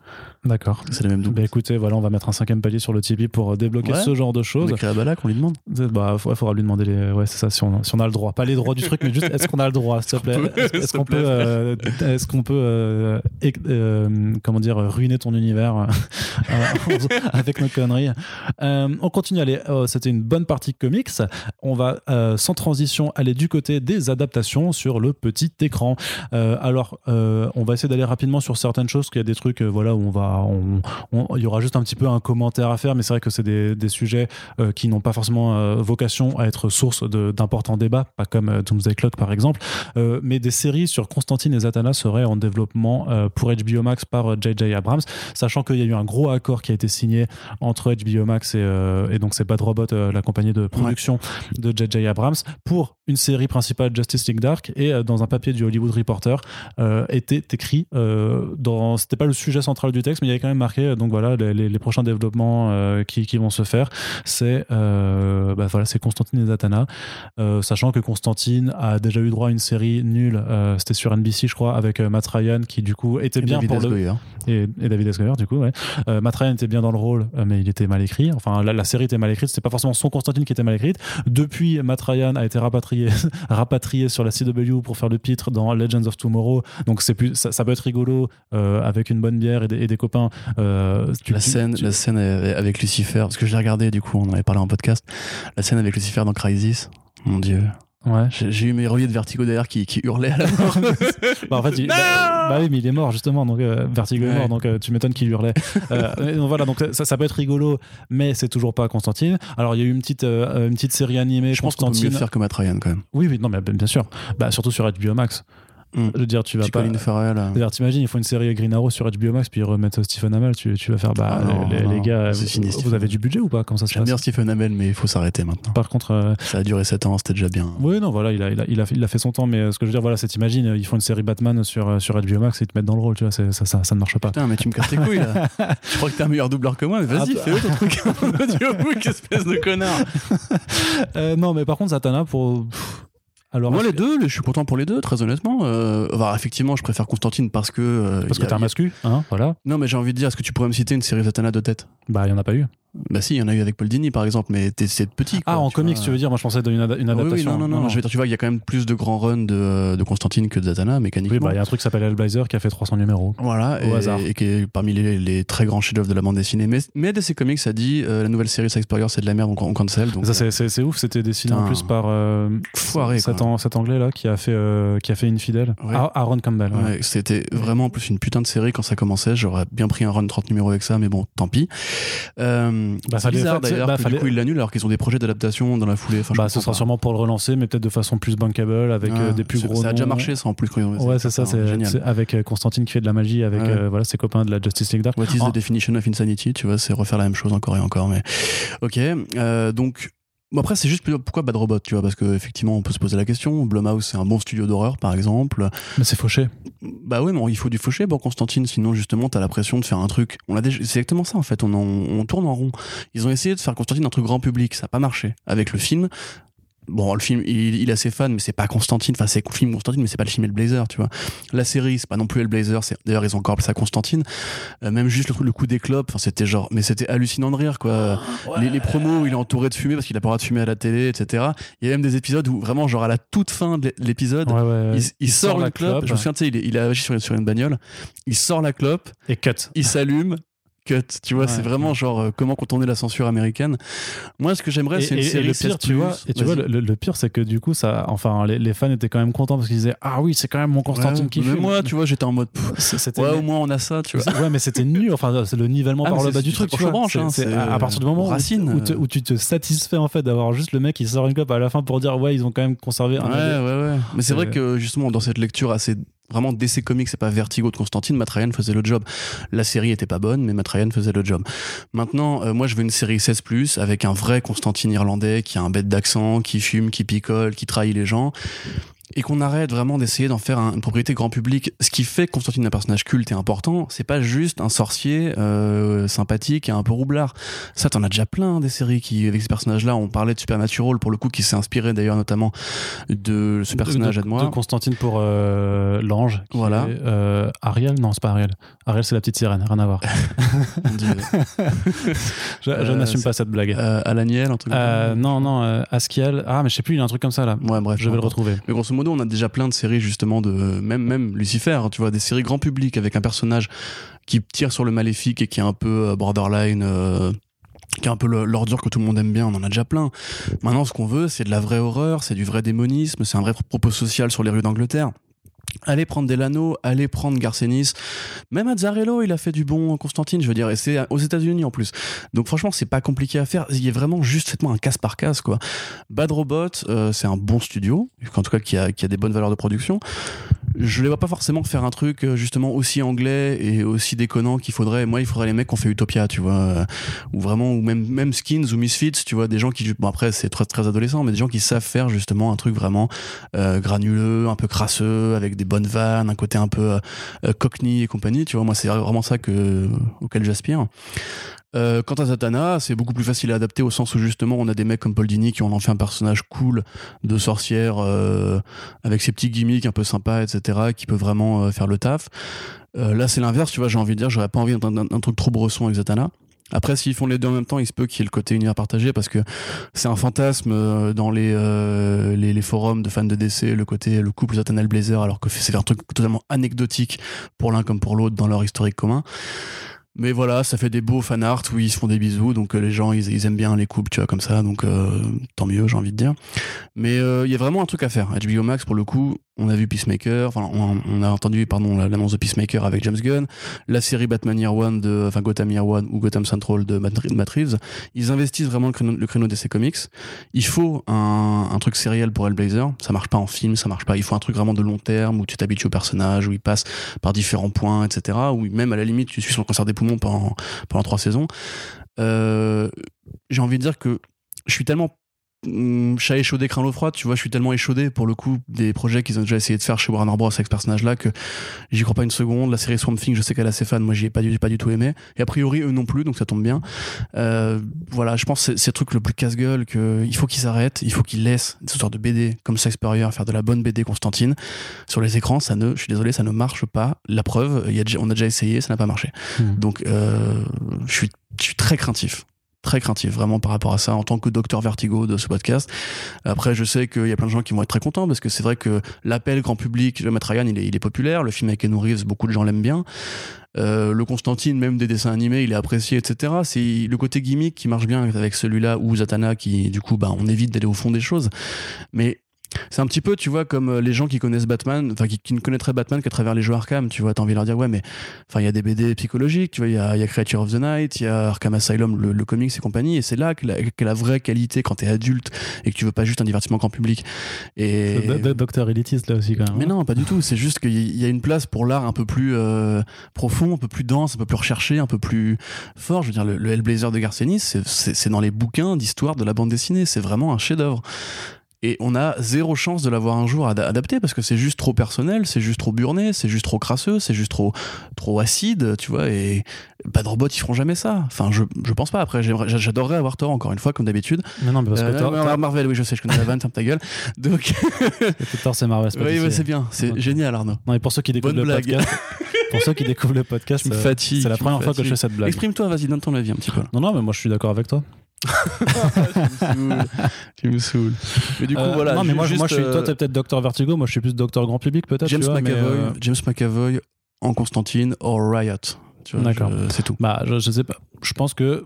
D'accord. C'est la même double. Bah écoutez, voilà, on va mettre un cinquième palier sur le Tipeee pour euh, débloquer Ouais. ce genre de On choses. écrit à Balak, on lui demande. Bah, il faudra lui demander les. Ouais, c'est ça, si on, si on a le droit. Pas les droits du truc, mais juste est-ce qu'on a le droit, s'il te *laughs* plaît? Est-ce qu'on peut, plaît. euh, est-ce qu'on peut, euh, euh, comment dire, ruiner ton univers euh, *laughs* *laughs* avec nos conneries On continue, allez, c'était une bonne partie comics. On va, sans transition, aller du côté des adaptations sur le petit écran. Alors, on va essayer d'aller rapidement sur certaines choses, qu'il y a des trucs, voilà, où on va, il y aura juste un petit peu un commentaire à faire, mais c'est vrai que c'est des, sujets qui n'ont pas forcément vocation à être source d'importants débats, pas comme Doomsday Clock par exemple, mais des séries sur Constantine et Zatanna seraient en développement euh, pour HBO Max par euh, J.J. Abrams, sachant qu'il y a eu un gros accord qui a été signé entre HBO Max et, euh, et donc c'est Bad Robot, euh, la compagnie de production de J.J. Abrams, pour une série principale Justice League Dark et euh, dans un papier du Hollywood Reporter euh, était écrit euh, dans c'était pas le sujet central du texte mais il y avait quand même marqué euh, donc voilà les, prochains développements euh, qui, vont se faire c'est euh, bah, voilà Constantine et Zatanna euh, sachant que Constantine a déjà eu droit à une série nulle euh, c'était sur NBC je crois avec euh, Matt Ryan qui du coup était Et bien David pour S. le et, et David S. Goyer, du coup ouais. Euh, Matt Ryan était bien dans le rôle euh, mais il était mal écrit enfin la, la série était mal écrite c'était pas forcément son Constantine qui était mal écrite depuis Matt Ryan a été rapatrié *laughs* rapatrié sur la CW pour faire le pitre dans Legends of Tomorrow donc c'est plus ça, ça peut être rigolo euh, avec une bonne bière et des, et des copains euh, tu- La tu- scène, tu- la scène avec Lucifer, parce que je l'ai regardé du coup, on en avait parlé en podcast. La scène avec Lucifer dans Crisis, mon dieu. Ouais. J'ai eu mes reliés de vertigo derrière qui, qui hurlaient à la mort. *laughs* bah, en fait il, bah, bah oui mais il est mort justement donc euh, Vertigo est mort donc euh, tu m'étonnes qu'il hurlait. *laughs* Euh, donc voilà donc ça, ça peut être rigolo mais c'est toujours pas Constantine. Alors il y a eu une petite euh, une petite série animée je pense qu'on peut Constantine. mieux faire que Matt Ryan quand même. oui oui non mais bien sûr. Bah surtout sur HBO Max Mm. je veux dire tu vas pas Farrell. euh, D'ailleurs, t'imagines, ils font une série Green Arrow sur HBO Max, puis ils remettent Stephen Amell. Tu, tu vas faire, bah, Ah non, les, les- non, les gars, c'est vous, fini, vous Stephen. avez du budget ou pas? Comment ça se J'aime passe? bien Stephen Amell, mais il faut s'arrêter maintenant. Par contre, euh, Ça a duré 7 ans, c'était déjà bien. oui, non, voilà, il a, il, a, il, a, il a fait son temps, mais euh, ce que je veux dire, voilà, c'est t'imagines, ils font une série Batman sur, euh, sur HBO Max et ils te mettent dans le rôle, tu vois, ça, ça, ça ne marche pas. Putain, mais tu me casses tes couilles là. *laughs* Je crois que t'es un meilleur doubleur que moi, mais vas-y, Ah, fais-le ton truc. *laughs* *laughs* Espèce de connard. Euh, non, mais par contre, Zatanna, pour. pff, Alors, Moi, les deux, je suis content pour les deux, très honnêtement. Euh, enfin, effectivement, je préfère Constantine parce que. euh, Parce que t'es un mascu, hein, voilà. Non, mais j'ai envie de dire, est-ce que tu pourrais me citer une série Zatanna de tête? Bah, il n'y en a pas eu. Bah, si, il y en a eu avec Paul Dini par exemple, mais c'est petit. quoi, Ah, en tu comics, vois. tu veux dire Moi, je pensais une Ah oui, oui, adaptation. non, non, non, Je veux dire, tu vois, il y a quand même plus de grands runs de, de Constantine que de Zatanna, mécaniquement. Oui, bah, il y a un truc qui s'appelle Hellblazer qui a fait 300 numéros. Voilà, Au et, hasard. et qui est parmi les, les très grands chefs-d'œuvre de la bande dessinée. Mais, mais DC Comics a dit euh, la nouvelle série Sex Warrior c'est de la merde, on, on cancel. Donc, ça, euh, c'est- ouf, c'était dessiné en plus par euh, Foiré, cet, quoi. an- cet anglais là qui a fait, euh, qui a fait Infidèle. Ouais. Ar- Aaron Campbell. ouais. Ouais, c'était vraiment en plus une putain de série quand ça commençait. J'aurais bien pris un run 30 numéros avec ça, mais bon, tant pis. Euh, Bah, bizarre d'ailleurs bah, fallait- du coup ils l'annulent alors qu'ils ont des projets d'adaptation dans la foulée. Enfin, Bah, ce comprends sera pas. sûrement pour le relancer, mais peut-être de façon plus bankable avec Ah, euh, des plus gros. Ça a déjà marché ça en plus Ouais, c'est ça, c'est avec euh, Constantine qui fait de la magie avec Ouais. euh, voilà, ses copains de la Justice League Dark. What is the definition of insanity Tu vois, c'est refaire la même chose encore et encore. Mais ok, donc. Bon après c'est juste pourquoi Bad Robot tu vois parce que effectivement on peut se poser la question Blumhouse c'est un bon studio d'horreur par exemple Mais c'est fauché. Bah oui, mais il faut du fauché pour Constantine, sinon justement t'as la pression de faire un truc. On a déjà, c'est exactement ça en fait. On, en- on tourne en rond. Ils ont essayé de faire Constantine un truc grand public, ça n'a pas marché. Avec le film, bon, le film, il, il est assez fan, mais c'est pas Constantine. Enfin, c'est le film Constantine, mais c'est pas le film Hellblazer, tu vois. La série, c'est pas non plus Hellblazer. c'est- D'ailleurs, ils ont encore appelé ça Constantine. Euh, même juste le, le coup des clopes, enfin, c'était genre, mais c'était hallucinant de rire, quoi. Les, les promos où il est entouré de fumée parce qu'il a pas le droit de fumer à la télé, etc. Il y a même des épisodes où vraiment, genre à la toute fin de l'épisode, Ouais, ouais, ouais. il, il sort, la une clope. Je me souviens, tu sais, il, est- il a agi sur, une- sur une bagnole. Il sort la clope, et cut. il s'allume. Cut, tu vois, Ouais. c'est vraiment genre euh, comment contourner la censure américaine. Moi, ce que j'aimerais, c'est une et- série le pire, 16+, tu vois, et tu vois, le, le pire, c'est que du coup, ça, enfin, les, les fans étaient quand même contents parce qu'ils disaient, ah oui, c'est quand même mon Constantine Ouais, qui mais fume. moi, tu vois, j'étais en mode, *laughs* ouais, au moins on a ça, tu vois. Ouais, mais c'était nul. Enfin, c'est le nivellement Ah, par le bas du truc. Hein, C'est- à, partir du moment où, Racine. où, tu te satisfais en fait d'avoir juste le mec qui sort une clope à la fin pour dire ouais, ils ont quand même conservé un. Ouais, ouais, ouais. Mais C'est- vrai que justement, dans cette lecture assez vraiment DC Comics, c'est pas Vertigo de Constantine, Matt faisait le job. La série était pas bonne, mais Matt faisait le job. Maintenant, euh, moi, je veux une série 16+, avec un vrai Constantine irlandais qui a un bête d'accent, qui fume, qui picole, qui trahit les gens. Et qu'on arrête vraiment d'essayer d'en faire un- une propriété grand public. Ce qui fait que Constantine est un personnage culte et important, c'est pas juste un sorcier euh, sympathique et un peu roublard. Ça, t'en as déjà plein des séries qui, avec ces personnages-là, on parlait de Supernatural pour le coup, qui s'est inspiré d'ailleurs notamment de ce personnage de, moi. de Constantine pour euh, l'ange. Voilà. est, euh, Ariel Non, c'est pas Ariel. Ariel, c'est la petite sirène. Rien à voir. *laughs* *laughs* Je, je n'assume pas cette blague. Alaniel, comme Euh, ça. non, non, Askiel. Ah, mais je sais plus, il y a un truc comme ça là. Ouais, bref. Je vais le retrouver. Mais grosso modo, on a déjà plein de séries justement de même même Lucifer, hein, tu vois, des séries grand public avec un personnage qui tire sur le maléfique et qui est un peu euh, borderline. euh, qui est un peu l'ordure que tout le monde aime bien, on en a déjà plein. Maintenant, ce qu'on veut, c'est de la vraie horreur, c'est du vrai démonisme, c'est un vrai propos social sur les rues d'Angleterre. Allez prendre Delano, allez prendre Garcenis. Même Azzarello, il a fait du bon Constantine, je veux dire, et c'est aux États-Unis en plus. Donc franchement, c'est pas compliqué à faire. Il y a vraiment juste faites-moi un casse par casse, quoi. Bad Robot, euh, c'est un bon studio, en tout cas qui a, qui a des bonnes valeurs de production. Je les vois pas forcément faire un truc euh, justement aussi anglais et aussi déconnant qu'il faudrait. Moi, il faudrait les mecs qui ont fait Utopia, tu vois, euh, ou vraiment, ou même même Skins ou Misfits, tu vois, des gens qui, bon après c'est très très adolescent, mais des gens qui savent faire justement un truc vraiment granuleux, un peu crasseux, avec des bonnes vannes, un côté un peu euh, euh, cockney et compagnie. Tu vois, moi c'est vraiment ça que auquel j'aspire. Euh, quant à Zatanna, c'est beaucoup plus facile à adapter au sens où justement on a des mecs comme Paul Dini qui ont en fait un personnage cool de sorcière avec ses petits gimmicks un peu sympas, etc., qui peut vraiment faire le taf. Là, c'est l'inverse, tu vois, j'ai envie de dire, j'aurais pas envie d'un truc trop bresson avec Zatanna. Après, s'ils font les deux en même temps, il se peut qu'il y ait le côté univers partagé parce que c'est un fantasme euh, dans les, euh, les, les forums de fans de DC, le côté le couple Zatanna et Blazer, alors que c'est un truc totalement anecdotique pour l'un comme pour l'autre dans leur historique commun. Mais voilà, ça fait des beaux fan art où ils se font des bisous, donc euh, les gens ils, aiment bien les couples, tu vois, comme ça, donc euh, tant mieux, j'ai envie de dire. Mais euh, il y a vraiment un truc à faire. HBO Max, pour le coup, on a vu Peacemaker, enfin, on, a entendu, pardon, la- l'annonce de Peacemaker avec James Gunn, la série Batman Year One de, enfin, Gotham Year One ou Gotham Central de Matt, Reeves. Ils investissent vraiment le créneau, le créneau DC Comics. Il faut un, un truc sériel pour Hellblazer. Ça marche pas en film, ça marche pas. Il faut un truc vraiment de long terme où tu t'habitues au personnage, où il passe par différents points, etc. Où même à la limite, tu suis son cancer des poumons pendant, trois saisons. Euh, j'ai envie de dire que je suis tellement chat échaudé craint l'eau froide tu vois je suis tellement échaudé pour le coup des projets qu'ils ont déjà essayé de faire chez Warner Bros. avec ce personnage là que j'y crois pas une seconde. La série Swamp Thing je sais qu'elle a ses fans moi j'y ai pas, du- pas du tout aimé. Et a priori eux non plus donc ça tombe bien. Euh, voilà je pense que c'est c'est le truc le plus casse-gueule que il faut qu'ils s'arrêtent il faut qu'ils laissent ce genre de BD comme Sex faire de la bonne BD Constantine sur les écrans. Ça ne je suis désolé ça ne marche pas. La preuve y a on a déjà essayé ça n'a pas marché. Hmm. donc euh, je suis je suis très craintif très craintif vraiment par rapport à ça en tant que docteur vertigo de ce podcast. Après je sais qu'il y a plein de gens qui vont être très contents parce que c'est vrai que l'appel grand public Matt Ryan il est, il est populaire. Le film avec Keanu Reeves beaucoup de gens l'aiment bien. Euh, le Constantine même des dessins animés il est apprécié etc c'est le côté gimmick qui marche bien avec celui-là ou Zatanna qui du coup bah on évite d'aller au fond des choses. Mais c'est un petit peu, tu vois, comme euh, les gens qui connaissent Batman, enfin qui, qui ne connaîtraient Batman qu'à travers les jeux Arkham, tu vois, t'as envie de leur dire, ouais, mais enfin, il y a des BD psychologiques, tu vois, il y a, y a Creature of the Night, il y a Arkham Asylum, le, le comics et compagnie, et c'est là que la, que la vraie qualité quand t'es adulte et que tu veux pas juste un divertissement grand public. Et... Do- Docteur élitiste là aussi quand même. Mais non, pas du tout. C'est juste qu'il y a une place pour l'art un peu plus euh, profond, un peu plus dense, un peu plus recherché, un peu plus fort. Je veux dire, le, le Hellblazer de Garcenis, c'est dans les bouquins d'histoire de la bande dessinée. C'est vraiment un chef-d'œuvre. Et on a zéro chance de l'avoir un jour ad- adapté parce que c'est juste trop personnel, c'est juste trop burné, c'est juste trop crasseux, c'est juste trop, trop acide, tu vois. Et pas de robots, ils feront jamais ça. Enfin, je, je pense pas. Après, j'adorerais avoir tort, encore une fois, comme d'habitude. Mais non, mais parce que Euh, ouais, Thor- Marvel, oui, je sais, je connais la vanne, ferme ta gueule. Donc, *laughs* Thor, c'est Marvel. oui, ouais, c'est bien, c'est génial, Arnaud. Non, et pour ceux qui découvrent Bonne le blague. podcast, *laughs* pour ceux qui découvrent le podcast, c'est la première fois que je fais cette blague. Exprime-toi, vas-y, donne ton avis un petit peu. Non, non, mais moi je suis d'accord avec toi. Tu me saoules. Tu me saoules. Mais du coup, Euh, voilà. non, mais moi, juste, moi je suis, toi, euh, t'es peut-être Docteur Vertigo, moi je suis plus Docteur Grand Public, peut-être. James vois, McAvoy, euh, James McAvoy en Constantine or Riot. Tu vois, D'accord. C'est tout. bah, je, je sais pas. Je pense que.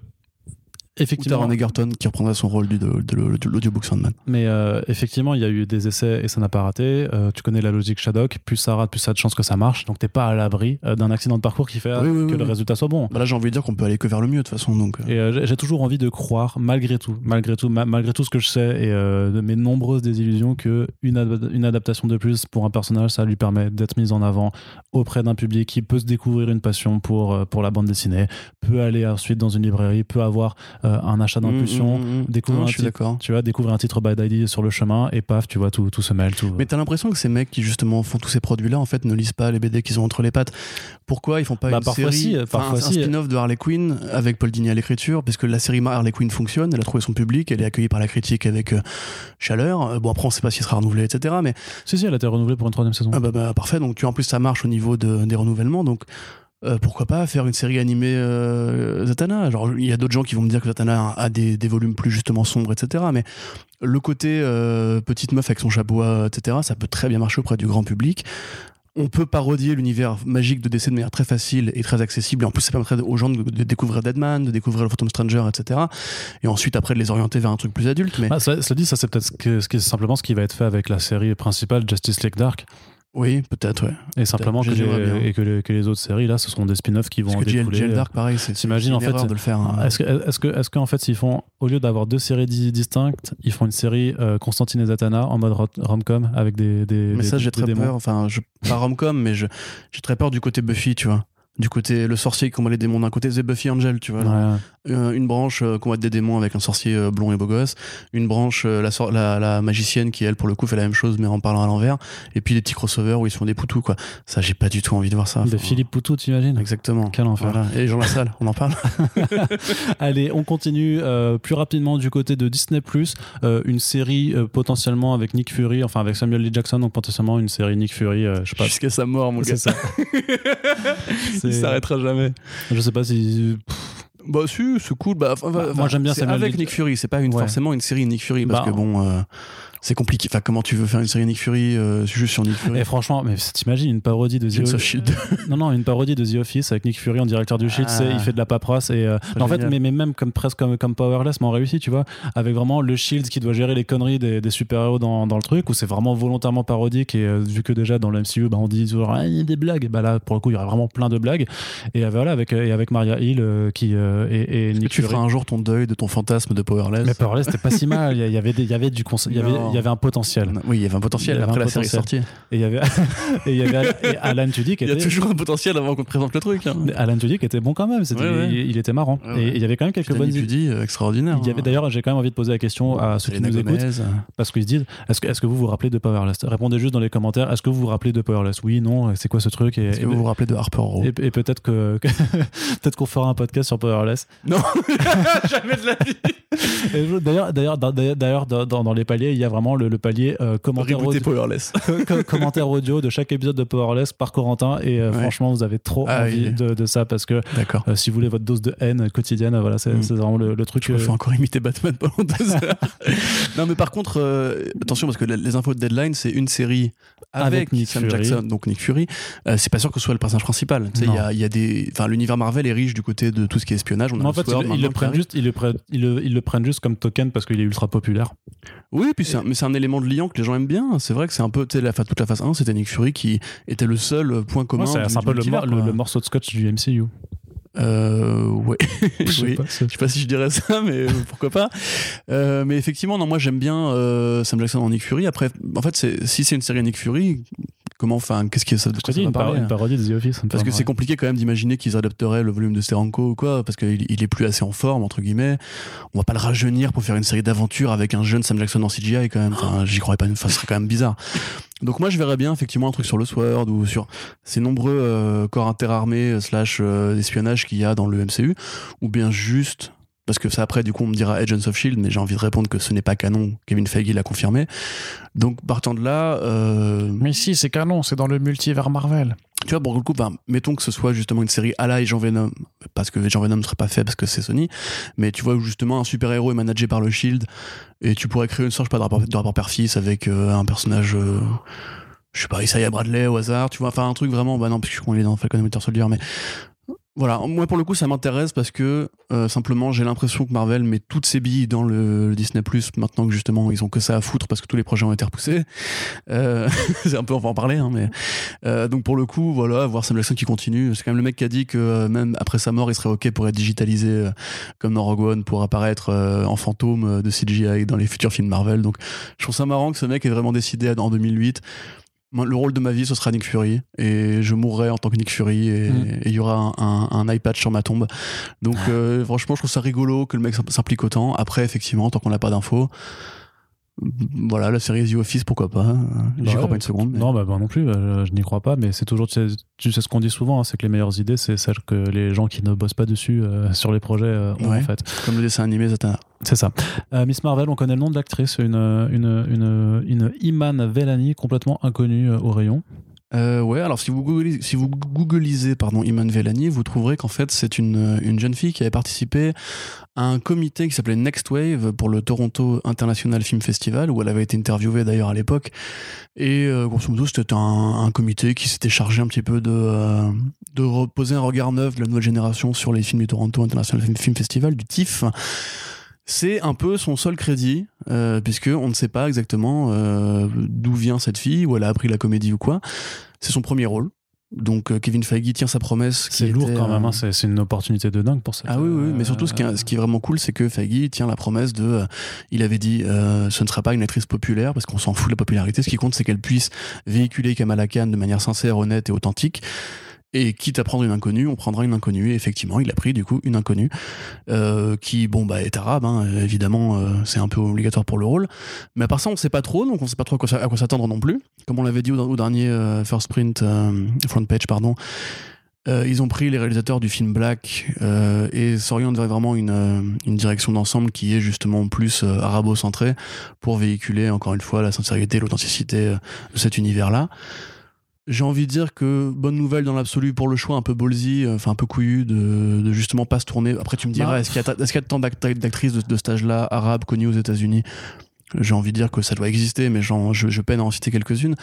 Ou Effectivement, Taron Egerton qui reprendra son rôle du- de, de, de, de l'audiobook Sandman. mais euh, effectivement, il y a eu des essais et ça n'a pas raté. Euh, tu connais la logique Shadok, plus ça rate, plus ça a de chances que ça marche. Donc t'es pas à l'abri euh, d'un accident de parcours qui fait Oui, oui, que oui, le résultat soit bon. Bah là, j'ai envie de dire qu'on peut aller que vers le mieux de toute façon. Donc, Et euh, j'ai- toujours envie de croire, malgré tout, malgré tout, ma- malgré tout ce que je sais et de mes nombreuses désillusions, que une, ad- une adaptation de plus pour un personnage, ça lui permet d'être mis en avant auprès d'un public qui peut se découvrir une passion pour, pour la bande dessinée, peut aller ensuite dans une librairie, peut avoir un achat d'impulsion, Mm, mm, mm. découvrir un tu vois, découvrir un titre Bad Idea sur le chemin et paf, tu vois, tout, tout se mêle. Tout, Mais t'as l'impression que ces mecs qui justement font tous ces produits-là, en fait, ne lisent pas les BD qu'ils ont entre les pattes? Pourquoi ils font pas Bah, une parfois série, si, parfois un, si. spin-off de Harley Quinn avec Paul Dini à l'écriture, parce que la série Harley Quinn fonctionne, elle a trouvé son public, elle est accueillie par la critique avec euh, chaleur. Euh, Bon après, on sait pas si elle sera renouvelée, etc. Mais Si, si, elle a été renouvelée pour une troisième saison. ah bah, bah, parfait. Donc tu en plus ça marche au niveau de- des renouvellements. Donc euh, pourquoi pas faire une série animée euh, Zatanna? Genre il y a d'autres gens qui vont me dire que Zatanna a des, des volumes plus justement sombres, etc. Mais le côté euh, petite meuf avec son chapeau, etc. Ça peut très bien marcher auprès du grand public. On peut parodier l'univers magique de DC de manière très facile et très accessible. Et en plus, ça permettrait aux gens de, découvrir Deadman, de découvrir le Phantom Stranger, etc. Et ensuite, après, de les orienter vers un truc plus adulte. Mais Ah, ça, dit, ça c'est peut-être simplement ce qui va être fait avec la série principale Justice League Dark. Oui, peut-être, ouais. Et simplement que, les, et que, les, que les autres séries, là, ce seront des spin-offs qui vont Parce en que découler. GL Dark, pareil, c'est c'est en une fait, erreur de le faire. hein. Est-ce que, est-ce que, est-ce qu'en fait, s'ils font, au lieu d'avoir deux séries di- distinctes, ils font une série euh, Constantine et Zatanna en mode ro- rom-com avec des, des, Mais des- ça, j'ai très démons? peur. Enfin, je, pas rom-com, mais je- j'ai très peur du côté Buffy, tu vois. Du côté le sorcier qui combat les démons d'un côté, c'est Buffy Angel, tu vois. Ouais. Euh, une branche euh, combat des démons avec un sorcier euh, blond et beau gosse. Une branche, euh, la, sor- la, la magicienne qui, elle, pour le coup, fait la même chose, mais en parlant à l'envers. Et puis les petits crossovers où ils se font des poutous, quoi. Ça, j'ai pas du tout envie de voir ça. De Philippe Poutou, t'imagines? Exactement. Quel enfer. Voilà. Et Jean Lassalle, on en parle *laughs* *laughs* Allez, on continue plus rapidement du côté de Disney+. Euh, une série potentiellement avec Nick Fury, enfin avec Samuel L. Jackson, donc potentiellement une série Nick Fury, je sais pas. Jusqu'à sa mort, mon gars. ça. *laughs* Il s'arrêtera jamais. Je sais pas si. Bah si, c'est cool. Bah, Bah, moi, j'aime bien Samuel avec. Nick Fury. C'est pas une, Ouais. forcément une série Nick Fury parce Bah, que bon, euh, c'est compliqué. Enfin, comment tu veux faire une série Nick Fury euh, juste sur Nick Fury Et franchement, mais t'imagines une parodie de The Office. *laughs* Non, non, une parodie de The Office avec Nick Fury en directeur du Shield, Ah. c'est- il fait de la paperasse et euh, en fait, mais, mais même comme presque comme, comme Powerless, mais en réussi, tu vois, avec vraiment le Shield qui doit gérer les conneries des, des super-héros dans, dans le truc, où c'est vraiment volontairement parodique et euh, vu que déjà dans le MCU, bah, on dit toujours Ah, il y a des blagues, bah là pour le coup il y aura vraiment plein de blagues et euh, voilà avec euh, et avec Maria Hill euh, qui et, et Est-ce que Nick tu Fury. feras un jour ton deuil de ton fantasme de Powerless Mais Powerless c'était pas si mal, il y, avait des, il y avait du cons- il y avait un potentiel Oui, il y avait un potentiel avait après un la série est potentiel. sortie. et il y avait *laughs* et il y avait et Alan Tudyk Il y a était toujours un potentiel avant qu'on te présente le truc. Hein. Alan Tudyk était bon quand même, c'était- Ouais, ouais. Il, il était marrant. Ouais, ouais. Et il y avait quand même quelques bonnes idées. Euh, extraordinaire. Il y avait d'ailleurs, j'ai quand même envie de poser la question à ceux qui nous écoutent, Gomez. euh, parce qu'ils se disent, est-ce que, est-ce que vous vous rappelez de Powerless? Répondez juste dans les commentaires, est-ce que vous vous rappelez de Powerless? Oui, non, c'est quoi ce truc? Et, Est-ce que et- vous vous rappelez de Harper Row? et- et peut-être que, *laughs* peut-être qu'on fera un podcast sur Powerless. Non, *laughs* jamais de la vie. Et D'ailleurs, d'ailleurs, dans les paliers, il y a vraiment le, le palier euh, commentaire, audio, Powerless. *laughs* co- commentaire audio de chaque épisode de Powerless par Corentin. Et euh, Ouais. franchement, vous avez trop Ah envie oui. de, de ça parce que euh, si vous voulez votre dose de haine quotidienne, voilà, c'est Mm. c'est vraiment le, le truc. Je me fais encore imiter Batman pendant deux heures. *laughs* non, mais par contre, euh, attention, parce que les- infos de Deadline, c'est une série avec, Avec Nick Sam Fury. Jackson, donc Nick Fury. C'est pas sûr que ce soit le personnage principal. Il y a, il y a des. Enfin, l'univers Marvel est riche du côté de tout ce qui est espionnage. On a Non, en fait, Sword ils, ils maintenant le qui prennent arrive. juste, ils le prennent, ils le, ils le prennent juste comme token parce qu'il est ultra populaire. Oui, puis c'est un- mais c'est un élément de liant que les gens aiment bien. C'est vrai que c'est un peu, tu sais, la, toute la phase 1, c'était Nick Fury qui était le seul euh, point commun. Ouais, c'est un peu le, multivers, mor- le- quoi. le morceau de scotch du MCU. Euh, ouais. *laughs* Je sais oui. pas, Je sais pas si je dirais ça, *laughs* mais pourquoi pas. Euh, mais effectivement, non, moi j'aime bien euh, Sam Jackson en Nick Fury. Après, en fait, si c'est une série Nick Fury, comment, enfin, qu'est-ce que ça, de quoi ça une, par- parler une parodie de The Office. Parce que c'est compliqué quand même d'imaginer qu'ils adapteraient le volume de Steranko ou quoi, parce qu'il il est plus assez en forme, entre guillemets. On va pas le rajeunir pour faire une série d'aventures avec un jeune Sam Jackson en CGI quand même. Enfin, j'y croirais pas, enfin, ce serait quand même bizarre. Donc moi, je verrais bien effectivement un truc sur le Sword ou sur ces nombreux euh, corps interarmés slash euh, espionnage qu'il y a dans le MCU, ou bien juste parce que ça après du coup on me dira Agents of Shield, mais j'ai envie de répondre que ce n'est pas canon. Kevin Feige l'a confirmé. Donc partant de là, euh, Mais si, c'est canon, c'est dans le multivers Marvel. tu vois, pour le coup, ben, mettons que ce soit justement une série à la Agent Venom, parce que Agent Venom ne serait pas fait parce que c'est Sony, mais tu vois, où justement un super-héros est managé par le Shield, et tu pourrais créer une sorte, je sais pas, de rapport, de rapport père-fils avec euh, un personnage, euh, je sais pas, Isaiah Bradley au hasard, tu vois, enfin un truc vraiment, bah non, parce qu'on est dans Falcon and Winter Soldier, mais voilà, moi pour le coup ça m'intéresse parce que euh, simplement j'ai l'impression que Marvel met toutes ses billes dans le, Disney Plus maintenant que justement ils ont que ça à foutre parce que tous les projets ont été repoussés. Euh, *laughs* c'est un peu on va en parler, hein, mais euh, donc pour le coup voilà voir Sam Jackson qui continue, c'est quand même le mec qui a dit que même après sa mort il serait ok pour être digitalisé comme dans Rogue One pour apparaître en fantôme de CGI dans les futurs films Marvel. Donc je trouve ça marrant que ce mec ait vraiment décidé en 2008 moi, le rôle de ma vie, ce sera Nick Fury. Et je mourrai en tant que Nick Fury. Et Mm. il y aura un, un, un iPad sur ma tombe. Donc, euh, franchement, je trouve ça rigolo que le mec s'im- s'implique autant. Après, effectivement, tant qu'on n'a pas d'infos, voilà, la série The Office, pourquoi pas. J'y Bah crois ouais. pas une seconde. mais- Non, bah, bah non plus, euh, je n'y crois pas, mais c'est toujours, tu sais, tu sais ce qu'on dit souvent, hein, c'est que les meilleures idées, c'est celles que les gens qui ne bossent pas dessus euh, *laughs* sur les projets euh, ont Ouais. en fait. Comme le dessin animé, Zatanna. C'est ça. Euh, Miss Marvel, on connaît le nom de l'actrice, une, une, une, une Iman Vellani complètement inconnue au rayon. Euh, ouais, alors si vous googlisez, pardon, Iman Vellani, vous trouverez qu'en fait c'est une, une jeune fille qui avait participé à un comité qui s'appelait Next Wave pour le Toronto International Film Festival, où elle avait été interviewée d'ailleurs à l'époque. Et euh, grosso modo, c'était un, un comité qui s'était chargé un petit peu de, euh, de reposer un regard neuf de la nouvelle génération sur les films du Toronto International Film, Film Festival, du TIFF. C'est un peu son seul crédit, euh, puisque on ne sait pas exactement euh, d'où vient cette fille, où elle a appris la comédie ou quoi. C'est son premier rôle. Donc euh, Kevin Feige tient sa promesse. C'est lourd était, quand même, euh, hein, c'est une opportunité de dingue pour ça. ah oui, oui, mais surtout ce qui, est, ce qui est vraiment cool, c'est que Feige tient la promesse de. euh, il avait dit, euh, ce ne sera pas une actrice populaire parce qu'on s'en fout de la popularité. Ce qui compte, c'est qu'elle puisse véhiculer Kamala Khan de manière sincère, honnête et authentique. Et quitte à prendre une inconnue, on prendra une inconnue. Et effectivement, il a pris du coup une inconnue euh, qui, bon, bah, est arabe. hein, évidemment, euh, c'est un peu obligatoire pour le rôle. Mais à part ça, on sait pas trop, donc on sait pas trop à quoi, s'attendre non plus. Comme on l'avait dit au, dernier euh, First Print, euh, Front Page, pardon. Euh, ils ont pris les réalisateurs du film Black euh, et s'orientent vers vraiment une, une direction d'ensemble qui est justement plus arabo-centrée pour véhiculer encore une fois la sincérité, l'authenticité de cet univers-là. J'ai envie de dire que bonne nouvelle dans l'absolu pour le choix un peu ballsy, euh, enfin un peu couillu de, de justement pas se tourner. Après tu me diras, Bah. est-ce qu'il y, a y tant d'act- d'actrices de, de cet âge-là arabes connues aux États-Unis? J'ai envie de dire que ça doit exister, mais je, je peine à en citer quelques-unes.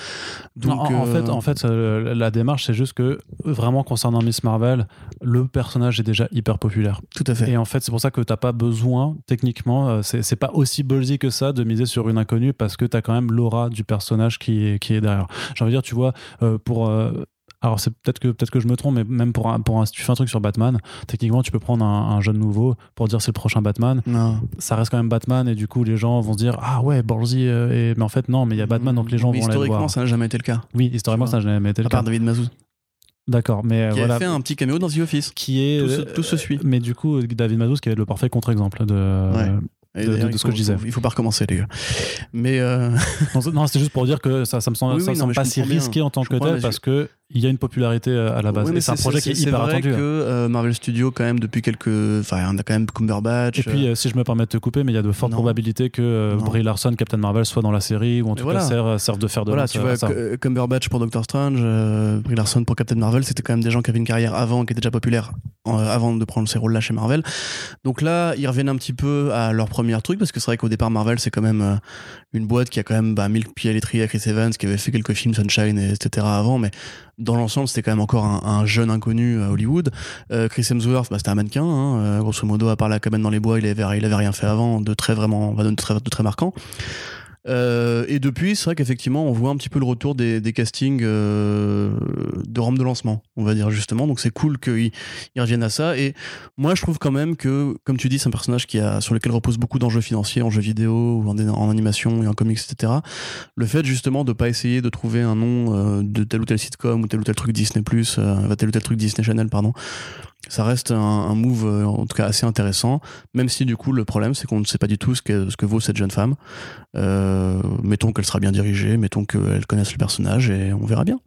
Donc, en, en euh, fait, en fait euh, la démarche, c'est juste que vraiment concernant Miss Marvel, le personnage est déjà hyper populaire. tout à fait. Et en fait, c'est pour ça que t'as pas besoin, techniquement, euh, c'est c'est pas aussi ballsy que ça de miser sur une inconnue parce que t'as quand même l'aura du personnage qui est, qui est derrière. J'ai envie de dire, tu vois, euh, pour. Alors c'est peut-être que peut-être que je me trompe, mais même pour un, pour un, si tu fais un truc sur Batman, techniquement tu peux prendre un, un jeune nouveau pour dire c'est le prochain Batman. Non. Ça reste quand même Batman et du coup les gens vont se dire ah ouais ballsy, euh, et... mais en fait non, mais il y a Batman donc les gens Mais vont aller le historiquement, ça n'a jamais été le cas. Oui, historiquement ça n'a jamais été le À part cas. David Mazouz, D'accord, mais qui voilà. a fait un petit caméo dans The Office. Qui est Tout se- euh, tout se suit. Mais du coup, David Mazouz qui est le parfait contre-exemple de, Ouais. De- de ce faut- que je disais. Il faut pas recommencer, les gars. Mais euh, Non, c'est- juste pour dire que ça, ça me semble, Oui, ça oui, me semble pas si bien. risqué en tant Je que tel parce que il y a une popularité euh, à la base. et c'est un projet qui est hyper vrai attendu. que hein. euh, Marvel Studios, quand même, depuis quelques. Enfin, on a quand même Cumberbatch. Et puis, euh, si je me permets de te couper, mais il y a de fortes Non. probabilités que euh. Brie Larson, Captain Marvel, soit dans la série ou en tout voilà. cas serve, serve de faire de voilà, tu vois, ça. Cumberbatch pour Doctor Strange, euh, Brie Larson pour Captain Marvel, c'était quand même des gens qui avaient une carrière avant, qui étaient déjà populaires euh, avant de prendre ces rôles-là chez Marvel. Donc là, ils reviennent un petit peu à leur premier truc, parce que c'est vrai qu'au départ, Marvel, c'est quand même euh, une boîte qui a quand même bah, mis le pied à l'étrier à Chris Evans, qui avait fait quelques films Sunshine, et, etc. avant, mais dans l'ensemble, c'était quand même encore un, un jeune inconnu à Hollywood. Euh, Chris Hemsworth, bah, c'était un mannequin, hein, euh, grosso modo, à part la cabane dans les bois, il avait, il avait rien fait avant, de très vraiment, de très, de très marquant. Euh, et depuis, c'est vrai qu'effectivement, on voit un petit peu le retour des, des castings euh, de rampe de lancement, on va dire justement. Donc c'est cool qu'ils ils reviennent à ça. Et moi, je trouve quand même que, comme tu dis, c'est un personnage qui a, sur lequel repose beaucoup d'enjeux financiers en jeux vidéo, ou en, animation et en comics, etc. Le fait justement de pas essayer de trouver un nom euh, de tel ou tel sitcom ou tel ou tel truc Disney euh, tel ou tel truc Disney Channel, pardon ça reste un, move euh, en tout cas assez intéressant même si du coup le problème c'est qu'on ne sait pas du tout ce que, ce que vaut cette jeune femme. Euh, mettons qu'elle sera bien dirigée mettons qu'elle connaisse le personnage et on verra bien.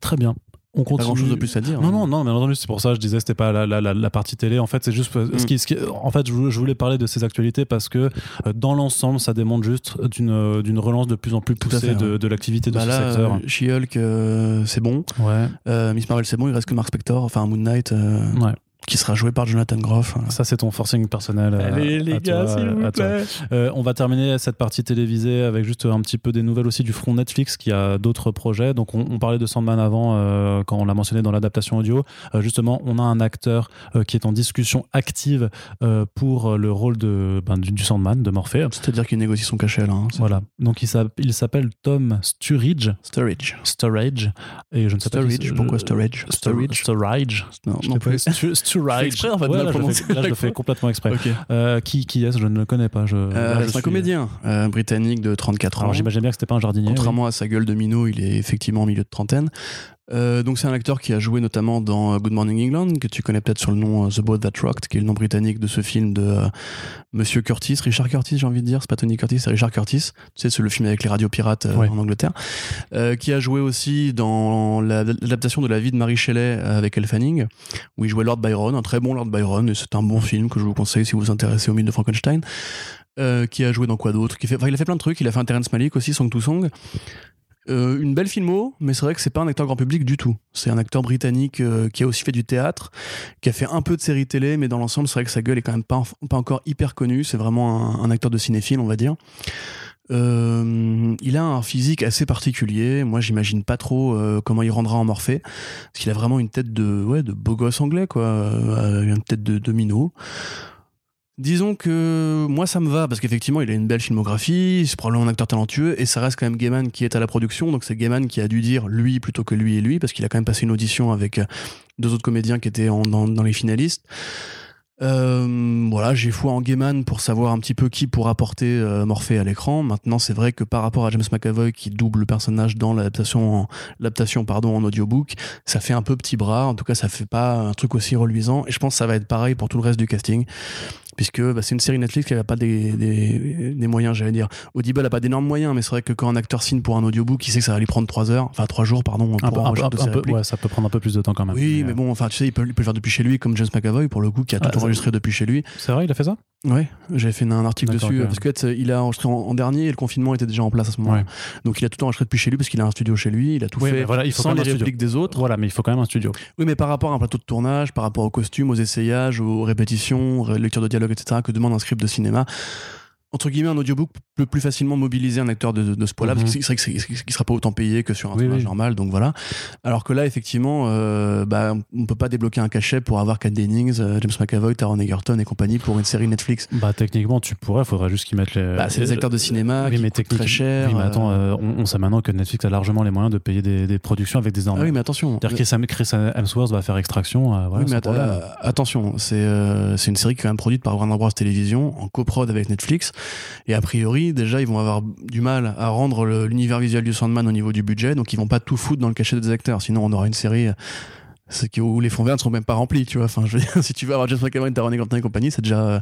Très bien on continue. Pas grand chose de plus à dire. Non, hein. non, non, mais entendu, c'est pour ça, je disais, c'était pas la, la, la, la, partie télé. En fait, c'est juste. Mm. Ce qui, ce qui, en fait, je, voulais parler de ces actualités parce que euh, dans l'ensemble, ça démontre juste d'une, d'une relance de plus en plus poussée fait, de, ouais. de l'activité de bah ce là, secteur. Euh, She-Hulk, euh, c'est bon. Ouais. Euh, Miss Marvel, c'est bon. Il reste que Mark Spector, enfin Moon Knight. ouais qui sera joué par Jonathan Groff. Ça, c'est ton forcing personnel. Allez, à, les à gars, toi, s'il vous plaît. Euh, on va terminer cette partie télévisée avec juste un petit peu des nouvelles aussi du front Netflix qui a d'autres projets. Donc, on, on, parlait de Sandman avant euh, quand on l'a mentionné dans l'adaptation audio. Euh, justement, on a un acteur euh, qui est en discussion active euh, pour le rôle de, ben, du, du, Sandman, de Morphée. C'est-à-dire qu'il négocie son cachet là. Hein, voilà. Donc, il s'appelle Tom Sturridge. Sturridge. Sturridge. Et je ne sais Sturridge. pas. Si Pourquoi Sturridge? Sturridge. Sturridge. Non, non plus. Sturridge. en fait, ouais, là, je le fais, là, je le fais complètement exprès. Okay. Euh, qui, qui est-ce? Je ne le connais pas. Je, euh, c'est un comédien euh, britannique de 34 ans. Alors j'imagine bien que c'était pas un jardinier. Contrairement oui. à sa gueule de minot, il est effectivement en milieu de trentaine. Euh, donc c'est un acteur qui a joué notamment dans Good Morning England, que tu connais peut-être sur le nom The Boat That Rocked, qui est le nom britannique de ce film de euh, Monsieur Curtis, Richard Curtis, j'ai envie de dire, c'est pas Tony Curtis, c'est Richard Curtis. Tu sais, c'est le film avec les radios pirates euh, Ouais. en Angleterre, euh, qui a joué aussi dans la- l'adaptation de la vie de Marie Shelley avec Elle Fanning, où il jouait Lord Byron, un très bon Lord Byron, et c'est un bon film que je vous conseille si vous vous intéressez au mythe de Frankenstein. Euh, qui a joué dans quoi d'autre qui fait, enfin, il a fait plein de trucs. Il a fait un Terrence Malick aussi, Song to Song. Euh, une belle filmo, mais c'est vrai que c'est pas un acteur grand public du tout. C'est un acteur britannique euh, qui a aussi fait du théâtre, qui a fait un peu de séries télé, mais dans l'ensemble, c'est vrai que sa gueule est quand même pas, encore hyper connue. C'est vraiment un, acteur de cinéphile, on va dire. Euh, il a un physique assez particulier. Moi, j'imagine pas trop comment il rendra en Morphée, parce qu'il a vraiment une tête de, ouais, de beau gosse anglais, quoi, une tête de, minot. Disons que moi ça me va parce qu'effectivement il a une belle filmographie, c'est probablement un acteur talentueux et ça reste quand même Gaiman qui est à la production donc c'est Gaiman qui a dû dire lui plutôt que lui et lui parce qu'il a quand même passé une audition avec deux autres comédiens qui étaient en, dans, les finalistes. Euh, voilà, j'ai foi en Gaiman pour savoir un petit peu qui pourra porter euh, Morphée à l'écran. Maintenant, c'est vrai que par rapport à James McAvoy qui double le personnage dans l'adaptation, l'adaptation pardon en audiobook, ça fait un peu petit bras. En tout cas, ça fait pas un truc aussi reluisant. Et je pense que ça va être pareil pour tout le reste du casting puisque bah, c'est une série Netflix qui n'a pas des, des, des moyens, j'allais dire. Audible n'a pas d'énormes moyens, mais c'est vrai que quand un acteur signe pour un audiobook, il sait que ça va lui prendre 3 heures, enfin 3 jours, pardon, pour peu, enregistrer un, un peu, ouais, ça peut prendre un peu plus de temps quand même. Oui, mais, mais bon, enfin, tu sais, il peut, il peut le faire depuis chez lui, comme James McAvoy, pour le coup, qui a Ah, tout enregistré depuis chez lui. C'est vrai, il a fait ça? Ouais, j'avais fait un article dessus, parce que il a enregistré en, en dernier et le confinement était déjà en place à ce moment-là. Ouais. Donc il a tout enregistré depuis chez lui, parce qu'il a un studio chez lui, il a tout fait voilà, il faut sans les répliques des autres. Voilà, mais il faut quand même un studio. Oui, mais par rapport à un plateau de tournage, par rapport aux costumes, aux essayages, aux répétitions, ré- lecture de dialogue, etc., que demande un script de cinéma, entre guillemets, un audiobook peut plus facilement mobiliser un acteur de, de, ce poids-là, Mhm. parce que c'est vrai que c'est- c'est- qu'il sera pas autant payé que sur un Oui, tournage oui. normal, donc voilà. Alors que là, effectivement, euh, bah, on peut pas débloquer un cachet pour avoir Kat Dennings, euh, James McAvoy, Taron Egerton et compagnie pour une série Netflix. Bah, techniquement, tu pourrais, faudrait juste qu'ils mettent les. Bah, c'est des acteurs de cinéma oui, qui mais technique- très cher. Oui, mais euh, attends, euh, on, on sait maintenant que Netflix a largement les moyens de payer des, des productions avec des Ah énormes. oui, mais attention. C'est-dire Chris, Hem- Chris Hemsworth va faire extraction. euh, voilà, oui, mais att- euh, attention, c'est euh, une série qui est quand même produite par Warner Bros Télévision en coprod avec Netflix. Et a priori, déjà, ils vont avoir du mal à rendre l'univers visuel du Sandman au niveau du budget, donc ils vont pas tout foutre dans le cachet des acteurs. Sinon, on aura une série. Qui- où les fonds verts ne seront même pas remplis, tu vois. Enfin, je veux dire, *laughs* si tu veux avoir James McAvoy, Taron Egerton et compagnie, c'est déjà euh,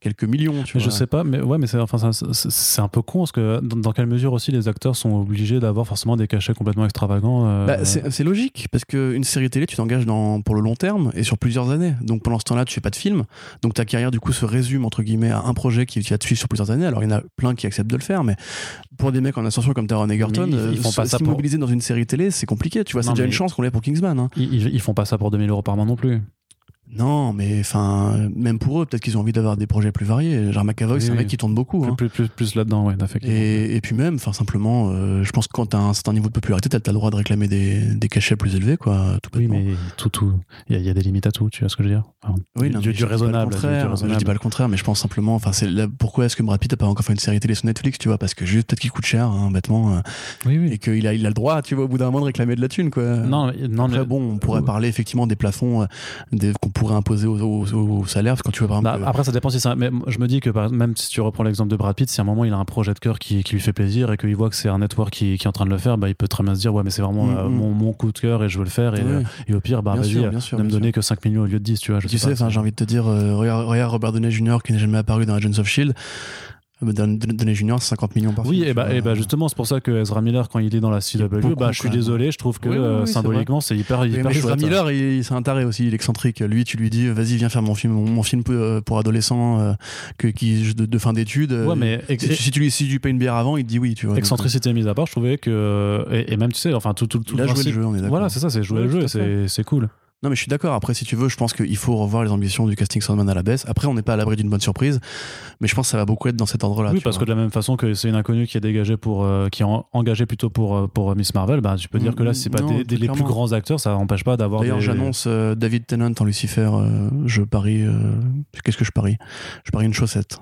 quelques millions, tu vois. je sais pas, mais ouais, mais c'est enfin, c'est un peu con parce que dans, dans quelle mesure aussi les acteurs sont obligés d'avoir forcément des cachets complètement extravagants. euh, Bah, c'est logique, parce qu'une série télé, tu t'engages dans- pour le long terme et sur plusieurs années. Donc pendant ce temps-là, tu fais pas de film. Donc ta carrière, du coup, se résume, entre guillemets, à un projet qui, qui va te suivre sur plusieurs années. Alors il y en a plein qui acceptent de le faire, mais pour des mecs en ascension comme Taron Egerton, ils- ils euh, font pas se- ça pour- dans une série télé, c'est compliqué. Tu vois, c'est déjà une chance qu'on l'ait pour Kingsman. Hein. ils, ils- ils font pas ça pour 2000 euros par mois non plus. Non, mais enfin, même pour eux, peut-être qu'ils ont envie d'avoir des projets plus variés. Genre McAvoy, Oui, c'est un mec qui tourne beaucoup. hein. Plus, plus, plus là-dedans, ouais. Et, et puis même, enfin simplement, euh, je pense que quand t'as un certain niveau de popularité, t'as as le droit de réclamer des, des cachets plus élevés, quoi. Tout Oui, mais tout, tout, il y, a- il y a des limites à tout, tu vois ce que je veux dire? Enfin, Oui, non, du- du raisonnable. du- raisonnable. Je dis pas le contraire, mais je pense simplement, enfin, c'est pourquoi est-ce que Brad Pitt a pas encore fait une série télé sur Netflix, tu vois, parce que juste peut-être qu'il coûte cher, hein, bêtement, euh, Oui, oui. et qu'il a, il a le droit, tu vois, au bout d'un moment de réclamer de la thune, quoi. Non, non, Après, mais- bon, on pourrait parler effectivement des plafonds euh, des- pourrait imposer parce que quand tu vois par Bah, exemple. après, ça dépend si ça. Mais je me dis que même si tu reprends l'exemple de Brad Pitt, si à un moment il a un projet de cœur qui, qui lui fait plaisir et qu'il voit que c'est un network qui, qui est en train de le faire, bah, il peut très bien se dire Ouais, mais c'est vraiment Mm, euh, mm. mon, mon coup de cœur et je veux le faire. Et, Oui. euh, et au pire, bah, vas-y, ne me donner que 5 millions au lieu de 10, tu vois. Je tu sais sais, j'ai envie de te dire, euh, regarde, regarde Robert Downey Jr. qui n'est jamais apparu dans Agents of Shield. Euh, Jr. c'est 50 millions par Oui, film, et bah, et bah justement, c'est pour ça que Ezra Miller, quand il est dans la CW, beaucoup, bah, je suis désolé, je trouve que Oui, oui, euh, oui, symboliquement, c'est hyper, hyper mais Ezra. Miller, il, c'est un taré aussi, il est excentrique. Lui, tu lui dis, vas-y, viens faire mon film, mon, film pour, pour adolescents euh, que, qui, de, de fin d'études. Ouais, Euh, mais ex- si, tu- si tu lui si tu payes une bière avant, il te dit oui, tu vois. Excentricité mise à part, je trouvais que. Et, et même, tu sais, enfin, tout, tout, tout il a joué le jeu, on est d'accord. Voilà, c'est ça, c'est jouer Ouais, le jeu, c'est cool. Non, mais je suis d'accord. Après, si tu veux, je pense qu'il faut revoir les ambitions du casting Sandman à la baisse. Après, on n'est pas à l'abri d'une bonne surprise, mais je pense que ça va beaucoup être dans cet ordre-là. oui, parce vois. que de la même façon que c'est une inconnue qui est dégagée pour, euh, qui est en- engagée plutôt pour euh, pour Miss Marvel, bah tu peux dire que là, si c'est pas Mm, Non, des, des- les plus grands acteurs, ça n'empêche pas d'avoir. D'ailleurs, des... j'annonce euh, David Tennant en Lucifer. euh, je parie. euh, Qu'est-ce que je parie? Je parie une chaussette.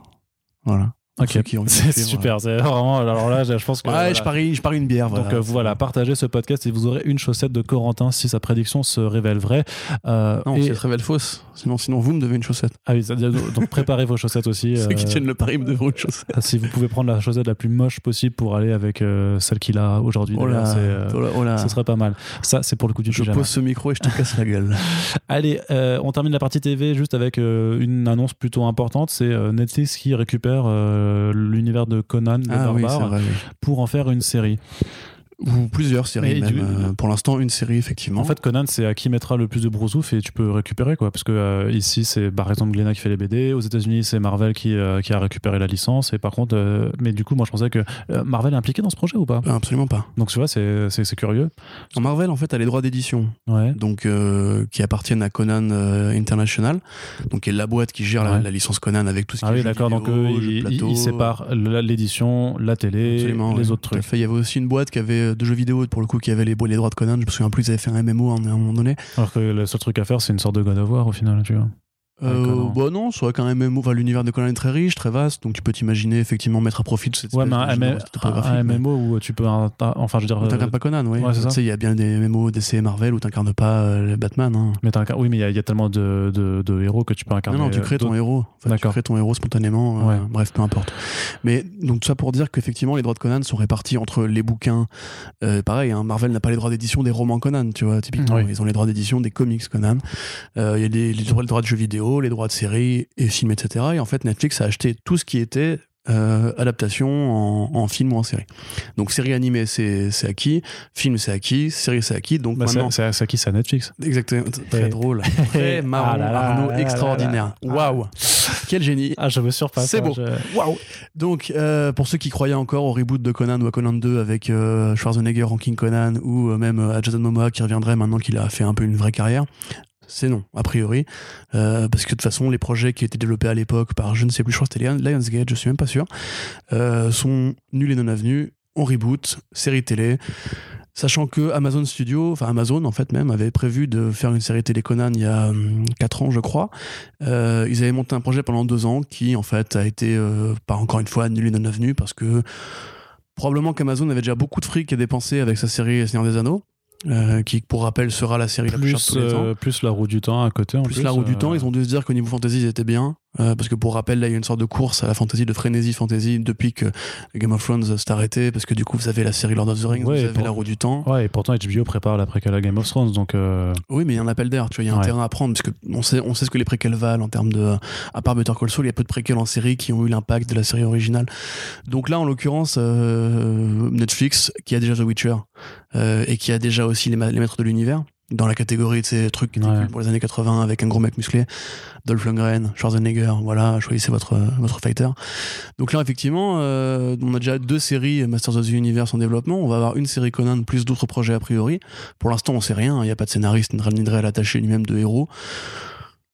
Voilà. Ok, *laughs* c'est super. C'est vraiment. Alors là, je pense que. Ouais, voilà. je parie, je parie une bière. Voilà. Donc euh, voilà, partagez ce podcast et vous aurez une chaussette de Corentin si sa prédiction se révèle vraie. Euh, Non, et- si elle se révèle fausse. Sinon, sinon, vous me devez une chaussette. Ah oui, c'est-à-dire- donc préparez vos chaussettes aussi. *laughs* Ceux qui euh, tiennent le pari me devront une chaussette. Si vous pouvez prendre la chaussette la plus moche possible pour aller avec euh, celle qu'il a aujourd'hui, Oh là, euh, oh là, oh là. ce serait pas mal. Ça, c'est pour le coup du Je pyjama. pose ce micro et je te casse la gueule. *laughs* Allez, euh, on termine la partie TV juste avec euh, une annonce plutôt importante. C'est euh, Netflix qui récupère euh, l'univers de Conan le Ah oui, c'est barbare vrai. oui. pour en faire une série. Ou plusieurs séries même. du- euh, pour l'instant, une série, effectivement. En fait, Conan, c'est à qui mettra le plus de brousouf et tu peux récupérer quoi. Parce que euh, ici, c'est par exemple Glénat qui fait les BD. Aux États-Unis, c'est Marvel qui, euh, qui a récupéré la licence. Et par contre, euh, mais du coup, moi, je pensais que euh, Marvel est impliqué dans ce projet ou pas? Ah, Absolument pas. Donc tu vois, c'est c'est- c'est curieux. En Marvel, en fait, a les droits d'édition, Ouais. donc euh, qui appartiennent à Conan euh, International, donc qui est la boîte qui gère la, Ouais. la licence Conan avec tout ce qui Ah est oui, jeux d'accord. Donc ils, plateau. ils séparent l'édition, la télé, Absolument, les ouais, autres trucs. Il y avait aussi une boîte qui avait euh, de jeux vidéo pour le coup qui avait les, les droits de Conan. Je me souviens plus, ils avaient fait un MMO à un moment donné. Alors que le seul truc à faire, c'est une sorte de God of War au final, tu vois. Ouais, Euh, bah non, vrai qu'un MMO, enfin, l'univers de Conan est très riche, très vaste, donc tu peux t'imaginer effectivement mettre à profit de cette Ouais, mais un, de M- un mais- MMO où tu peux. un- enfin, je veux dire. Mais euh, T'incarnes pas Conan, oui. ouais, tu sais, il y a bien des MMO DC et Marvel où t'incarnes pas euh, Batman. hein. mais t'incarnes- oui, mais il y, a- il y a tellement de, de- de héros que tu peux incarner. Non, non, tu euh, crées ton d'autres- héros. En fait, tu crées ton héros spontanément. euh, Ouais. Bref, peu importe. Mais donc, tout ça pour dire qu'effectivement, les droits de Conan sont répartis entre les bouquins. euh, pareil, hein, Marvel n'a pas les droits d'édition des romans Conan, tu vois, typiquement. Oui. Ils ont les droits d'édition des comics Conan. Euh, Il y a les, les droits les droits de jeux vidéo, les droits de séries et films, etc. Et en fait, Netflix a acheté tout ce qui était. euh, adaptation en, en film ou en série. Donc série animée c'est c'est acquis, film c'est acquis, série c'est acquis. Donc Bah, c'est maintenant c'est à- c'est c'est Netflix Exactement, très *laughs* drôle, très marrant, Ah là là Arnaud, là extraordinaire. Waouh, quel génie. Ah, je me surpasse. C'est hein, beau. je- Waouh. Donc, euh, pour ceux qui croyaient encore au reboot de Conan ou à Conan 2 avec euh, Schwarzenegger en King Conan ou même à Jason Momoa qui reviendrait maintenant qu'il a fait un peu une vraie carrière, c'est non, a priori. Euh, parce que de toute façon, les projets qui étaient développés à l'époque par, je ne sais plus, je crois que c'était Lion- Lionsgate, je suis même pas sûr, euh, sont nuls et non avenus. On reboot, série télé. Sachant que Amazon Studio, enfin Amazon en fait même, avait prévu de faire une série télé Conan il y a 4 ans je crois. Euh, ils avaient monté un projet pendant 2 ans qui en fait a été, pas encore une fois, annulé non avenu parce que probablement qu'Amazon avait déjà beaucoup de fric à dépenser avec sa série Seigneur des Anneaux. Euh, qui pour rappel sera la série la plus chère de Plus, tous les temps euh, plus la roue du temps à côté. En plus, plus, la roue du euh, temps, ils ont dû se dire qu'au niveau fantasy, ils étaient bien. Euh, parce que pour rappel, là, il y a une sorte de course à la fantasy, de frénésie fantasy depuis que Game of Thrones s'est arrêté. Parce que du coup, vous avez la série Lord of the Rings, Ouais, vous avez pour- la roue du temps. Ouais, et pourtant HBO prépare la préquelle à Game of Thrones, donc euh, Oui, mais il y a un appel d'air, tu vois, il y a un Ouais. terrain à prendre. Parce que on sait, on sait ce que les préquels valent en termes de. À part Better Call Saul, il y a peu de préquels en série qui ont eu l'impact de la série originale. Donc là, en l'occurrence, euh, Netflix, qui a déjà The Witcher, euh, et qui a déjà aussi les, ma- les maîtres de l'univers, dans la catégorie de ces trucs qui étaient Ouais. cool pour les années 80 avec un gros mec musclé, Dolph Lundgren, Schwarzenegger, voilà, choisissez votre, votre fighter. Donc là, effectivement, euh, on a déjà deux séries Masters of the Universe en développement. On va avoir une série Conan plus d'autres projets a priori. Pour l'instant, on sait rien. Il n'y a pas de scénariste ni de réel attaché, ni même de héros.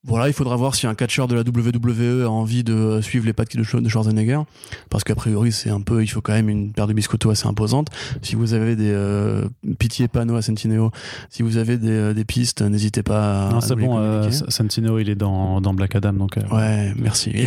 Voilà, il faudra voir si un catcheur de la WWE a envie de suivre les pas de Schwarzenegger, parce qu'a priori c'est un peu, il faut quand même une paire de biscottos assez imposante. Si vous avez des euh, pitié panneaux à Sentineo, si vous avez des, euh, des pistes, n'hésitez pas. à Non, c'est bon. Euh, Sentineo, il est dans, dans Black Adam, donc. Euh, ouais, merci. tu,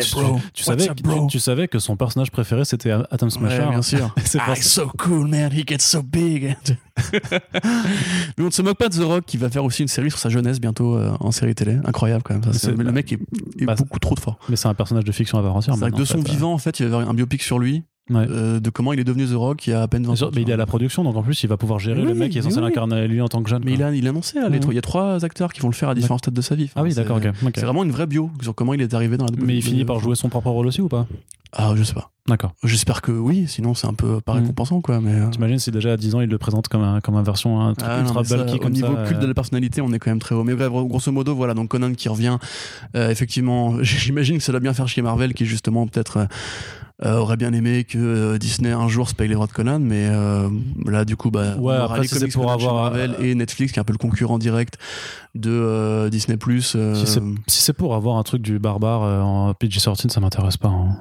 tu, savais, tu, savais que son personnage préféré c'était Atom Smasher. Ouais, bien sûr. *laughs* c'est ah, so cool, man. He gets so big. *laughs* Mais on ne se moque pas de The Rock qui va faire aussi une série sur sa jeunesse bientôt en série télé. Incroyable quand même. Le mec est, bah, beaucoup trop fort. Mais c'est un personnage de fiction à part entière. C'est de son vivant, en fait, il y avoir un biopic sur lui. Euh, de comment il est devenu The Rock il y a à peine 20 ans. Mais il est à la production, donc en plus il va pouvoir gérer le mec qui est censé l'incarner lui en tant que jeune. Mais il a, il a annoncé à Il y a trois acteurs qui vont le faire à différents stades de sa vie. ah oui, d'accord, ok. C'est vraiment une vraie bio sur comment il est arrivé dans la Mais il finit par jouer son propre rôle aussi ou pas? Ah, je sais pas. D'accord. J'espère que oui, sinon c'est un peu pas récompensant quoi. Mais euh. t'imagines si déjà à 10 ans il le présente comme un comme un version un truc ah, ultra bulky comme Au niveau culte euh. de la personnalité, on est quand même très haut. Mais bref, grosso modo, voilà. Donc Conan qui revient. effectivement, *laughs* j'imagine que ça doit bien faire chez Marvel qui justement peut-être euh, aurait bien aimé que euh, Disney un jour se paye les droits de Conan, mais euh, là du coup, bah, ouais, après, les pour avoir Marvel et Netflix qui est un peu le concurrent direct de Disney Plus. Si c'est pour avoir un truc du barbare en PG-13, ça m'intéresse pas. Hein.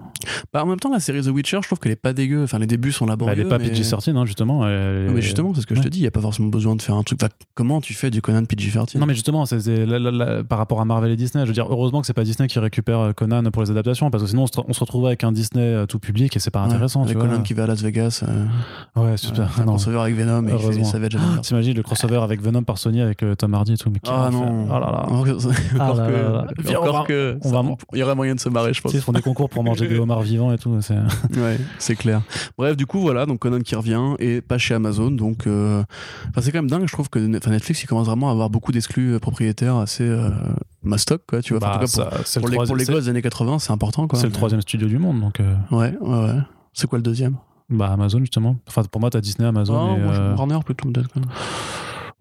Bah, en même temps, la série The Witcher, je trouve qu'elle est pas dégueu. Enfin, les débuts sont laborieux. elle est pas PG-13, hein, justement. mais justement, c'est ce que je te dis. Il y a pas forcément besoin de faire un truc. comment tu fais du Conan PG-13 Non, mais justement, c'est par rapport à Marvel et Disney. Je veux dire, heureusement que c'est pas Disney qui récupère Conan pour les adaptations, parce que sinon on se, retrouve avec un Disney tout public et c'est pas intéressant. avec Conan qui va à Las Vegas. Euh, ouais, super. un crossover avec Venom et fait Savage. Oh, T'imagines le crossover avec Venom par Sony avec euh, Tom Hardy et tout. Mais ah non. Oh là là. Encore que. Il y aurait moyen de se marrer, je pense. Ils font des concours pour manger des *laughs* homards vivants et tout. *laughs* Ouais, c'est clair. Bref, du coup, voilà, donc Conan qui revient et pas chez Amazon. Donc, euh, c'est quand même dingue. Je trouve que Netflix, il commence vraiment à avoir beaucoup d'exclus propriétaires assez mastoc quoi tu vois bah, pour, pour, les, pour les gosses des années 80 c'est important quoi c'est le troisième studio du monde donc ouais ouais ouais c'est quoi le deuxième? Bah Amazon justement. Enfin pour moi t'as Disney, Amazon. Et, euh... Warner plutôt peut-être.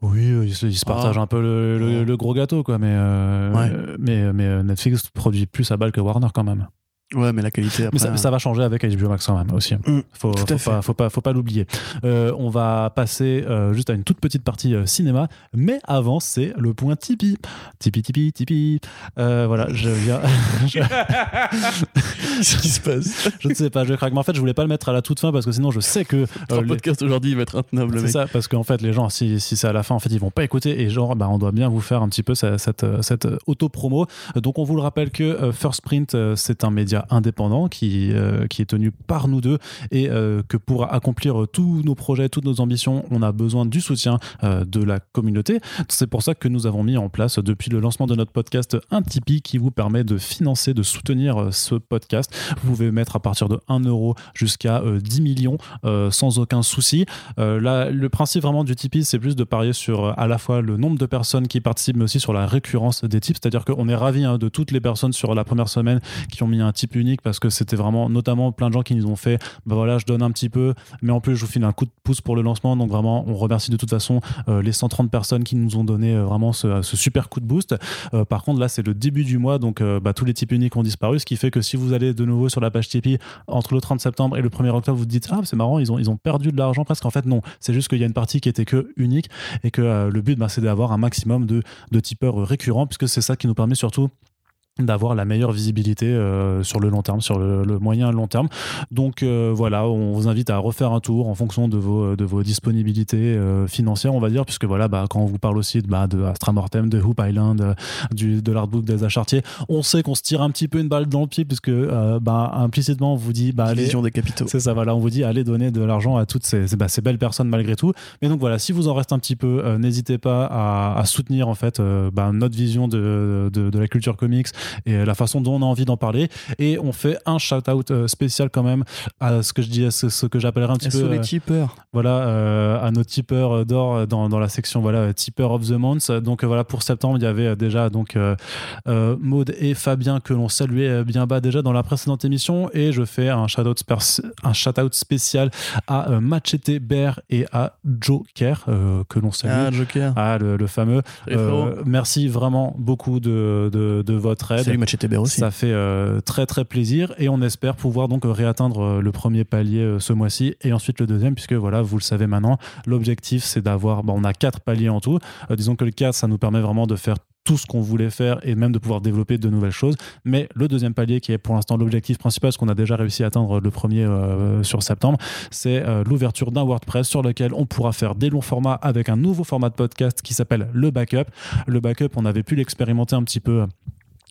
Oui, euh, ils se, partagent ah. un peu le, le, gros gâteau quoi, mais euh, ouais. mais mais Netflix produit plus à balle que Warner quand même. Ouais, mais la qualité. Après... Mais ça, va changer avec HBO Max quand même aussi. Mm, faut, faut, pas, faut, pas, faut pas l'oublier. Euh, on va passer euh, juste à une toute petite partie euh, cinéma, mais avant c'est le point Tipeee. Tipeee, Tipeee, Tipeee. voilà, je viens. *laughs* Qu'est-ce *laughs* qui se passe Je ne sais pas, je craque. Mais en fait, je voulais pas le mettre à la toute fin parce que sinon, je sais que. le podcast aujourd'hui va être intenable. C'est ça, parce qu'en fait, les gens, si, si c'est à la fin, en fait, ils vont pas écouter et genre, bah, on doit bien vous faire un petit peu cette, cette, cette auto-promo. Donc, on vous le rappelle que First Print, c'est un média indépendant qui, euh, qui est tenu par nous deux et euh, que pour accomplir tous nos projets, toutes nos ambitions, on a besoin du soutien euh, de la communauté. C'est pour ça que nous avons mis en place depuis le lancement de notre podcast un Tipeee qui vous permet de financer, de soutenir ce podcast. Vous pouvez mettre à partir de 1 euro jusqu'à 10 millions sans aucun souci. là, le principe vraiment du Tipeee, c'est plus de parier sur à la fois le nombre de personnes qui participent, mais aussi sur la récurrence des tips. C'est-à-dire qu'on est ravis hein, de toutes les personnes sur la première semaine qui ont mis un tip unique parce que c'était vraiment notamment plein de gens qui nous ont fait bah voilà je donne un petit peu mais en plus je vous file un coup de pouce pour le lancement. Donc vraiment on remercie de toute façon euh, les 130 personnes qui nous ont donné euh, vraiment ce, super coup de boost. Euh, par contre là c'est le début du mois donc bah, tous les types uniques ont disparu ce qui fait que si vous allez de nouveau sur la page Tipeee entre le 30 septembre et le 1er octobre vous dites ah c'est marrant ils ont, ils ont perdu de l'argent parce qu'en fait non c'est juste qu'il y a une partie qui était que unique et que le but bah, c'est d'avoir un maximum de, de tipeurs récurrents puisque c'est ça qui nous permet surtout d'avoir la meilleure visibilité euh, sur le long terme, sur le, le moyen long terme. Donc euh, voilà, on vous invite à refaire un tour en fonction de vos, de vos disponibilités euh, financières, on va dire, puisque voilà, bah, quand on vous parle aussi de, bah, de Astra Mortem, de Hoop Island, du, de l'artbook des Achartiers, on sait qu'on se tire un petit peu une balle dans le pied, puisque bah, implicitement on vous dit, bah, allez, des capitaux. C'est ça, voilà, on vous dit, allez donner de l'argent à toutes ces, ces, bah, ces, belles personnes malgré tout. Mais donc voilà, si vous en reste un petit peu, n'hésitez pas à, à, soutenir en fait bah, notre vision de, de, de la culture comics et la façon dont on a envie d'en parler. Et on fait un shout-out euh, spécial quand même à ce que je dis, ce, que j'appellerais un petit peu. les euh, tipeurs. Voilà, euh, à nos tipeurs d'or dans, dans, la section voilà tipeur of the month. Donc voilà, pour septembre, il y avait déjà donc Maud et Fabien que l'on saluait bien bas déjà dans la précédente émission. Et je fais un shout-out un shout spécial à Machete Bear et à Joker que l'on salue. Ah, Joker. Ah, le, fameux. merci vraiment beaucoup de, de, de votre Salut aussi. Ça fait euh, très très plaisir et on espère pouvoir donc réatteindre euh, le premier palier euh, ce mois-ci et ensuite le deuxième puisque voilà, vous le savez maintenant, l'objectif c'est d'avoir, on a quatre paliers en tout. disons que le 4, ça nous permet vraiment de faire tout ce qu'on voulait faire et même de pouvoir développer de nouvelles choses. Mais le deuxième palier, qui est pour l'instant l'objectif principal, ce qu'on a déjà réussi à atteindre le premier euh, sur septembre, c'est euh, l'ouverture d'un WordPress sur lequel on pourra faire des longs formats avec un nouveau format de podcast qui s'appelle le backup. Le backup, on avait pu l'expérimenter un petit peu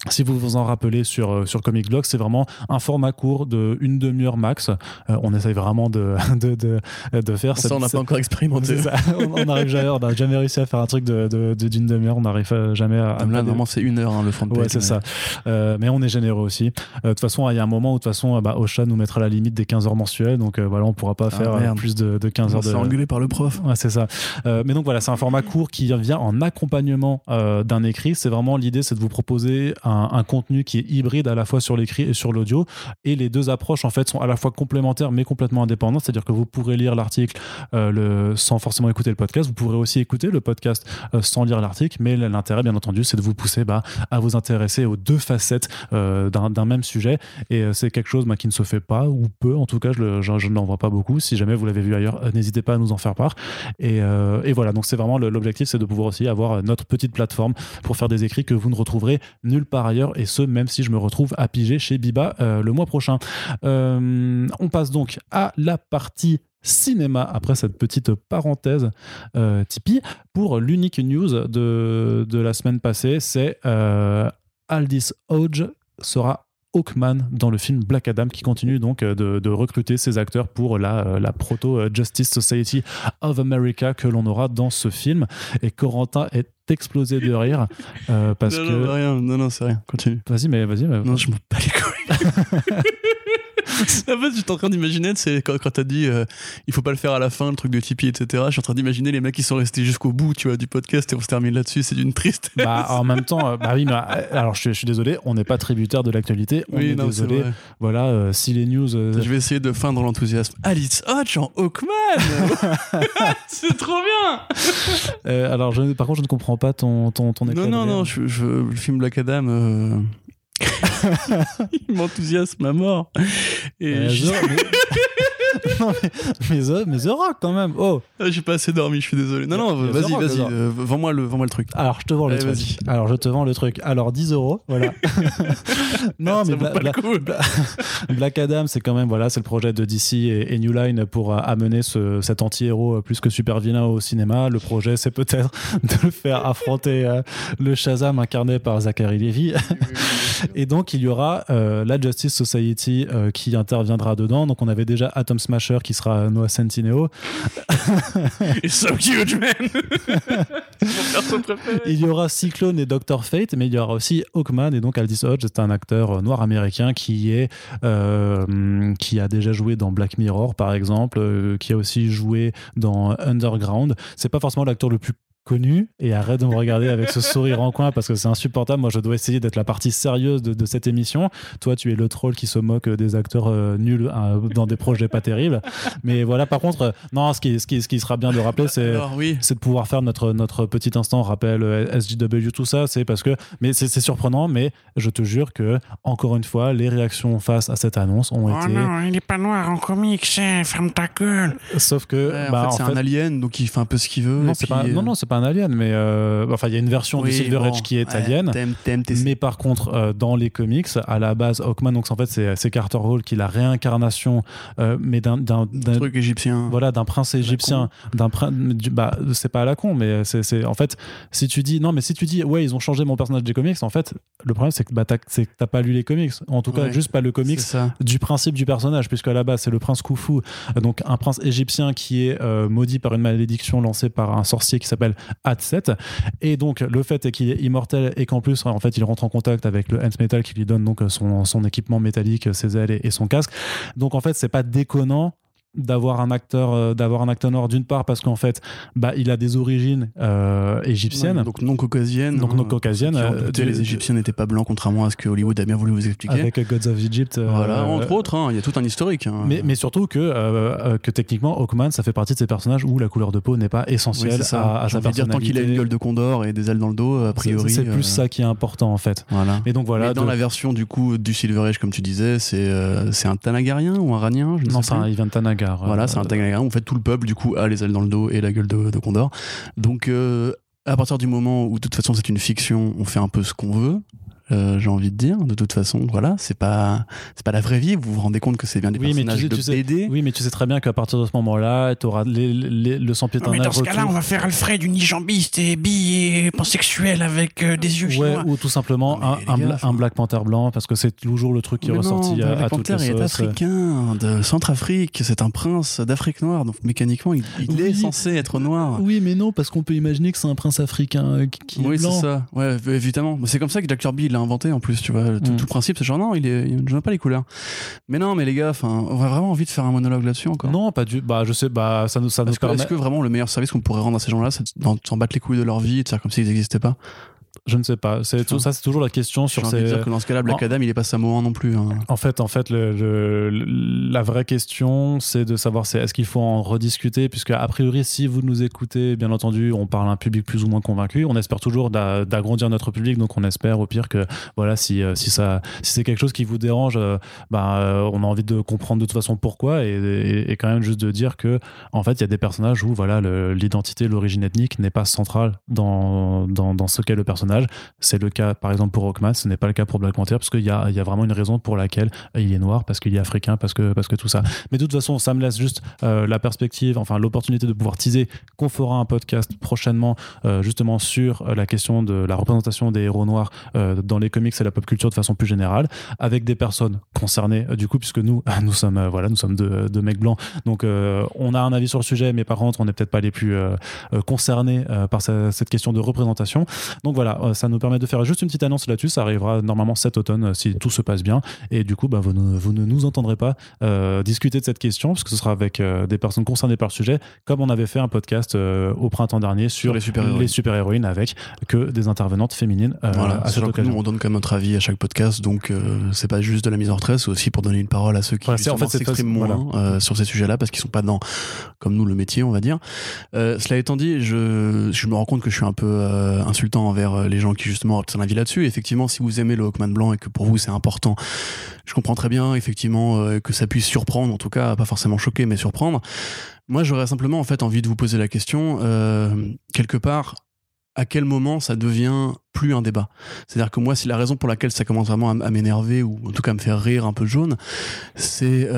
si vous vous en rappelez sur, euh, sur Comic Blog, c'est vraiment un format court de une demi-heure max. Euh, on essaye vraiment de, *laughs* de, de, de faire ça. on n'a pas encore expérimenté. *laughs* on n'arrive jamais, on n'a jamais réussi à faire un truc d'une de, de, demi-heure. On n'arrive jamais à. là, normalement, c'est une heure hein, le front Ouais, c'est ça. Euh, mais on est généreux aussi. De toute façon, il y a un moment où de toute façon, bah, Ocha nous mettra la limite des 15 heures mensuelles. Donc voilà, on pourra pas ah, faire plus de, de 15 heures de. C'est engueulé par le prof. Ouais, c'est ça. mais donc voilà, c'est un format court qui vient en accompagnement d'un écrit. C'est vraiment l'idée, c'est de vous proposer un, un contenu qui est hybride à la fois sur l'écrit et sur l'audio. Et les deux approches, en fait, sont à la fois complémentaires mais complètement indépendantes. C'est-à-dire que vous pourrez lire l'article euh, sans forcément écouter le podcast. Vous pourrez aussi écouter le podcast euh, sans lire l'article. Mais l'intérêt, bien entendu, c'est de vous pousser bah, à vous intéresser aux deux facettes euh, d'un même sujet. Et c'est quelque chose bah, qui ne se fait pas, ou peu. En tout cas, je n'en vois pas beaucoup. Si jamais vous l'avez vu ailleurs, n'hésitez pas à nous en faire part. Et, et voilà, donc c'est vraiment l'objectif, c'est de pouvoir aussi avoir notre petite plateforme pour faire des écrits que vous ne retrouverez nulle part ailleurs. Et ce, même si je me retrouve à piger chez Biba euh, le mois prochain. Euh, on passe donc à la partie cinéma après cette petite parenthèse euh, Tipeee pour l'unique news de, de, la semaine passée c'est Aldis Hodge sera Hawkman dans le film Black Adam qui continue donc de, de recruter ses acteurs pour la, la, proto Justice Society of America que l'on aura dans ce film et Corentin est explosé de rire euh, parce non, que non, rien, non non c'est rien. Continue. Vas-y mais vas-y mais... non je m'en bats les couilles *laughs* *laughs* en fait, j'étais en train d'imaginer, c'est quand, quand t'as dit euh, il faut pas le faire à la fin, le truc de Tipeee, etc. Je suis en train d'imaginer les mecs qui sont restés jusqu'au bout, tu vois, du podcast et on se termine là-dessus. C'est d'une triste. Bah, en même temps, euh, bah oui, mais alors je, suis désolé, on n'est pas tributaire de l'actualité. On oui, est non, désolé. Voilà, si les news. Je vais essayer de feindre l'enthousiasme. Alice Hodge en Hawkman *laughs* *laughs* C'est trop bien Alors, je, par contre, je ne comprends pas ton, ton, ton Non, non, non, je, je, le film Black Adam. *laughs* il m'enthousiasme à mort. Et euh, je... *laughs* *laughs* non, mais, mais, mais, The Rock quand même. Oh. Ah, j'ai pas assez dormi, je suis désolé. Non, non, vas-y, vas-y, euh, vends-moi le, vends le truc. Alors, je te vends le truc. Alors, je te vends le truc. Alors, 10 euros, voilà. *laughs* non, mais *laughs* Black Adam, c'est quand même, voilà, c'est le projet de DC et, New Line pour euh, amener ce, cet anti-héros plus que super vilain au cinéma. Le projet, c'est peut-être de le faire affronter le Shazam incarné par Zachary Levy. et donc, il y aura la Justice Society qui interviendra dedans. Donc, on avait déjà Atom Qui sera Noah Centineo. *laughs* It's so huge, man! il y aura Cyclone et Doctor Fate, mais il y aura aussi Hawkman et donc Aldis Hodge, c'est un acteur noir américain qui est euh, qui a déjà joué dans Black Mirror par exemple, euh, qui a aussi joué dans Underground. C'est pas forcément l'acteur le plus connu et arrête de me regarder avec ce sourire en coin parce que c'est insupportable. Moi, je dois essayer d'être la partie sérieuse de, cette émission. Toi, tu es le troll qui se moque des acteurs euh, nuls euh, dans des projets pas terribles. Mais voilà, par contre, euh, non, ce qui, ce qui, ce qui sera bien de rappeler, c'est oui. de pouvoir faire notre, notre petit instant rappel SJW, tout ça. C'est parce que, mais c'est surprenant, mais je te jure que, encore une fois, les réactions face à cette annonce ont oh été. non, il est pas noir en comics, ferme ta gueule. Sauf que. en bah, fait, c'est un alien, donc il fait un peu ce qu'il veut. Non, c'est pas, non, non, pas un alien, mais euh, enfin, il y a une version de Silver Edge qui est alien. mais par contre, euh, dans les comics, à la base, Hawkman, donc en fait, c'est Carter Hall qui est la réincarnation, euh, mais d'un truc égyptien. Voilà, d'un prince égyptien, d'un bah, c'est pas à la con, mais c'est en fait, si tu dis non, mais si tu dis ouais, ils ont changé mon personnage des comics, en fait, le problème c'est que bah, t'as pas lu les comics, en tout cas, juste pas le comics du principe du personnage, puisque à la base, c'est le prince Khufu, donc un prince égyptien qui est maudit par une malédiction lancée par un sorcier qui s'appelle At et donc, le fait est qu'il est immortel et qu'en plus, en fait, il rentre en contact avec le Hans Metal qui lui donne donc son, son équipement métallique, ses ailes et, et son casque. Donc, en fait, c'est pas déconnant d'avoir un acteur euh, d'avoir un acteur noir d'une part parce qu'en fait bah il a des origines euh, égyptiennes. Donc non caucasiennes donc non hein. caucasiennes euh, les égyptiens n'étaient pas blancs contrairement à ce que Hollywood a bien voulu vous expliquer. Avec Gods of Egypt voilà entre autres hein, il y a tout un historique hein. mais, mais surtout que que techniquement Hawkman ça fait partie de ces personnages où la couleur de peau n'est pas essentielle à, sa personnalité dire tant qu'il a une gueule de condor et des ailes dans le dos a priori c'est plus ça qui est important en fait. voilà. Et donc voilà mais dans la version du coup du Silver Age comme tu disais c'est c'est un Tanagarien ou un Ranien non il vient de Tanagar voilà c'est un Tanagar en fait tout le peuple du coup a les ailes dans le dos et la gueule de, Condor donc euh, à partir du moment où de toute façon c'est une fiction, on fait un peu ce qu'on veut. Euh, j'ai envie de dire, de toute façon, voilà, c'est pas, c'est pas la vraie vie. Vous vous rendez compte que c'est bien des Oui, mais tu personnages sais- de tu sais- BD. Oui, mais tu sais très bien qu'à partir de ce moment-là, tu auras les- les- le sans pied mais dans ce cas-là, on va faire Alfred unijambiste et bi et pansexuel avec euh, des yeux Ouais, chinois. ou tout simplement Non, un, un gars, Black Panther blanc, parce que c'est toujours le truc qui est ressorti non, à, Black à toutes Panther les est sauces. africain, de Centrafrique, c'est un prince d'Afrique noire, donc mécaniquement, il, il est Oui. censé être noir. Oui, mais non, parce qu'on peut imaginer que c'est un prince africain qui, qui est Oui, c'est blanc. ça. Ouais, évidemment. C'est comme ça que Jack Kirby l'a inventé en plus, tu vois. Tout, Mm. tout le principe, c'est genre non, il est, je vois pas les couleurs. Mais non, mais les gars, enfin, on a vraiment envie de faire un monologue là-dessus encore. Non, pas du. Bah, je sais, bah, ça nous, ça nous que, permet. est-ce que vraiment le meilleur service qu'on pourrait rendre à ces gens-là, c'est d'en- de s'en battre les couilles de leur vie et de faire comme s'ils n'existaient pas? Je ne sais pas. C'est tout ça, c'est toujours la question sur ces. dire que dans ce cas-là, Black Adam, il est pas samoan non plus. hein. En fait, en fait, le, le- le- la vraie question, c'est de savoir c'est est-ce qu'il faut en rediscuter, puisque a priori, si vous nous écoutez, bien entendu, on parle à un public plus ou moins convaincu. On espère toujours d'a- d'agrandir notre public, donc on espère au pire que voilà, si euh, si ça, si c'est quelque chose qui vous dérange, euh, bah, euh, on a envie de comprendre de toute façon pourquoi, et, et, et quand même juste de dire que en fait, il y a des personnages où voilà, l'identité, l'origine ethnique n'est pas centrale dans dans, dans ce qu'est le personnage. C'est le cas, par exemple, pour Rockman, ce n'est pas le cas pour Black Panther, parce qu'il y a, y a vraiment une raison pour laquelle il est noir, parce qu'il est africain, parce que, parce que tout ça. Mais de toute façon, ça me laisse juste euh, la perspective, enfin l'opportunité de pouvoir teaser qu'on fera un podcast prochainement, euh, justement sur euh, la question de la représentation des héros noirs dans les comics et la pop culture de façon plus générale, avec des personnes concernées, du coup, puisque nous, *laughs* nous sommes, voilà, nous sommes deux, deux mecs blancs, donc on a un avis sur le sujet, mais par contre, on n'est peut-être pas les plus concernés par ce- cette question de représentation. Donc voilà, euh, ça nous permet de faire juste une petite annonce là-dessus. Ça arrivera normalement cet automne euh, si tout se passe bien. Et du coup, bah, vous, ne, vous ne nous entendrez pas euh, discuter de cette question, parce que ce sera avec euh, des personnes concernées par le sujet, comme on avait fait un podcast euh, au printemps dernier sur, Sur les super-héroïnes. avec que des intervenantes féminines Voilà, à cette que nous, on donne quand même notre avis à chaque podcast, donc c'est pas juste de la mise en retrait, c'est aussi pour donner une parole à ceux qui Voilà, c'est- en fait, s'expriment moins sur ces sujets-là parce qu'ils sont pas dans, comme nous, le métier, on va dire. Cela étant dit, je, je me rends compte que je suis un peu insultant envers euh, les gens qui justement ont un avis là-dessus. Effectivement, si vous aimez le Hawkman blanc et que pour vous c'est important, je comprends très bien effectivement euh, que ça puisse surprendre, en tout cas pas forcément choquer, mais surprendre. Moi, j'aurais simplement en fait envie de vous poser la question euh, quelque part à quel moment ça devient plus un débat? C'est-à-dire que moi, si la raison pour laquelle ça commence vraiment à, m'énerver ou en tout cas à me faire rire un peu jaune, c'est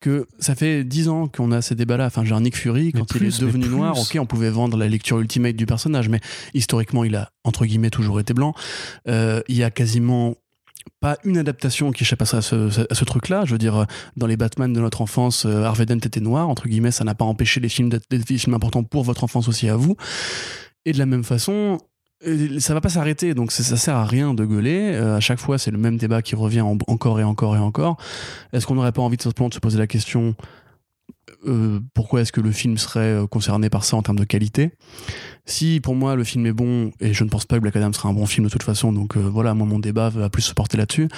que ça fait dix ans qu'on a ces débats-là. Enfin, genre Nick Fury, quand il est devenu noir, ok, on pouvait vendre la lecture ultimate du personnage, mais historiquement, il a entre guillemets toujours été blanc. Euh, il y a quasiment pas une adaptation qui échappe à ce, à ce truc-là. Je veux dire, euh, dans les Batman de notre enfance, euh, Harvey Dent était noir, entre guillemets, ça n'a pas empêché les films d'être des films importants pour votre enfance aussi à vous. Et de la même façon, ça va pas s'arrêter, donc ça, sert à rien de gueuler. Euh, à chaque fois, c'est le même débat qui revient en- encore et encore et encore. Est-ce qu'on n'aurait pas envie de se poser la question euh, pourquoi est-ce que le film serait euh, concerné par ça en termes de qualité? Si pour moi le film est bon, et je ne pense pas que Black Adam sera un bon film de toute façon, donc voilà, moi mon débat va plus se porter là-dessus,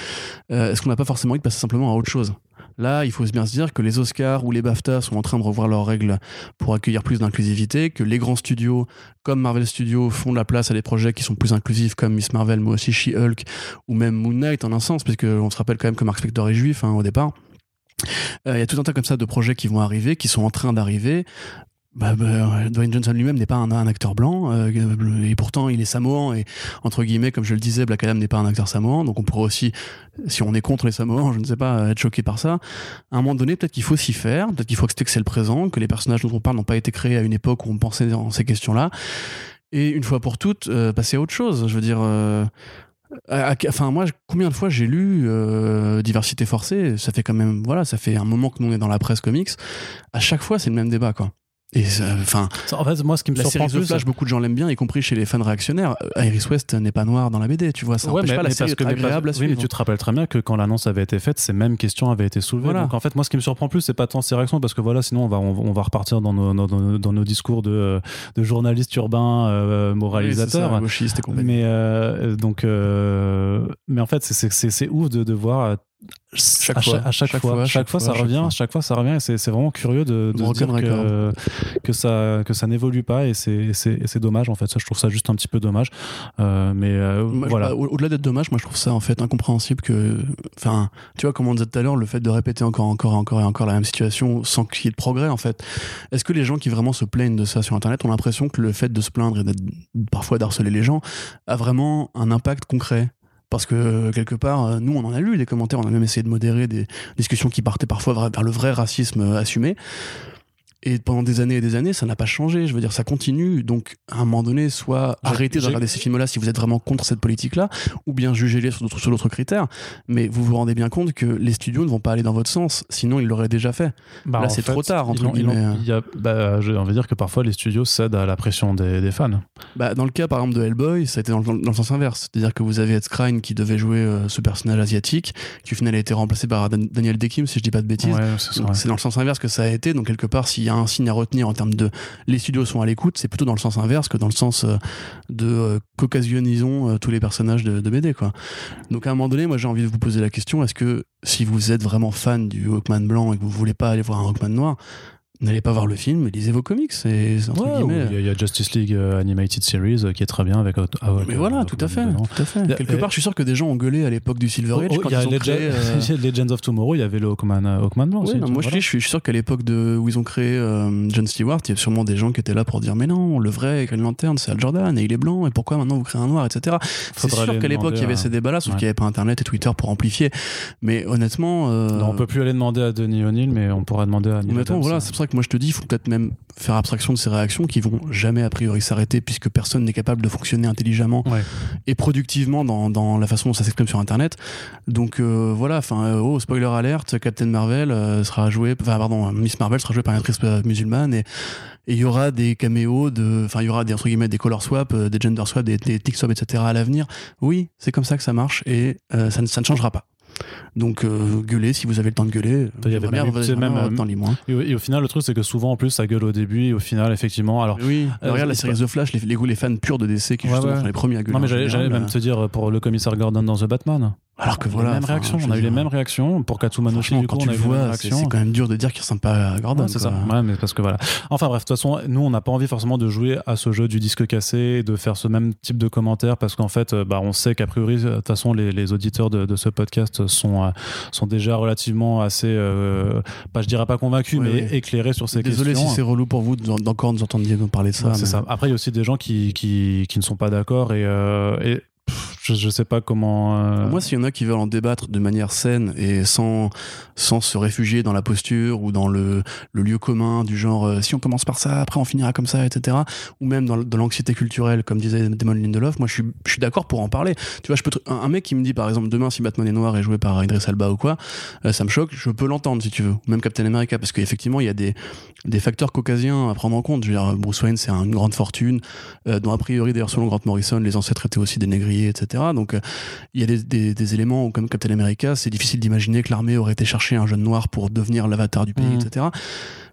est-ce qu'on n'a pas forcément envie de passer simplement à autre chose? Là, il faut bien se dire que les Oscars ou les BAFTA sont en train de revoir leurs règles pour accueillir plus d'inclusivité, que les grands studios comme Marvel Studios font de la place à des projets qui sont plus inclusifs comme Miss Marvel, mais aussi She-Hulk ou même Moon Knight en un sens, puisque on se rappelle quand même que Mark Spector est juif hein, au départ. Euh, Il y a tout un tas comme ça de projets qui vont arriver, qui sont en train d'arriver. Bah, bah, Dwayne Johnson lui-même n'est pas un, acteur blanc euh, et pourtant il est samoan et entre guillemets comme je le disais Black Adam n'est pas un acteur samoan donc on pourrait aussi si on est contre les samoans je ne sais pas être choqué par ça à un moment donné peut-être qu'il faut s'y faire peut-être qu'il faut accepter que c'est le présent que les personnages dont on parle n'ont pas été créés à une époque où on pensait dans ces questions là et une fois pour toutes euh, passer à autre chose je veux dire euh, Enfin, moi, combien de fois j'ai lu euh, Diversité forcée Ça fait quand même, voilà, ça fait un moment que nous on est dans la presse comics. À chaque fois, c'est le même débat, quoi. Et ça- enfin, En fait, moi, ce qui me la surprend série The plus, Flash, beaucoup de gens l'aiment bien, y compris chez les fans réactionnaires. Euh, Iris West n'est pas noire dans la BD, tu vois. Ça Ouais, mais, pas la mais série parce que agréable à parce- oui, mais tu te rappelles très bien que quand l'annonce avait été faite, ces mêmes questions avaient été soulevées. Voilà. Donc en fait, moi, ce qui me surprend plus, c'est pas tant ces réactions, parce que voilà, sinon on va on, va- on va repartir dans nos, dans nos, dans nos discours de, de journalistes urbains, euh, Oui, moralisateurs. ça, gauchiste et mais euh, donc, euh, mais en fait, c'est- c'est c'est- c'est ouf de, de voir Chaque à, fois. chaque, à chaque Chaque fois, fois, chaque fois, ça revient, fois. chaque fois ça revient. et C'est vraiment curieux de, de se dire que, que ça que ça n'évolue pas et c'est dommage en fait. Ça, je trouve ça juste un petit peu dommage. Euh, mais euh, Moi, voilà. au- Au-delà d'être dommage, moi je trouve ça en fait incompréhensible que. Enfin, tu vois, comme on disait tout à l'heure, le fait de répéter encore, encore, encore et encore la même situation sans qu'il y ait de progrès en fait. Est-ce que les gens qui vraiment se plaignent de ça sur internet ont l'impression que le fait de se plaindre et d'être parfois d'harceler les gens a vraiment un impact concret? Parce que quelque part, euh, nous, on en a lu des commentaires, on a même essayé de modérer des discussions qui partaient parfois vers le vrai racisme euh, assumé. Et pendant des années et des années, ça n'a pas changé. Je veux dire, ça continue. Donc, à un moment donné, soit arrêtez de regarder ces films-là si vous êtes vraiment contre cette politique-là, ou bien jugez-les sur d'autres, critères. Mais vous vous rendez bien compte que les studios ne vont pas aller dans votre sens. Sinon, ils l'auraient déjà fait. Bah, Là, c'est trop tard, entre ils guillemets. il y a- bah, je- on va dire que parfois les studios cèdent à la pression des, des fans. Bah, dans le cas, par exemple, de Hellboy, ça a été dans, le- dans le sens inverse. C'est-à-dire que vous avez Ed Skrein qui devait jouer euh, ce personnage asiatique, qui au final a été remplacé par Dan- Daniel Dekim, si je dis pas de bêtises. Ouais. C'est dans le sens inverse que ça a été. Donc, quelque part, s'il a un signe à retenir en termes de les studios sont à l'écoute, c'est plutôt dans le sens inverse que dans le sens euh, de euh, caucasionisons euh, tous les personnages de, de BD. Quoi. Donc, à un moment donné, moi, j'ai envie de vous poser la question est-ce que si vous êtes vraiment fan du Hawkman blanc et que vous voulez pas aller voir un Hawkman noir, n'allez pas voir le film, mais lisez vos comics. Entre Ouais, Il y, a- il y a Justice League euh, Animated Series euh, qui est très bien avec. avec, Mais euh, voilà, Aquaman tout à fait, tout à fait. Et- Quelque et- part, je suis sûr que des gens ont gueulé à l'époque du Silver Oh, Age oh, quand il y a ils ont Legend- créé. *laughs* euh, Legends of Tomorrow, il y avait le Hawkman, euh, Hawkman. Ouais, non, moi, je, dis, je suis sûr qu'à l'époque où ils ont créé euh, John Stewart, il y a sûrement des gens qui étaient là pour dire Mais non, le vrai Green Lantern, c'est Al Jordan et il est blanc, et pourquoi maintenant vous créez un noir, etc. C'est sûr qu'à l'époque, il y avait ces débats-là, sauf Ouais. qu'il n'y avait pas Internet et Twitter pour amplifier. Mais honnêtement. euh, Non, on peut plus aller demander à Denis O'Neill, mais on pourra demander à Honnêtement, voilà, c'est pour ça que moi je te dis, il faut peut-être même faire abstraction de ces réactions qui vont jamais a priori s'arrêter puisque personne n'est capable de fonctionner intelligemment Ouais. et productivement dans, dans la façon dont ça s'exprime sur Internet. Donc euh, voilà, enfin, euh, oh, spoiler alert, Captain Marvel euh, sera joué, enfin pardon, Miss Marvel sera jouée par une actrice euh, musulmane et il y aura des caméos de, enfin il y aura des entre guillemets des color swap, euh, des gender swap, des, des tick swap, etc. à l'avenir. Oui, c'est comme ça que ça marche et euh, ça, ne, ça ne changera pas. Donc euh, gueulez si vous avez le temps de gueuler. Il y avait bien même- même, euh, le temps libre, hein. Et, au- et au final, le truc, c'est que souvent, en plus, ça gueule au début, et au final, effectivement. Alors, Oui, Euh, regarde la série The Flash, les, les, les fans purs de DC qui Ouais, justement ouais. sont les premiers à gueuler. non, mais j'allais même euh, te dire pour le commissaire Gordon dans The Batman. Alors que On voilà. les mêmes enfin, réactions. je On a eu les mêmes réactions. Pour Franchement, du coup, on a eu les mêmes réactions. c'est quand même dur de dire qu'il ressemble pas à Gordon. Ouais, c'est ça. Ouais, mais parce que voilà. Enfin bref, de toute façon, nous, on n'a pas envie forcément de jouer à ce jeu du disque cassé, et de faire ce même type de commentaires, parce qu'en fait, euh, bah, on sait qu'a priori, de toute façon, les, les auditeurs de, de ce podcast sont, euh, sont déjà relativement assez, euh, pas, je dirais pas convaincus, mais éclairés sur ces Désolé questions. si c'est relou pour vous d'en- d'encore nous entendre parler de ça. C'est ça. Après, il y a aussi des gens qui, qui, qui ne sont pas d'accord et, euh, et je, je sais pas comment. euh, Moi, s'il y en a qui veulent en débattre de manière saine et sans, sans se réfugier dans la posture ou dans le, le lieu commun du genre euh, si on commence par ça, après on finira comme ça, etc. Ou même dans, l'anxiété culturelle, comme disait Damon Lindelof, moi je suis, je suis d'accord pour en parler. Tu vois, je peux un, mec qui me dit par exemple demain si Batman est noir et joué par Idris Alba ou quoi, euh, ça me choque, je peux l'entendre si tu veux. Même Captain America, parce qu'effectivement il y a des, des facteurs caucasiens à prendre en compte. Je veux dire, Bruce Wayne c'est une grande fortune, dont a priori d'ailleurs selon Grant Morrison, les ancêtres étaient aussi des négriers, etc. Donc euh, il y a des, des- des éléments comme Captain America, c'est difficile d'imaginer que l'armée aurait été chercher un jeune noir pour devenir l'avatar du pays, Mhm. etc.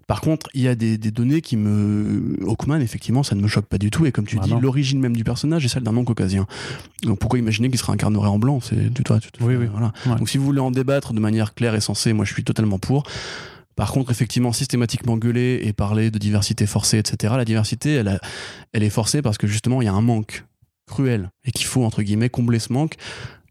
Par contre, il y a des, des données qui me. Hawkman, effectivement, ça ne me choque pas du tout. Et comme tu Ah dis, l'origine même du personnage est celle d'un non-caucasien. Donc pourquoi imaginer qu'il sera incarnerait en blanc? C'est du toi. tu te Oui, fais- oui. Voilà. Ouais. Donc si vous voulez en débattre de manière claire et sensée, moi je suis totalement pour. Par contre, effectivement, systématiquement gueuler et parler de diversité forcée, etc. La diversité, elle, a- elle est forcée parce que justement, il y a un manque cruel et qu'il faut, entre guillemets, combler ce manque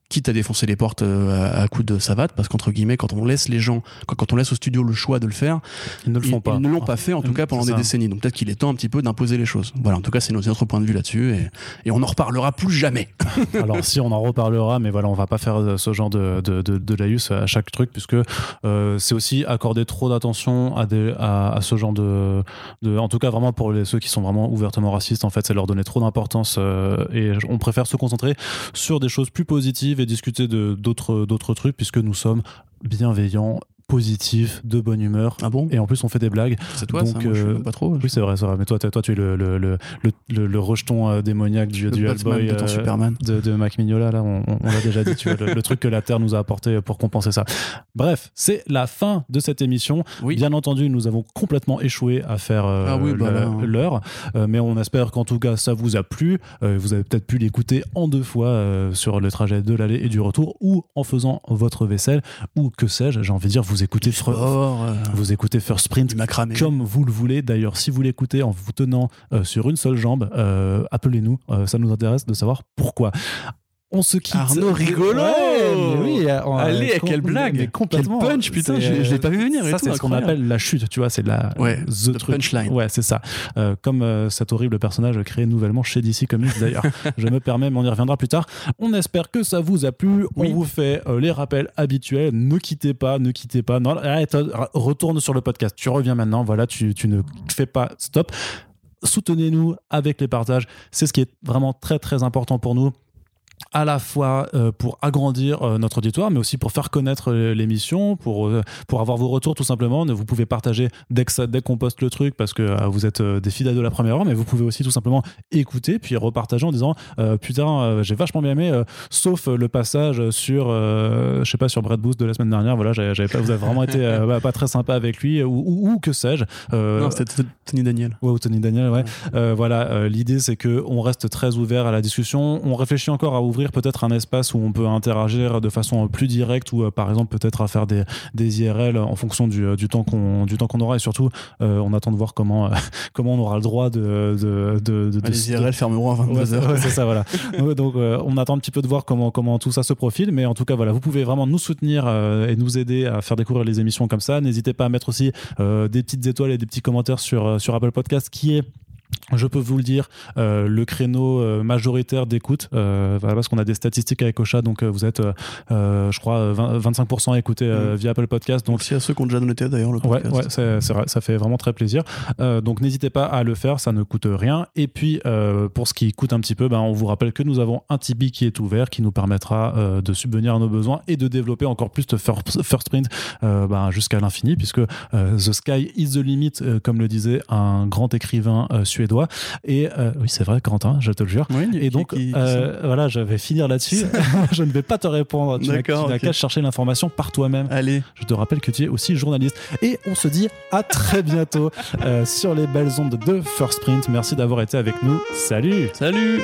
quitte à défoncer les portes euh, à, coups de savate parce qu'entre guillemets quand on laisse les gens quand, quand on laisse au studio le choix de le faire ils ne le ils, font pas. ils ne l'ont pas fait en tout cas pendant des décennies. Donc peut-être qu'il est temps un petit peu d'imposer les choses. Voilà en tout cas c'est notre, point de vue là-dessus et, et on n'en reparlera plus jamais. *laughs* Alors si on en reparlera, mais voilà, on va pas faire euh, ce genre de, de, de, de laïus à chaque truc, puisque euh, c'est aussi accorder trop d'attention à, des, à, à ce genre de, de... En tout cas, vraiment pour les, ceux qui sont vraiment ouvertement racistes, en fait, c'est leur donner trop d'importance euh, et on préfère se concentrer sur des choses plus positives et discuter d'autres trucs, puisque nous sommes bienveillants positif, de bonne humeur. Ah bon? Et en plus, on fait des blagues. C'est toi, ça donc, Moi, je euh, pas trop. Oui, c'est vrai, c'est vrai. Mais toi, toi, tu es le, le, le, le, rejeton euh, démoniaque du, du Hellboy de euh, Superman. de, de Mac Mignola. Là, on, on- l'a déjà dit, tu vois, le, truc que la Terre nous a apporté pour compenser ça. Bref, c'est la fin de cette émission. Oui. Bien entendu, nous avons complètement échoué à faire euh, Ah oui, bah hein. l'heure, Euh, mais on espère qu'en tout cas ça vous a plu. Euh, vous avez peut-être pu l'écouter en deux fois sur le trajet de l'aller et du retour, ou en faisant votre vaisselle, ou que sais-je. J'ai envie de dire, vous écoutez, Fr- Sport, euh, vous écoutez First Sprint comme vous le voulez. D'ailleurs, si vous l'écoutez en vous tenant euh, sur une seule jambe, euh, appelez-nous. Ça nous intéresse de savoir pourquoi. On se quitte. Arnaud rigolo Ouais, oui, on- Allez, euh, quelle blague mais complètement. Quel punch, putain, je, je l'ai pas vu venir. Ça, c'est ce qu'on appelle la chute, tu vois, c'est la Ouais, the punchline. Ouais, c'est ça. Euh, comme euh, cet horrible personnage créé nouvellement chez DC Comics d'ailleurs. *laughs* Je me permets, mais on y reviendra plus tard. On espère que ça vous a plu. Oui. On vous fait euh, les rappels habituels. Ne quittez pas, ne quittez pas. Non, arrête, euh, retourne sur le podcast. Tu reviens maintenant. Voilà, tu, tu ne fais pas stop. Soutenez-nous avec les partages. C'est ce qui est vraiment très très important pour nous à la fois euh, pour agrandir euh, notre auditoire, mais aussi pour faire connaître euh, l'émission, pour, pour avoir vos retours tout simplement. Vous pouvez partager dès que ça- dès qu'on poste le truc parce que vous êtes des fidèles de la première heure, mais vous pouvez aussi tout simplement écouter puis repartager en disant euh, putain j'ai vachement bien aimé, euh, sauf le passage sur euh, je sais pas sur Brad Boost de la semaine dernière. Voilà, j'avais pas, vous avez vraiment été *laughs* bah, pas très sympa avec lui ou, ou- ou que sais-je. Non, c'était Tony Daniel. Ouais, ou Tony Daniel, ouais. Euh, voilà, l'idée c'est que on reste très ouvert à la discussion. On réfléchit encore à ouvrir peut-être un espace où on peut interagir de façon plus directe ou euh, par exemple peut-être à faire des, des IRL en fonction du, euh, du temps qu'on du temps qu'on aura et surtout euh, on attend de voir comment euh, *laughs* comment on aura le droit de de de, de- de- les IRL fermeront à Ouais, 22h. c'est ouais, c'est ça, voilà. *laughs* Donc, euh, on attend un petit peu de voir comment, comment tout ça se profile. Mais en tout cas, voilà, vous pouvez vraiment nous soutenir et nous aider à faire découvrir les émissions comme ça. N'hésitez pas à mettre aussi des petites étoiles et des petits commentaires sur, sur Apple Podcast, qui est je peux vous le dire, euh, le créneau euh, majoritaire d'écoute, euh, voilà, parce qu'on a des statistiques avec Ocha, donc vous êtes, euh, je crois, 20 25% écoutés euh, via Apple Podcast. Donc Merci à ceux qui ont déjà noté d'ailleurs le Ouais, podcast. ouais ça fait vraiment très plaisir. Donc n'hésitez pas à le faire, ça ne coûte rien. Et puis pour ce qui coûte un petit peu, ben, on vous rappelle que nous avons un Tipeee qui est ouvert, qui nous permettra de subvenir à nos besoins et de développer encore plus de First, euh, ben, jusqu'à l'infini, puisque The Sky is the limit, comme le disait un grand écrivain suédois. Et euh, oui, c'est vrai, Quentin, je te le jure. Oui, Et donc, qui- qui euh, voilà, je vais finir là-dessus. *laughs* *laughs* je ne vais pas te répondre. Tu n'as qu'à chercher l'information par toi-même. Allez, Je te rappelle que tu es aussi journaliste. Et on se dit à très bientôt *laughs* euh, sur les belles ondes de First Print. Merci d'avoir été avec nous. Salut salut